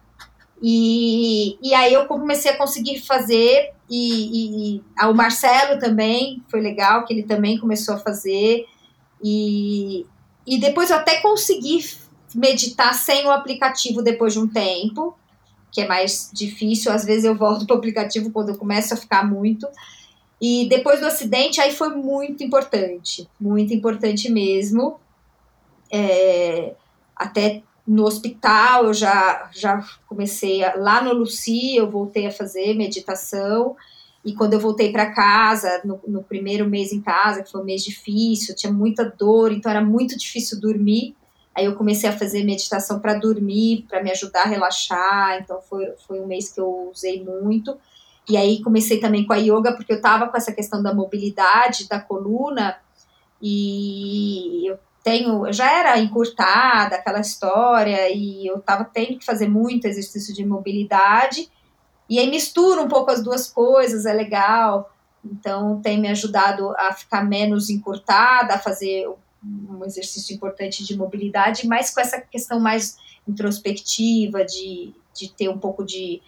E, e aí eu comecei a conseguir fazer, e, e, e o Marcelo também, foi legal, que ele também começou a fazer. E, e depois eu até consegui meditar sem o aplicativo depois de um tempo, que é mais difícil. Às vezes eu volto para o aplicativo quando eu começo a ficar muito. E depois do acidente, aí foi muito importante, muito importante mesmo. É, até no hospital eu já, já comecei, a, lá no Luci eu voltei a fazer meditação, e quando eu voltei para casa, no, no, primeiro mês em casa, que foi um mês difícil, tinha muita dor, então era muito difícil dormir, Aí eu comecei a fazer meditação para dormir, para me ajudar a relaxar. Então foi, foi um mês que eu usei muito. E aí comecei também com a yoga, porque eu estava com essa questão da mobilidade da coluna. E eu tenho, já era encurtada, aquela história, e eu estava tendo que fazer muito exercício de mobilidade. E aí mistura um pouco as duas coisas, é legal. Então tem me ajudado a ficar menos encurtada, a fazer um exercício importante de mobilidade, mas com essa questão mais introspectiva, de, de ter um pouco de,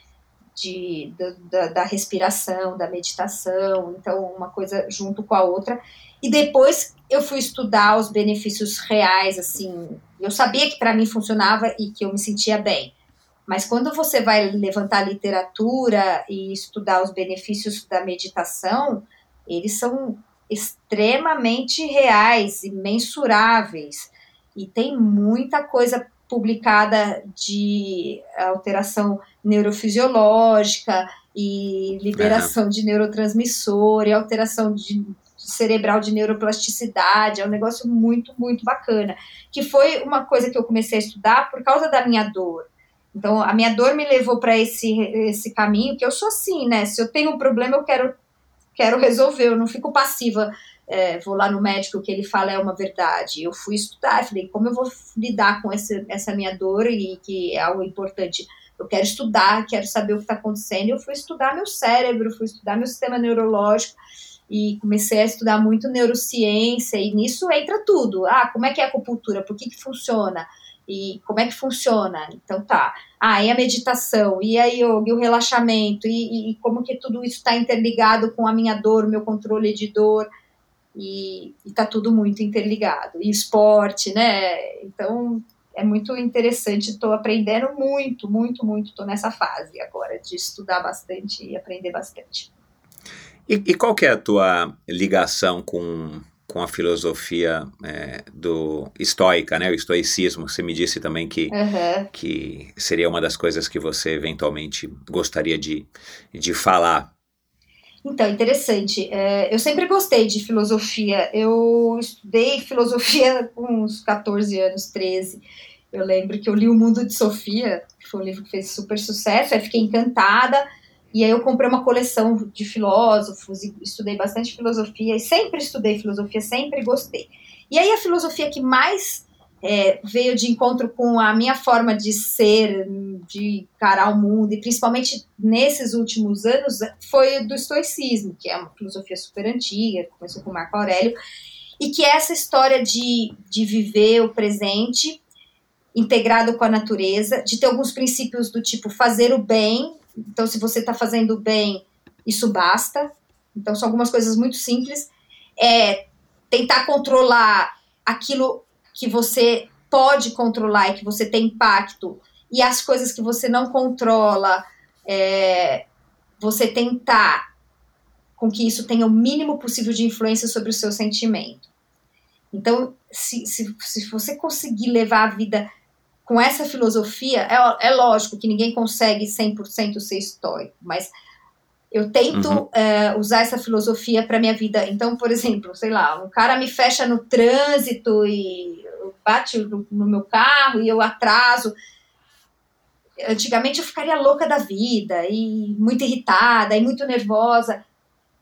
de, da, da respiração, da meditação, então uma coisa junto com a outra. E depois eu fui estudar os benefícios reais, assim, eu sabia que para mim funcionava e que eu me sentia bem. Mas quando você vai levantar literatura e estudar os benefícios da meditação, eles são extremamente reais e mensuráveis. E tem muita coisa publicada de alteração neurofisiológica e liberação de neurotransmissor e alteração de cerebral de neuroplasticidade, é um negócio muito, muito bacana, que foi uma coisa que eu comecei a estudar por causa da minha dor. Então, a minha dor me levou para esse, esse caminho, que eu sou assim, né? Se eu tenho um problema, eu quero quero resolver, eu não fico passiva. É, vou lá no médico, o que ele fala é uma verdade. Eu fui estudar, falei, como eu vou lidar com essa, essa minha dor e que é algo importante? Eu quero estudar, quero saber o que está acontecendo. Eu fui estudar meu cérebro, fui estudar meu sistema neurológico e comecei a estudar muito neurociência e nisso entra tudo. Ah, como é que é a acupuntura? Por que, que funciona? E como é que funciona? Então tá. Ah, e a meditação, e a yoga, e o relaxamento, e, e como que tudo isso está interligado com a minha dor, o meu controle de dor, e, está tudo muito interligado. E esporte, né? Então é muito interessante, estou aprendendo muito, muito, muito, estou nessa fase agora de estudar bastante e aprender bastante. E, e qual que é a tua ligação com com a filosofia é, do estoica, né, o estoicismo. Você me disse também que, uhum. que seria uma das coisas que você eventualmente gostaria de, de falar. Então, interessante. É, eu sempre gostei de filosofia. Eu estudei filosofia com uns 14 anos, 13. Eu lembro que eu li O Mundo de Sofia, que foi um livro que fez super sucesso, aí fiquei encantada e aí eu comprei uma coleção de filósofos e estudei bastante filosofia e sempre estudei filosofia, sempre gostei. E aí a filosofia que mais é, veio de encontro com a minha forma de ser, de encarar o mundo, e principalmente nesses últimos anos, foi do estoicismo, que é uma filosofia super antiga, começou com Marco Aurélio, e que é essa história de, de viver o presente integrado com a natureza, de ter alguns princípios do tipo fazer o bem então, se você está fazendo bem, isso basta. Então, são algumas coisas muito simples. É tentar controlar aquilo que você pode controlar e que você tem impacto, e as coisas que você não controla, é, você tentar com que isso tenha o mínimo possível de influência sobre o seu sentimento. Então, se, se, se você conseguir levar a vida com essa filosofia, é, é lógico que ninguém consegue 100% ser estoico, mas eu tento uhum. é, usar essa filosofia para minha vida. Então, por exemplo, sei lá, um cara me fecha no trânsito e bate no, no meu carro e eu atraso. Antigamente eu ficaria louca da vida e muito irritada e muito nervosa.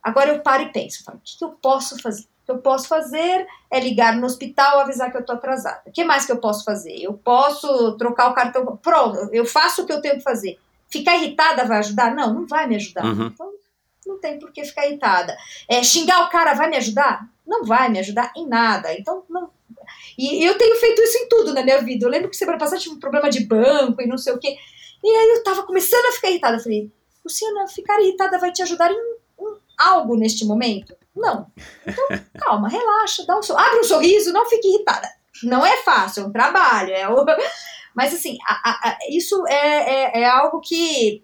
Agora eu paro e penso, falo, o que, que eu posso fazer? Que eu posso fazer é ligar no hospital avisar que eu estou atrasada. O que mais que eu posso fazer? Eu posso trocar o cartão. Pronto, eu faço o que eu tenho que fazer. Ficar irritada vai ajudar? Não, não vai me ajudar. Uhum. Então, não tem por que ficar irritada. É, xingar o cara vai me ajudar? Não vai me ajudar em nada. Então, não. E eu tenho feito isso em tudo na minha vida. Eu lembro que semana passada tive um problema de banco e não sei o quê. E aí eu tava começando a ficar irritada. Eu falei, Luciana, ficar irritada vai te ajudar em, em algo neste momento? Não. Então, calma, relaxa, dá um so... abre um sorriso, não fique irritada. Não é fácil, é um trabalho, é o... mas assim, a, a, isso é, é, é algo que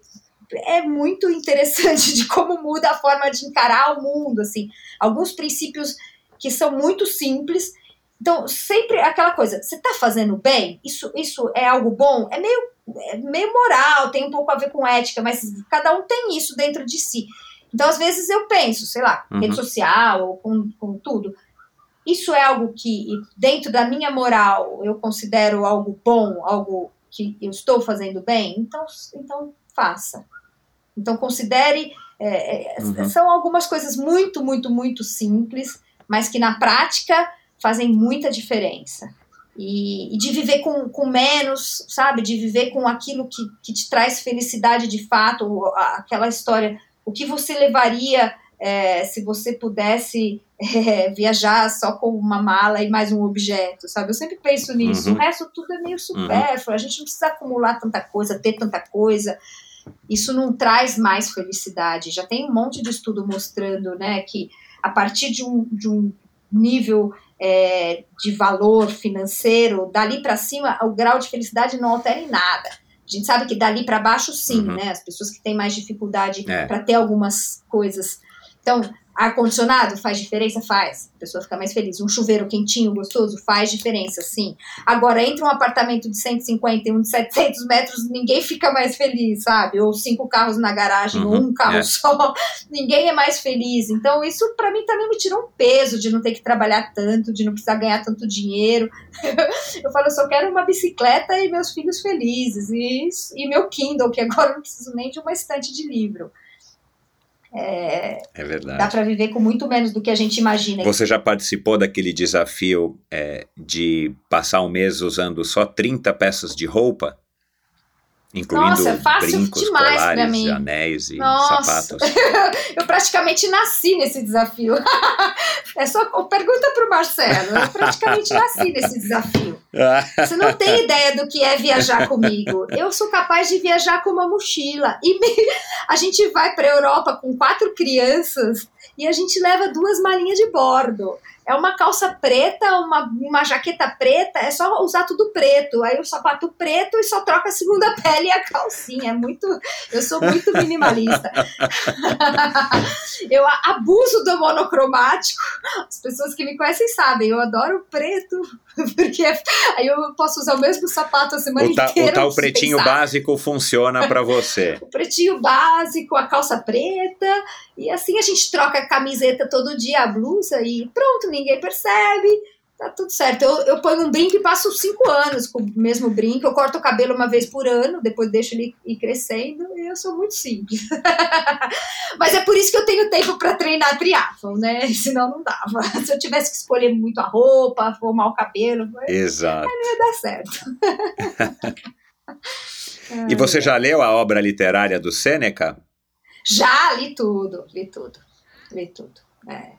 é muito interessante de como muda a forma de encarar o mundo, assim, alguns princípios que são muito simples. Então, sempre aquela coisa, você está fazendo bem? Isso, isso é algo bom? É meio, é meio moral, tem um pouco a ver com ética, mas cada um tem isso dentro de si. Então, às vezes, eu penso, sei lá, uhum. rede social ou com, com tudo. isso é algo que, dentro da minha moral, eu considero algo bom, algo que eu estou fazendo bem, então, então faça. Então considere. É, é, uhum. São algumas coisas muito, muito, muito simples, mas que na prática fazem muita diferença. E, e, de viver com, com menos, sabe? De viver com aquilo que, que te traz felicidade de fato, aquela história. O que você levaria é, se você pudesse é, viajar só com uma mala e mais um objeto, sabe? Eu sempre penso nisso. Uhum. O resto tudo é meio uhum. supérfluo. Uhum. A gente não precisa acumular tanta coisa, ter tanta coisa. Isso não traz mais felicidade. Já tem um monte de estudo mostrando, né, que a partir de um, de um nível é, de valor financeiro, dali para cima, o grau de felicidade não altera em nada. A gente sabe que dali para baixo, sim, uhum. né? As pessoas que têm mais dificuldade é. para ter algumas coisas então, ar-condicionado faz diferença? Faz. A pessoa fica mais feliz. Um chuveiro quentinho, gostoso, faz diferença, sim. Agora, entre um apartamento de 150 e um de 700 metros, ninguém fica mais feliz, sabe? Ou cinco carros na garagem, uhum, ou um carro é. só. Ninguém é mais feliz. Então, isso para mim também me tirou um peso de não ter que trabalhar tanto, de não precisar ganhar tanto dinheiro. eu falo, eu só quero uma bicicleta e meus filhos felizes. E, e meu Kindle, que agora não preciso nem de uma estante de livro. É, é verdade. Dá para viver com muito menos do que a gente imagina. Você já participou daquele desafio é, de passar um mês usando só 30 peças de roupa? Incluindo Nossa, fácil brincos, demais colares, mim. anéis e Nossa. sapatos. eu praticamente nasci nesse desafio. é só pergunta para o Marcelo. Eu praticamente nasci nesse desafio. Você não tem ideia do que é viajar comigo. Eu sou capaz de viajar com uma mochila. E me... a gente vai para a Europa com quatro crianças e a gente leva duas malinhas de bordo é uma calça preta, uma, uma jaqueta preta, é só usar tudo preto. Aí o sapato preto e só troca a segunda pele e a calcinha. É muito, eu sou muito minimalista. eu abuso do monocromático. As pessoas que me conhecem sabem, eu adoro preto, porque aí eu posso usar o mesmo sapato a semana o ta, inteira. O tal pretinho pensar. básico funciona para você. o pretinho básico, a calça preta, e assim a gente troca a camiseta todo dia, a blusa, e pronto, ninguém percebe, tá tudo certo. Eu, eu ponho um brinco e passo cinco anos com o mesmo brinco. Eu corto o cabelo uma vez por ano, depois deixo ele ir crescendo e eu sou muito simples. Mas é por isso que eu tenho tempo para treinar triatlon, né? Senão não dava. Se eu tivesse que escolher muito a roupa, formar o cabelo, Exato. não ia dar certo. e você já leu a obra literária do Sêneca? Já li tudo, li tudo, li tudo. É.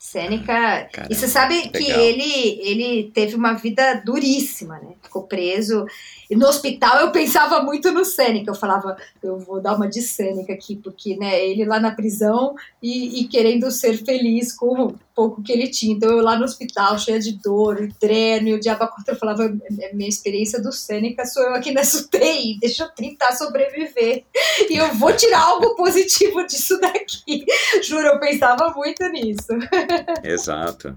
Sêneca. Caramba, e você sabe que ele, ele teve uma vida duríssima, né? Ficou preso. E no hospital eu pensava muito no Sêneca. Eu falava, eu vou dar uma de Sêneca aqui, porque né, ele lá na prisão e, e querendo ser feliz com o pouco que ele tinha. Então eu lá no hospital, cheia de dor, e dreno, e o diabo eu falava, é, é minha experiência do Sêneca sou eu aqui nessa UTI, deixa eu tentar sobreviver. E eu vou tirar algo positivo disso daqui. Juro, eu pensava muito nisso. Exato.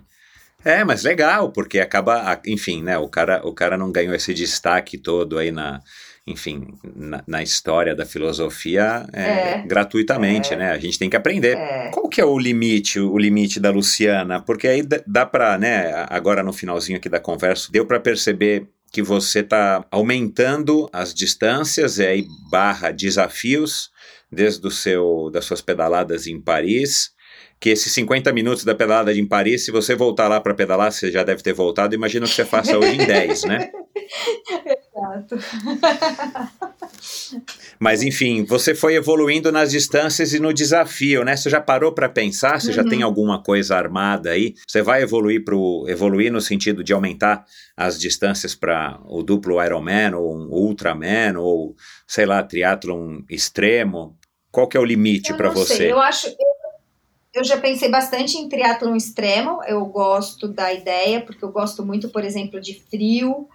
É, mas legal, porque acaba, enfim, né, o cara, o cara não ganhou esse destaque todo aí na, enfim, na, na história da filosofia é, é, gratuitamente, é, né? A gente tem que aprender. É. Qual que é o limite, o limite da Luciana? Porque aí dá para, né, agora no finalzinho aqui da conversa, deu para perceber que você está aumentando as distâncias e aí barra desafios desde o seu das suas pedaladas em Paris que esses 50 minutos da pedalada em Paris, se você voltar lá para pedalar, você já deve ter voltado, imagina que você faça hoje em 10, né? Exato. Mas enfim, você foi evoluindo nas distâncias e no desafio, né? Você já parou para pensar? Você uhum. já tem uhum. alguma coisa armada aí? Você vai evoluir pro evoluir no sentido de aumentar as distâncias para o duplo Ironman ou um Ultraman ou sei lá, triatlon extremo? Qual que é o limite para você? Sei. Eu acho, eu eu já pensei bastante em triatlon extremo, eu gosto da ideia, porque eu gosto muito, por exemplo, de frio.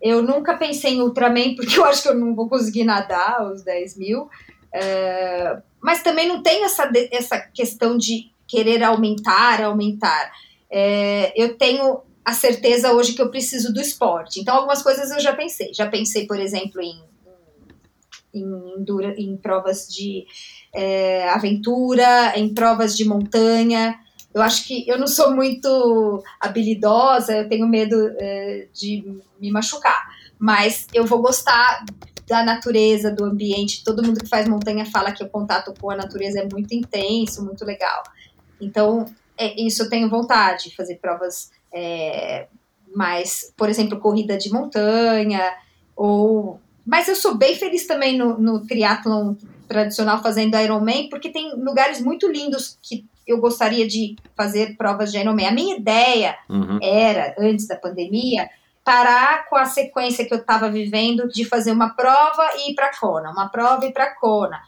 Eu nunca pensei em Ultraman, porque eu acho que eu não vou conseguir nadar os 10 mil. Uh, mas também não tem essa, essa questão de querer aumentar, aumentar. É, eu tenho a certeza hoje que eu preciso do esporte. Então, algumas coisas eu já pensei. Já pensei, por exemplo, em, em, em, em provas de é, aventura, em provas de montanha. Eu acho que eu não sou muito habilidosa, eu tenho medo é, de me machucar, mas eu vou gostar da natureza, do ambiente. Todo mundo que faz montanha fala que o contato com a natureza é muito intenso, muito legal. Então, é, isso eu tenho vontade, fazer provas é, mais, por exemplo, corrida de montanha, ou. Mas eu sou bem feliz também no, no triatlon tradicional fazendo Ironman, porque tem lugares muito lindos que eu gostaria de fazer provas de Ironman. A minha ideia Uhum. era, antes da pandemia, parar com a sequência que eu estava vivendo de fazer uma prova e ir para Kona, uma prova e ir para Kona.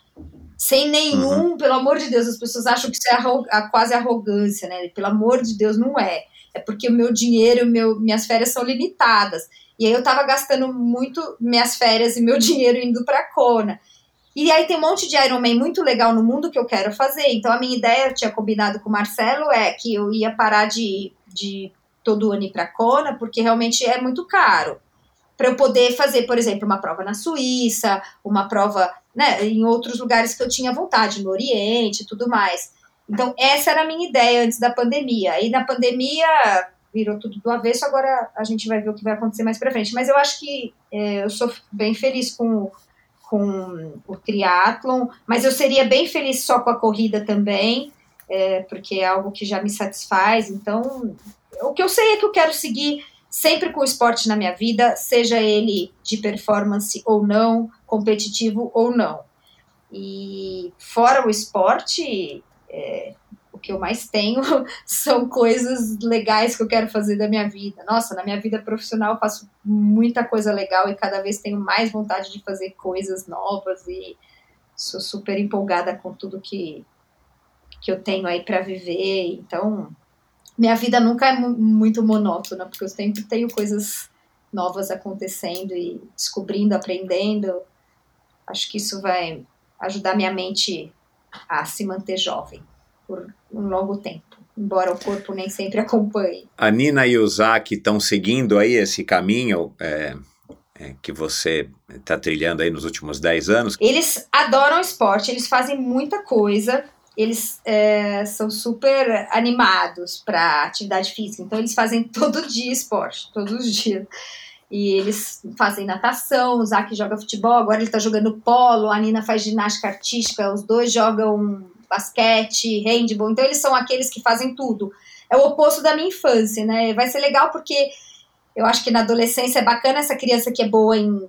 Sem nenhum, pelo amor de Deus, as pessoas acham que isso é arro- quase arrogância, né? Pelo amor de Deus, não é. É porque o meu dinheiro, meu, minhas férias são limitadas. E aí eu tava gastando muito minhas férias e meu dinheiro indo para Kona. E aí tem um monte de Ironman muito legal no mundo que eu quero fazer. Então a minha ideia, eu tinha combinado com o Marcelo, é que eu ia parar de, de todo ano ir para Kona, porque realmente é muito caro. Para eu poder fazer, por exemplo, uma prova na Suíça, uma prova né, em outros lugares que eu tinha vontade, no Oriente e tudo mais. Então, essa era a minha ideia antes da pandemia. Aí na pandemia virou tudo do avesso, agora a gente vai ver o que vai acontecer mais para frente. Mas eu acho que é, eu sou bem feliz com, com o triatlon, mas eu seria bem feliz só com a corrida também, é, porque é algo que já me satisfaz. Então, o que eu sei é que eu quero seguir sempre com o esporte na minha vida, seja ele de performance ou não, competitivo ou não. E fora o esporte, é, que eu mais tenho são coisas legais que eu quero fazer da minha vida. Nossa, na minha vida profissional eu faço muita coisa legal e cada vez tenho mais vontade de fazer coisas novas e sou super empolgada com tudo que, que eu tenho aí para viver. Então, minha vida nunca é mu muito monótona, porque eu sempre tenho coisas novas acontecendo e descobrindo, aprendendo. Acho que isso vai ajudar minha mente a se manter jovem por um longo tempo, embora o corpo nem sempre acompanhe. A Nina e o Zac estão seguindo aí esse caminho é, é, que você está trilhando aí nos últimos 10 anos. Eles adoram esporte, eles fazem muita coisa, eles é, são super animados para atividade física, então eles fazem todo dia esporte, todos os dias. E eles fazem natação, o Zac joga futebol, agora ele tá jogando polo, a Nina faz ginástica artística, os dois jogam basquete, handball, então eles são aqueles que fazem tudo. É o oposto da minha infância, né? Vai ser legal porque eu acho que na adolescência é bacana essa criança que é boa em.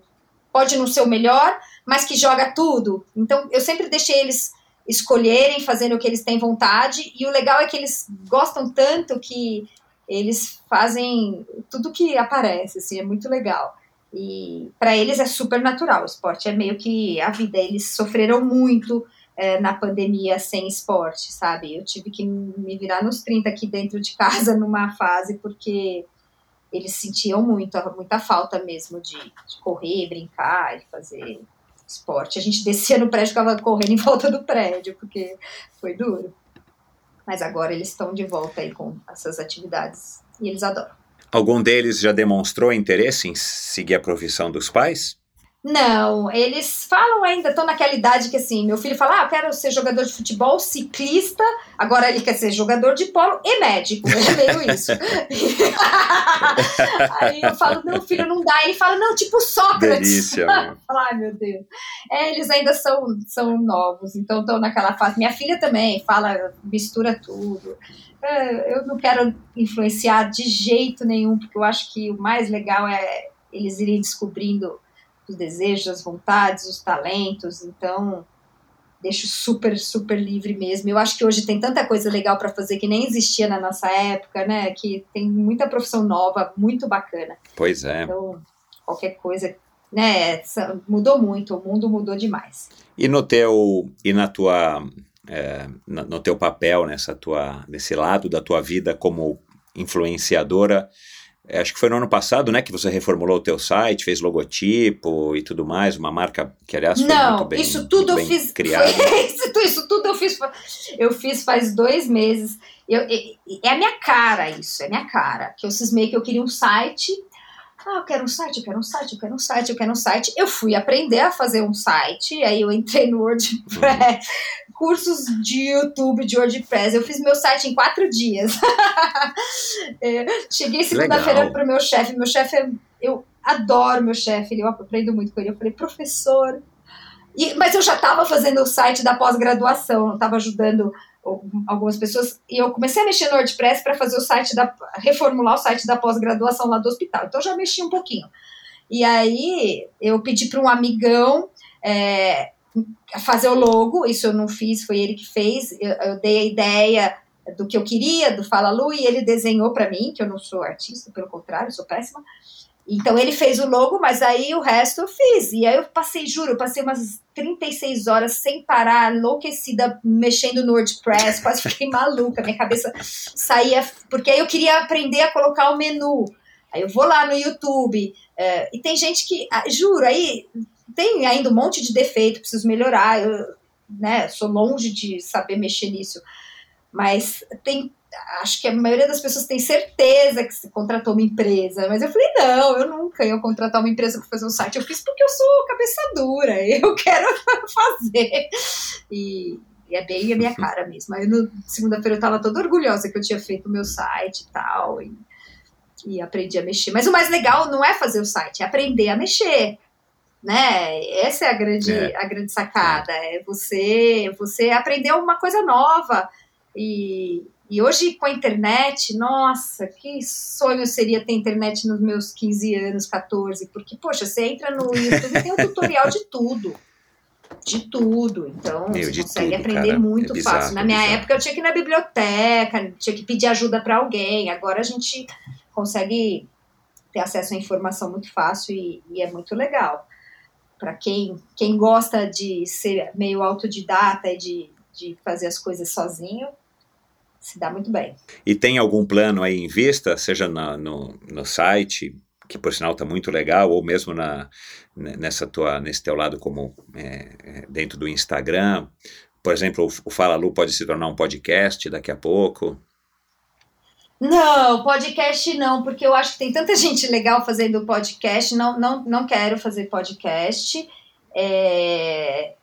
pode não ser o melhor, mas que joga tudo. Então eu sempre deixei eles escolherem, fazendo o que eles têm vontade, e o legal é que eles gostam tanto que eles fazem tudo que aparece, assim, é muito legal. E para eles é super natural, o esporte é meio que a vida. Eles sofreram muito é, na pandemia sem esporte, sabe? Eu tive que me virar nos 30 aqui dentro de casa numa fase, porque eles sentiam muito, muita falta mesmo de, de correr, brincar e fazer esporte. A gente descia no prédio e ficava correndo em volta do prédio, porque foi duro. Mas agora eles estão de volta aí com essas atividades e eles adoram. Algum deles já demonstrou interesse em seguir a profissão dos pais? Não, eles falam ainda, estão naquela idade que assim, meu filho fala, ah, eu quero ser jogador de futebol, ciclista, agora ele quer ser jogador de polo e médico, é meio isso. Aí eu falo, não, filho, não dá. Ele fala, não, tipo Sócrates. Delícia. meu. Ai, meu Deus. É, eles ainda são, são novos, então estão naquela fase. Minha filha também fala, mistura tudo. É, Eu não quero influenciar de jeito nenhum, porque eu acho que o mais legal é eles irem descobrindo os desejos, as vontades, os talentos. Então, deixo super, super livre mesmo. Eu acho que hoje tem tanta coisa legal para fazer que nem existia na nossa época, né? Que tem muita profissão nova, muito bacana. Pois é. Então, qualquer coisa, né? Mudou muito, o mundo mudou demais. E no teu e na tua é, no teu papel nessa tua nesse lado da tua vida como influenciadora, acho que foi no ano passado, né, que você reformulou o teu site, fez logotipo e tudo mais, uma marca que aliás foi Não, muito bem, isso tudo eu fiz. criada. isso, isso tudo eu fiz. Eu fiz faz dois meses. Eu, é a minha cara isso, é a minha cara. Que eu cismei que eu queria um site. Ah, eu quero um site, eu quero um site, eu quero um site, eu quero um site. Eu fui aprender a fazer um site, aí eu entrei no WordPress, cursos de YouTube, de WordPress. Eu fiz meu site em quatro dias. é, cheguei segunda-feira para o meu chefe. Meu chefe, é, eu adoro meu chefe, eu aprendo muito com ele. Eu falei, professor. E, mas eu já estava fazendo o site da pós-graduação, estava ajudando algumas pessoas e eu comecei a mexer no WordPress para fazer o site da reformular o site da pós-graduação lá do hospital. Então já mexi um pouquinho. E aí eu pedi para um amigão é, fazer o logo, isso eu não fiz, foi ele que fez. Eu, eu dei a ideia do que eu queria, do Fala Lu, e ele desenhou para mim, que eu não sou artista, pelo contrário, sou péssima. Então ele fez o logo, mas aí o resto eu fiz. E aí eu passei, juro, eu passei umas 36 horas sem parar, enlouquecida, mexendo no WordPress, quase fiquei maluca, minha cabeça saía, porque aí eu queria aprender a colocar o menu. Aí eu vou lá no YouTube, é, e tem gente que, ah, juro, aí tem ainda um monte de defeito, preciso melhorar, eu né, sou longe de saber mexer nisso, mas tem, acho que a maioria das pessoas tem certeza que se contratou uma empresa, mas eu falei, não, eu nunca ia contratar uma empresa para fazer um site, eu fiz porque eu sou cabeça dura, eu quero fazer, e, e é bem a minha cara mesmo, aí no segunda-feira eu estava toda orgulhosa que eu tinha feito o meu site e tal, e, e aprendi a mexer, mas o mais legal não é fazer o site, é aprender a mexer, né? Essa é a grande, é. a grande sacada, é você, você aprender uma coisa nova. E, e hoje com a internet, nossa, que sonho seria ter internet nos meus 15 anos, 14, porque, poxa, você entra no YouTube tem um tutorial de tudo. De tudo. Então, Meu, você consegue tudo, aprender cara. muito é bizarro, fácil. Na minha bizarro. época, eu tinha que ir na biblioteca, tinha que pedir ajuda para alguém. Agora a gente consegue ter acesso à informação muito fácil e, e é muito legal para quem, quem gosta de ser meio autodidata e de, de fazer as coisas sozinho, se dá muito bem. E tem algum plano aí em vista, seja na, no, no site, que por sinal está muito legal, ou mesmo na, nessa tua, nesse teu lado como é, é dentro do Instagram? Por exemplo, o Fala Lu pode se tornar um podcast daqui a pouco? Não, podcast não, porque eu acho que tem tanta gente legal fazendo podcast. Não, não, não quero fazer podcast. É,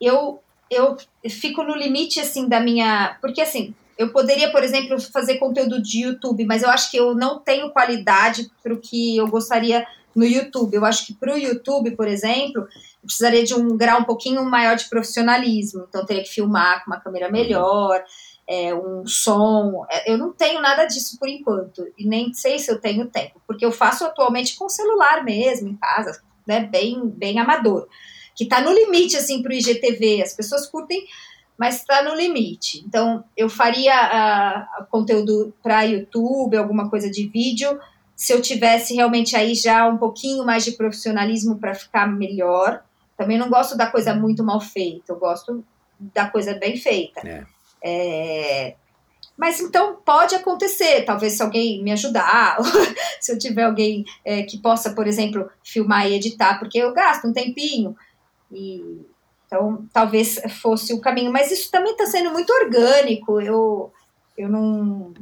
eu, eu fico no limite assim da minha. Porque assim, eu poderia, por exemplo, fazer conteúdo de YouTube, mas eu acho que eu não tenho qualidade para o que eu gostaria no YouTube. Eu acho que para o YouTube, por exemplo, eu precisaria de um grau um pouquinho maior de profissionalismo. Então, teria que filmar com uma câmera melhor é, um som. É, eu não tenho nada disso por enquanto, e nem sei se eu tenho tempo, porque eu faço atualmente com celular mesmo, em casa, né, bem, bem amador, que está no limite, assim, para o IGTV, as pessoas curtem, mas está no limite. Então, eu faria conteúdo para YouTube, alguma coisa de vídeo, se eu tivesse realmente aí já um pouquinho mais de profissionalismo para ficar melhor. Também não gosto da coisa muito mal feita, eu gosto da coisa bem feita. É. É, mas então pode acontecer, talvez se alguém me ajudar, se eu tiver alguém é, que possa, por exemplo, filmar e editar, porque eu gasto um tempinho. E, então talvez fosse o caminho, mas isso também está sendo muito orgânico. Eu, eu não.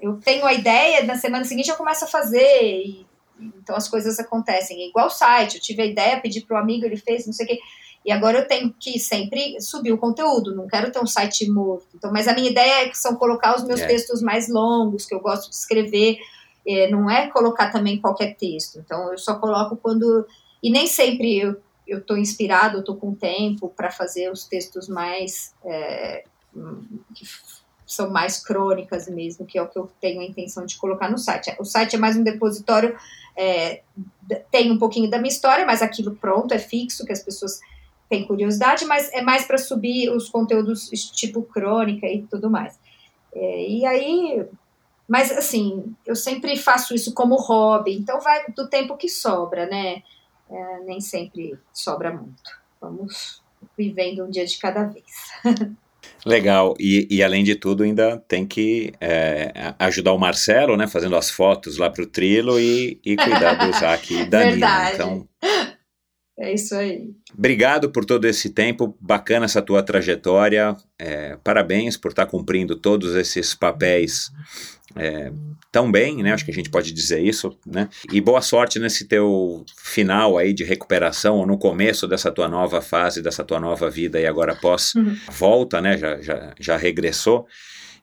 Eu tenho a ideia, na semana seguinte eu começo a fazer, e, então as coisas acontecem. igual o site, eu tive a ideia, pedi para o amigo, ele fez, não sei o quê. E agora eu tenho que sempre subir o conteúdo, não quero ter um site morto. Então, mas a minha ideia é que são colocar os meus é. textos mais longos, que eu gosto de escrever, é, não é colocar também qualquer texto. Então, eu só coloco quando. E nem sempre eu eu estou inspirado, eu estou com tempo para fazer os textos mais é, que são mais crônicas mesmo, que é o que eu tenho a intenção de colocar no site. O site é mais um depositório, é, tem um pouquinho da minha história, mas aquilo pronto, é fixo, que as pessoas tem curiosidade, mas é mais para subir os conteúdos tipo crônica e tudo mais. É, e aí, mas assim, eu sempre faço isso como hobby, então vai do tempo que sobra, né? É, nem sempre sobra muito. Vamos vivendo um dia de cada vez. Legal, e, e, além de tudo, ainda tem que é, ajudar o Marcelo, né? Fazendo as fotos lá para o Trilo e, e cuidar do Zac e da Nina. Então, É isso aí. Obrigado por todo esse tempo, bacana essa tua trajetória. É, parabéns por estar cumprindo todos esses papéis é, tão bem, né? Acho que a gente pode dizer isso, né? E boa sorte nesse teu final aí de recuperação, ou no começo dessa tua nova fase, dessa tua nova vida e agora após Uhum. volta, né? Já, já, já regressou.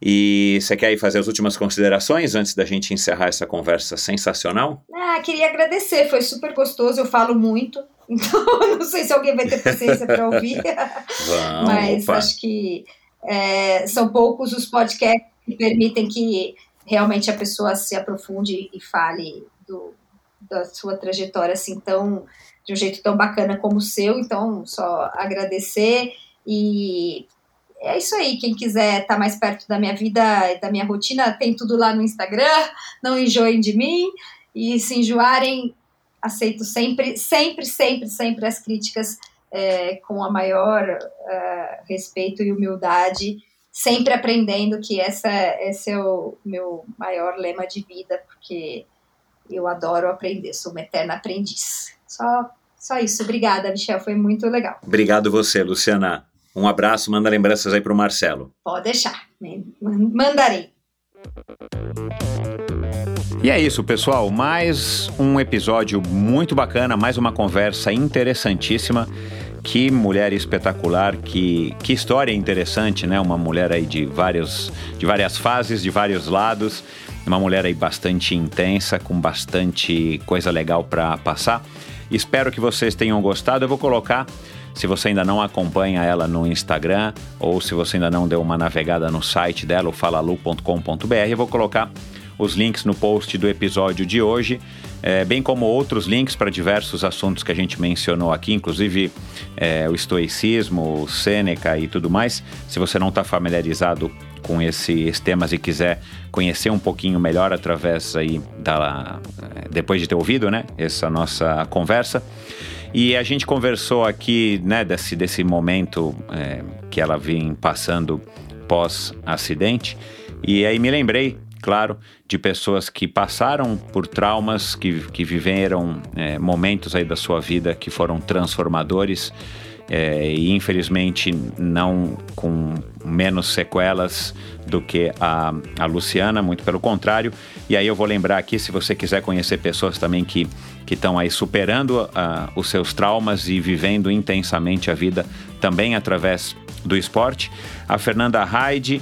E você quer aí fazer as últimas considerações antes da gente encerrar essa conversa sensacional? Ah, queria agradecer, foi super gostoso, eu falo muito, então não sei se alguém vai ter paciência para ouvir, Vamos, mas opa. acho que é, são poucos os podcasts que permitem que realmente a pessoa se aprofunde e fale do, da sua trajetória assim tão de um jeito tão bacana como o seu, então só agradecer e é isso aí, quem quiser estar mais perto da minha vida e da minha rotina, tem tudo lá no Instagram, não enjoem de mim, e se enjoarem, aceito sempre, sempre, sempre, sempre as críticas é, com a maior é, respeito e humildade, sempre aprendendo que essa, esse é o meu maior lema de vida, porque eu adoro aprender, sou uma eterna aprendiz. Só, só isso, obrigada, Michel, foi muito legal. Obrigado você, Luciana. Um abraço, manda lembranças aí pro Marcelo. Pode deixar, mandarei. E é isso, pessoal. Mais um episódio muito bacana, mais uma conversa interessantíssima. Que mulher espetacular, que, que história interessante, né? Uma mulher aí de, vários, de várias fases, de vários lados. Uma mulher aí bastante intensa, com bastante coisa legal para passar. Espero que vocês tenham gostado. Eu vou colocar se você ainda não acompanha ela no Instagram ou se você ainda não deu uma navegada no site dela, o falalu.com.br, eu vou colocar os links no post do episódio de hoje, é, bem como outros links para diversos assuntos que a gente mencionou aqui, inclusive é, o estoicismo, o Sêneca e tudo mais. Se você não está familiarizado com esses temas e quiser conhecer um pouquinho melhor através aí da depois de ter ouvido, né, essa nossa conversa. E a gente conversou aqui, né, desse, desse momento é, que ela vinha passando pós-acidente. E aí me lembrei, claro, de pessoas que passaram por traumas, que, que viveram é, momentos aí da sua vida que foram transformadores. É, e infelizmente não com menos sequelas do que a, a Luciana, muito pelo contrário. E aí eu vou lembrar aqui, se você quiser conhecer pessoas também que que estão aí superando uh, os seus traumas e vivendo intensamente a vida também através do esporte. A Fernanda Haide,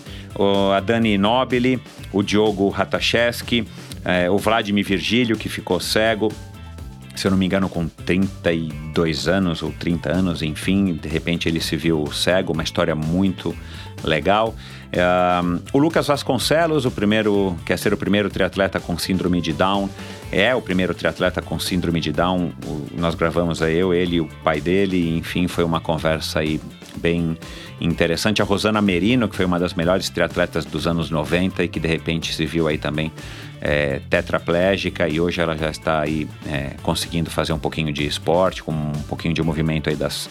a Dani Nobili, o Diogo Ratacheski, eh, o Vladimir Virgílio, que ficou cego, se eu não me engano, com 32 anos ou 30 anos, enfim, de repente ele se viu cego, uma história muito legal. Uh, o Lucas Vasconcelos, o primeiro, quer ser o primeiro triatleta com síndrome de Down, é o primeiro triatleta com síndrome de Down. Nós gravamos aí eu, ele o pai dele, enfim, foi uma conversa aí bem interessante. A Rosana Merino, que foi uma das melhores triatletas dos anos 90 e que de repente se viu aí também é, tetraplégica e hoje ela já está aí é, conseguindo fazer um pouquinho de esporte, com um pouquinho de movimento aí das,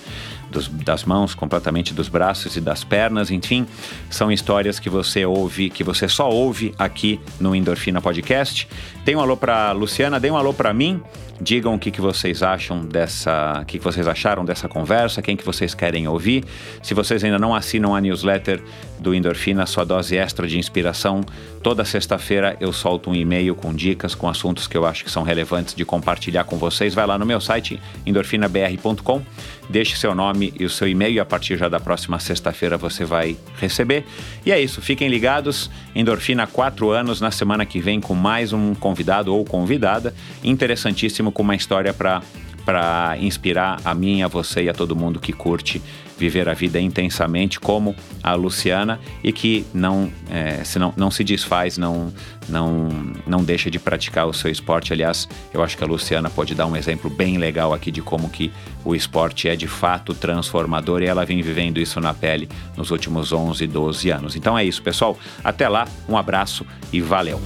dos, das mãos, completamente dos braços e das pernas, enfim, são histórias que você ouve, que você só ouve aqui no Endorfina Podcast. Dê um alô para Luciana, dê um alô para mim. Digam o que, que vocês acham dessa, o que, que vocês acharam dessa conversa, quem que vocês querem ouvir. Se vocês ainda não assinam a newsletter do Endorfina, sua dose extra de inspiração, toda sexta-feira eu solto um e-mail com dicas, com assuntos que eu acho que são relevantes de compartilhar com vocês. Vai lá no meu site endorfinabr.com, deixe seu nome e o seu e-mail e a partir já da próxima sexta-feira você vai receber. E é isso, fiquem ligados. Endorfina 4 anos na semana que vem com mais um convidado ou convidada interessantíssimo com uma história para para inspirar a mim, a você e a todo mundo que curte viver a vida intensamente, como a Luciana, e que não, é, se não, não se desfaz, não, não, não deixa de praticar o seu esporte. Aliás, eu acho que a Luciana pode dar um exemplo bem legal aqui de como que o esporte é de fato transformador e ela vem vivendo isso na pele nos últimos 11, 12 anos. Então é isso, pessoal. Até lá, um abraço e valeu!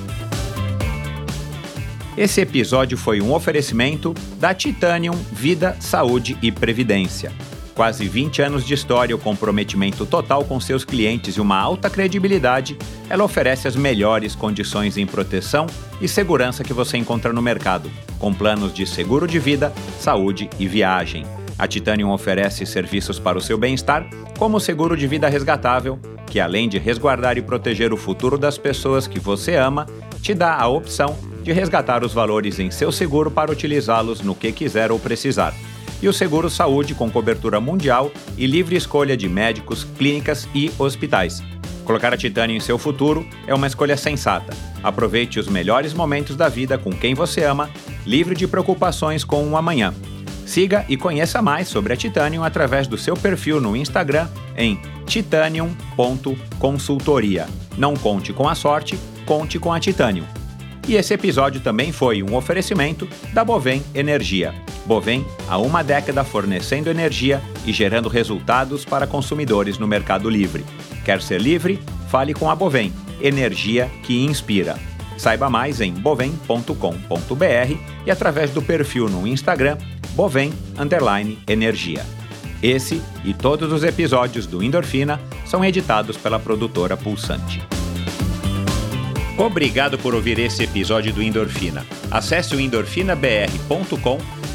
Esse episódio foi um oferecimento da Titanium Vida, Saúde e Previdência. Quase 20 anos de história, o comprometimento total com seus clientes e uma alta credibilidade, ela oferece as melhores condições em proteção e segurança que você encontra no mercado, com planos de seguro de vida, saúde e viagem. A Titanium oferece serviços para o seu bem-estar, como o seguro de vida resgatável, que além de resguardar e proteger o futuro das pessoas que você ama, te dá a opção de resgatar os valores em seu seguro para utilizá-los no que quiser ou precisar. E o seguro saúde com cobertura mundial e livre escolha de médicos, clínicas e hospitais. Colocar a Titânio em seu futuro é uma escolha sensata. Aproveite os melhores momentos da vida com quem você ama, livre de preocupações com o amanhã. Siga e conheça mais sobre a Titanium através do seu perfil no Instagram em titanium.consultoria. Não conte com a sorte, conte com a Titanium. E esse episódio também foi um oferecimento da Bovem Energia. Bovem há uma década fornecendo energia e gerando resultados para consumidores no Mercado Livre. Quer ser livre? Fale com a Bovem, energia que inspira. Saiba mais em bovem.com.br e através do perfil no Instagram Bovem Energia. Esse e todos os episódios do Endorfina são editados pela produtora Pulsante. Obrigado por ouvir esse episódio do Endorfina. Acesse o endorfinabr.com,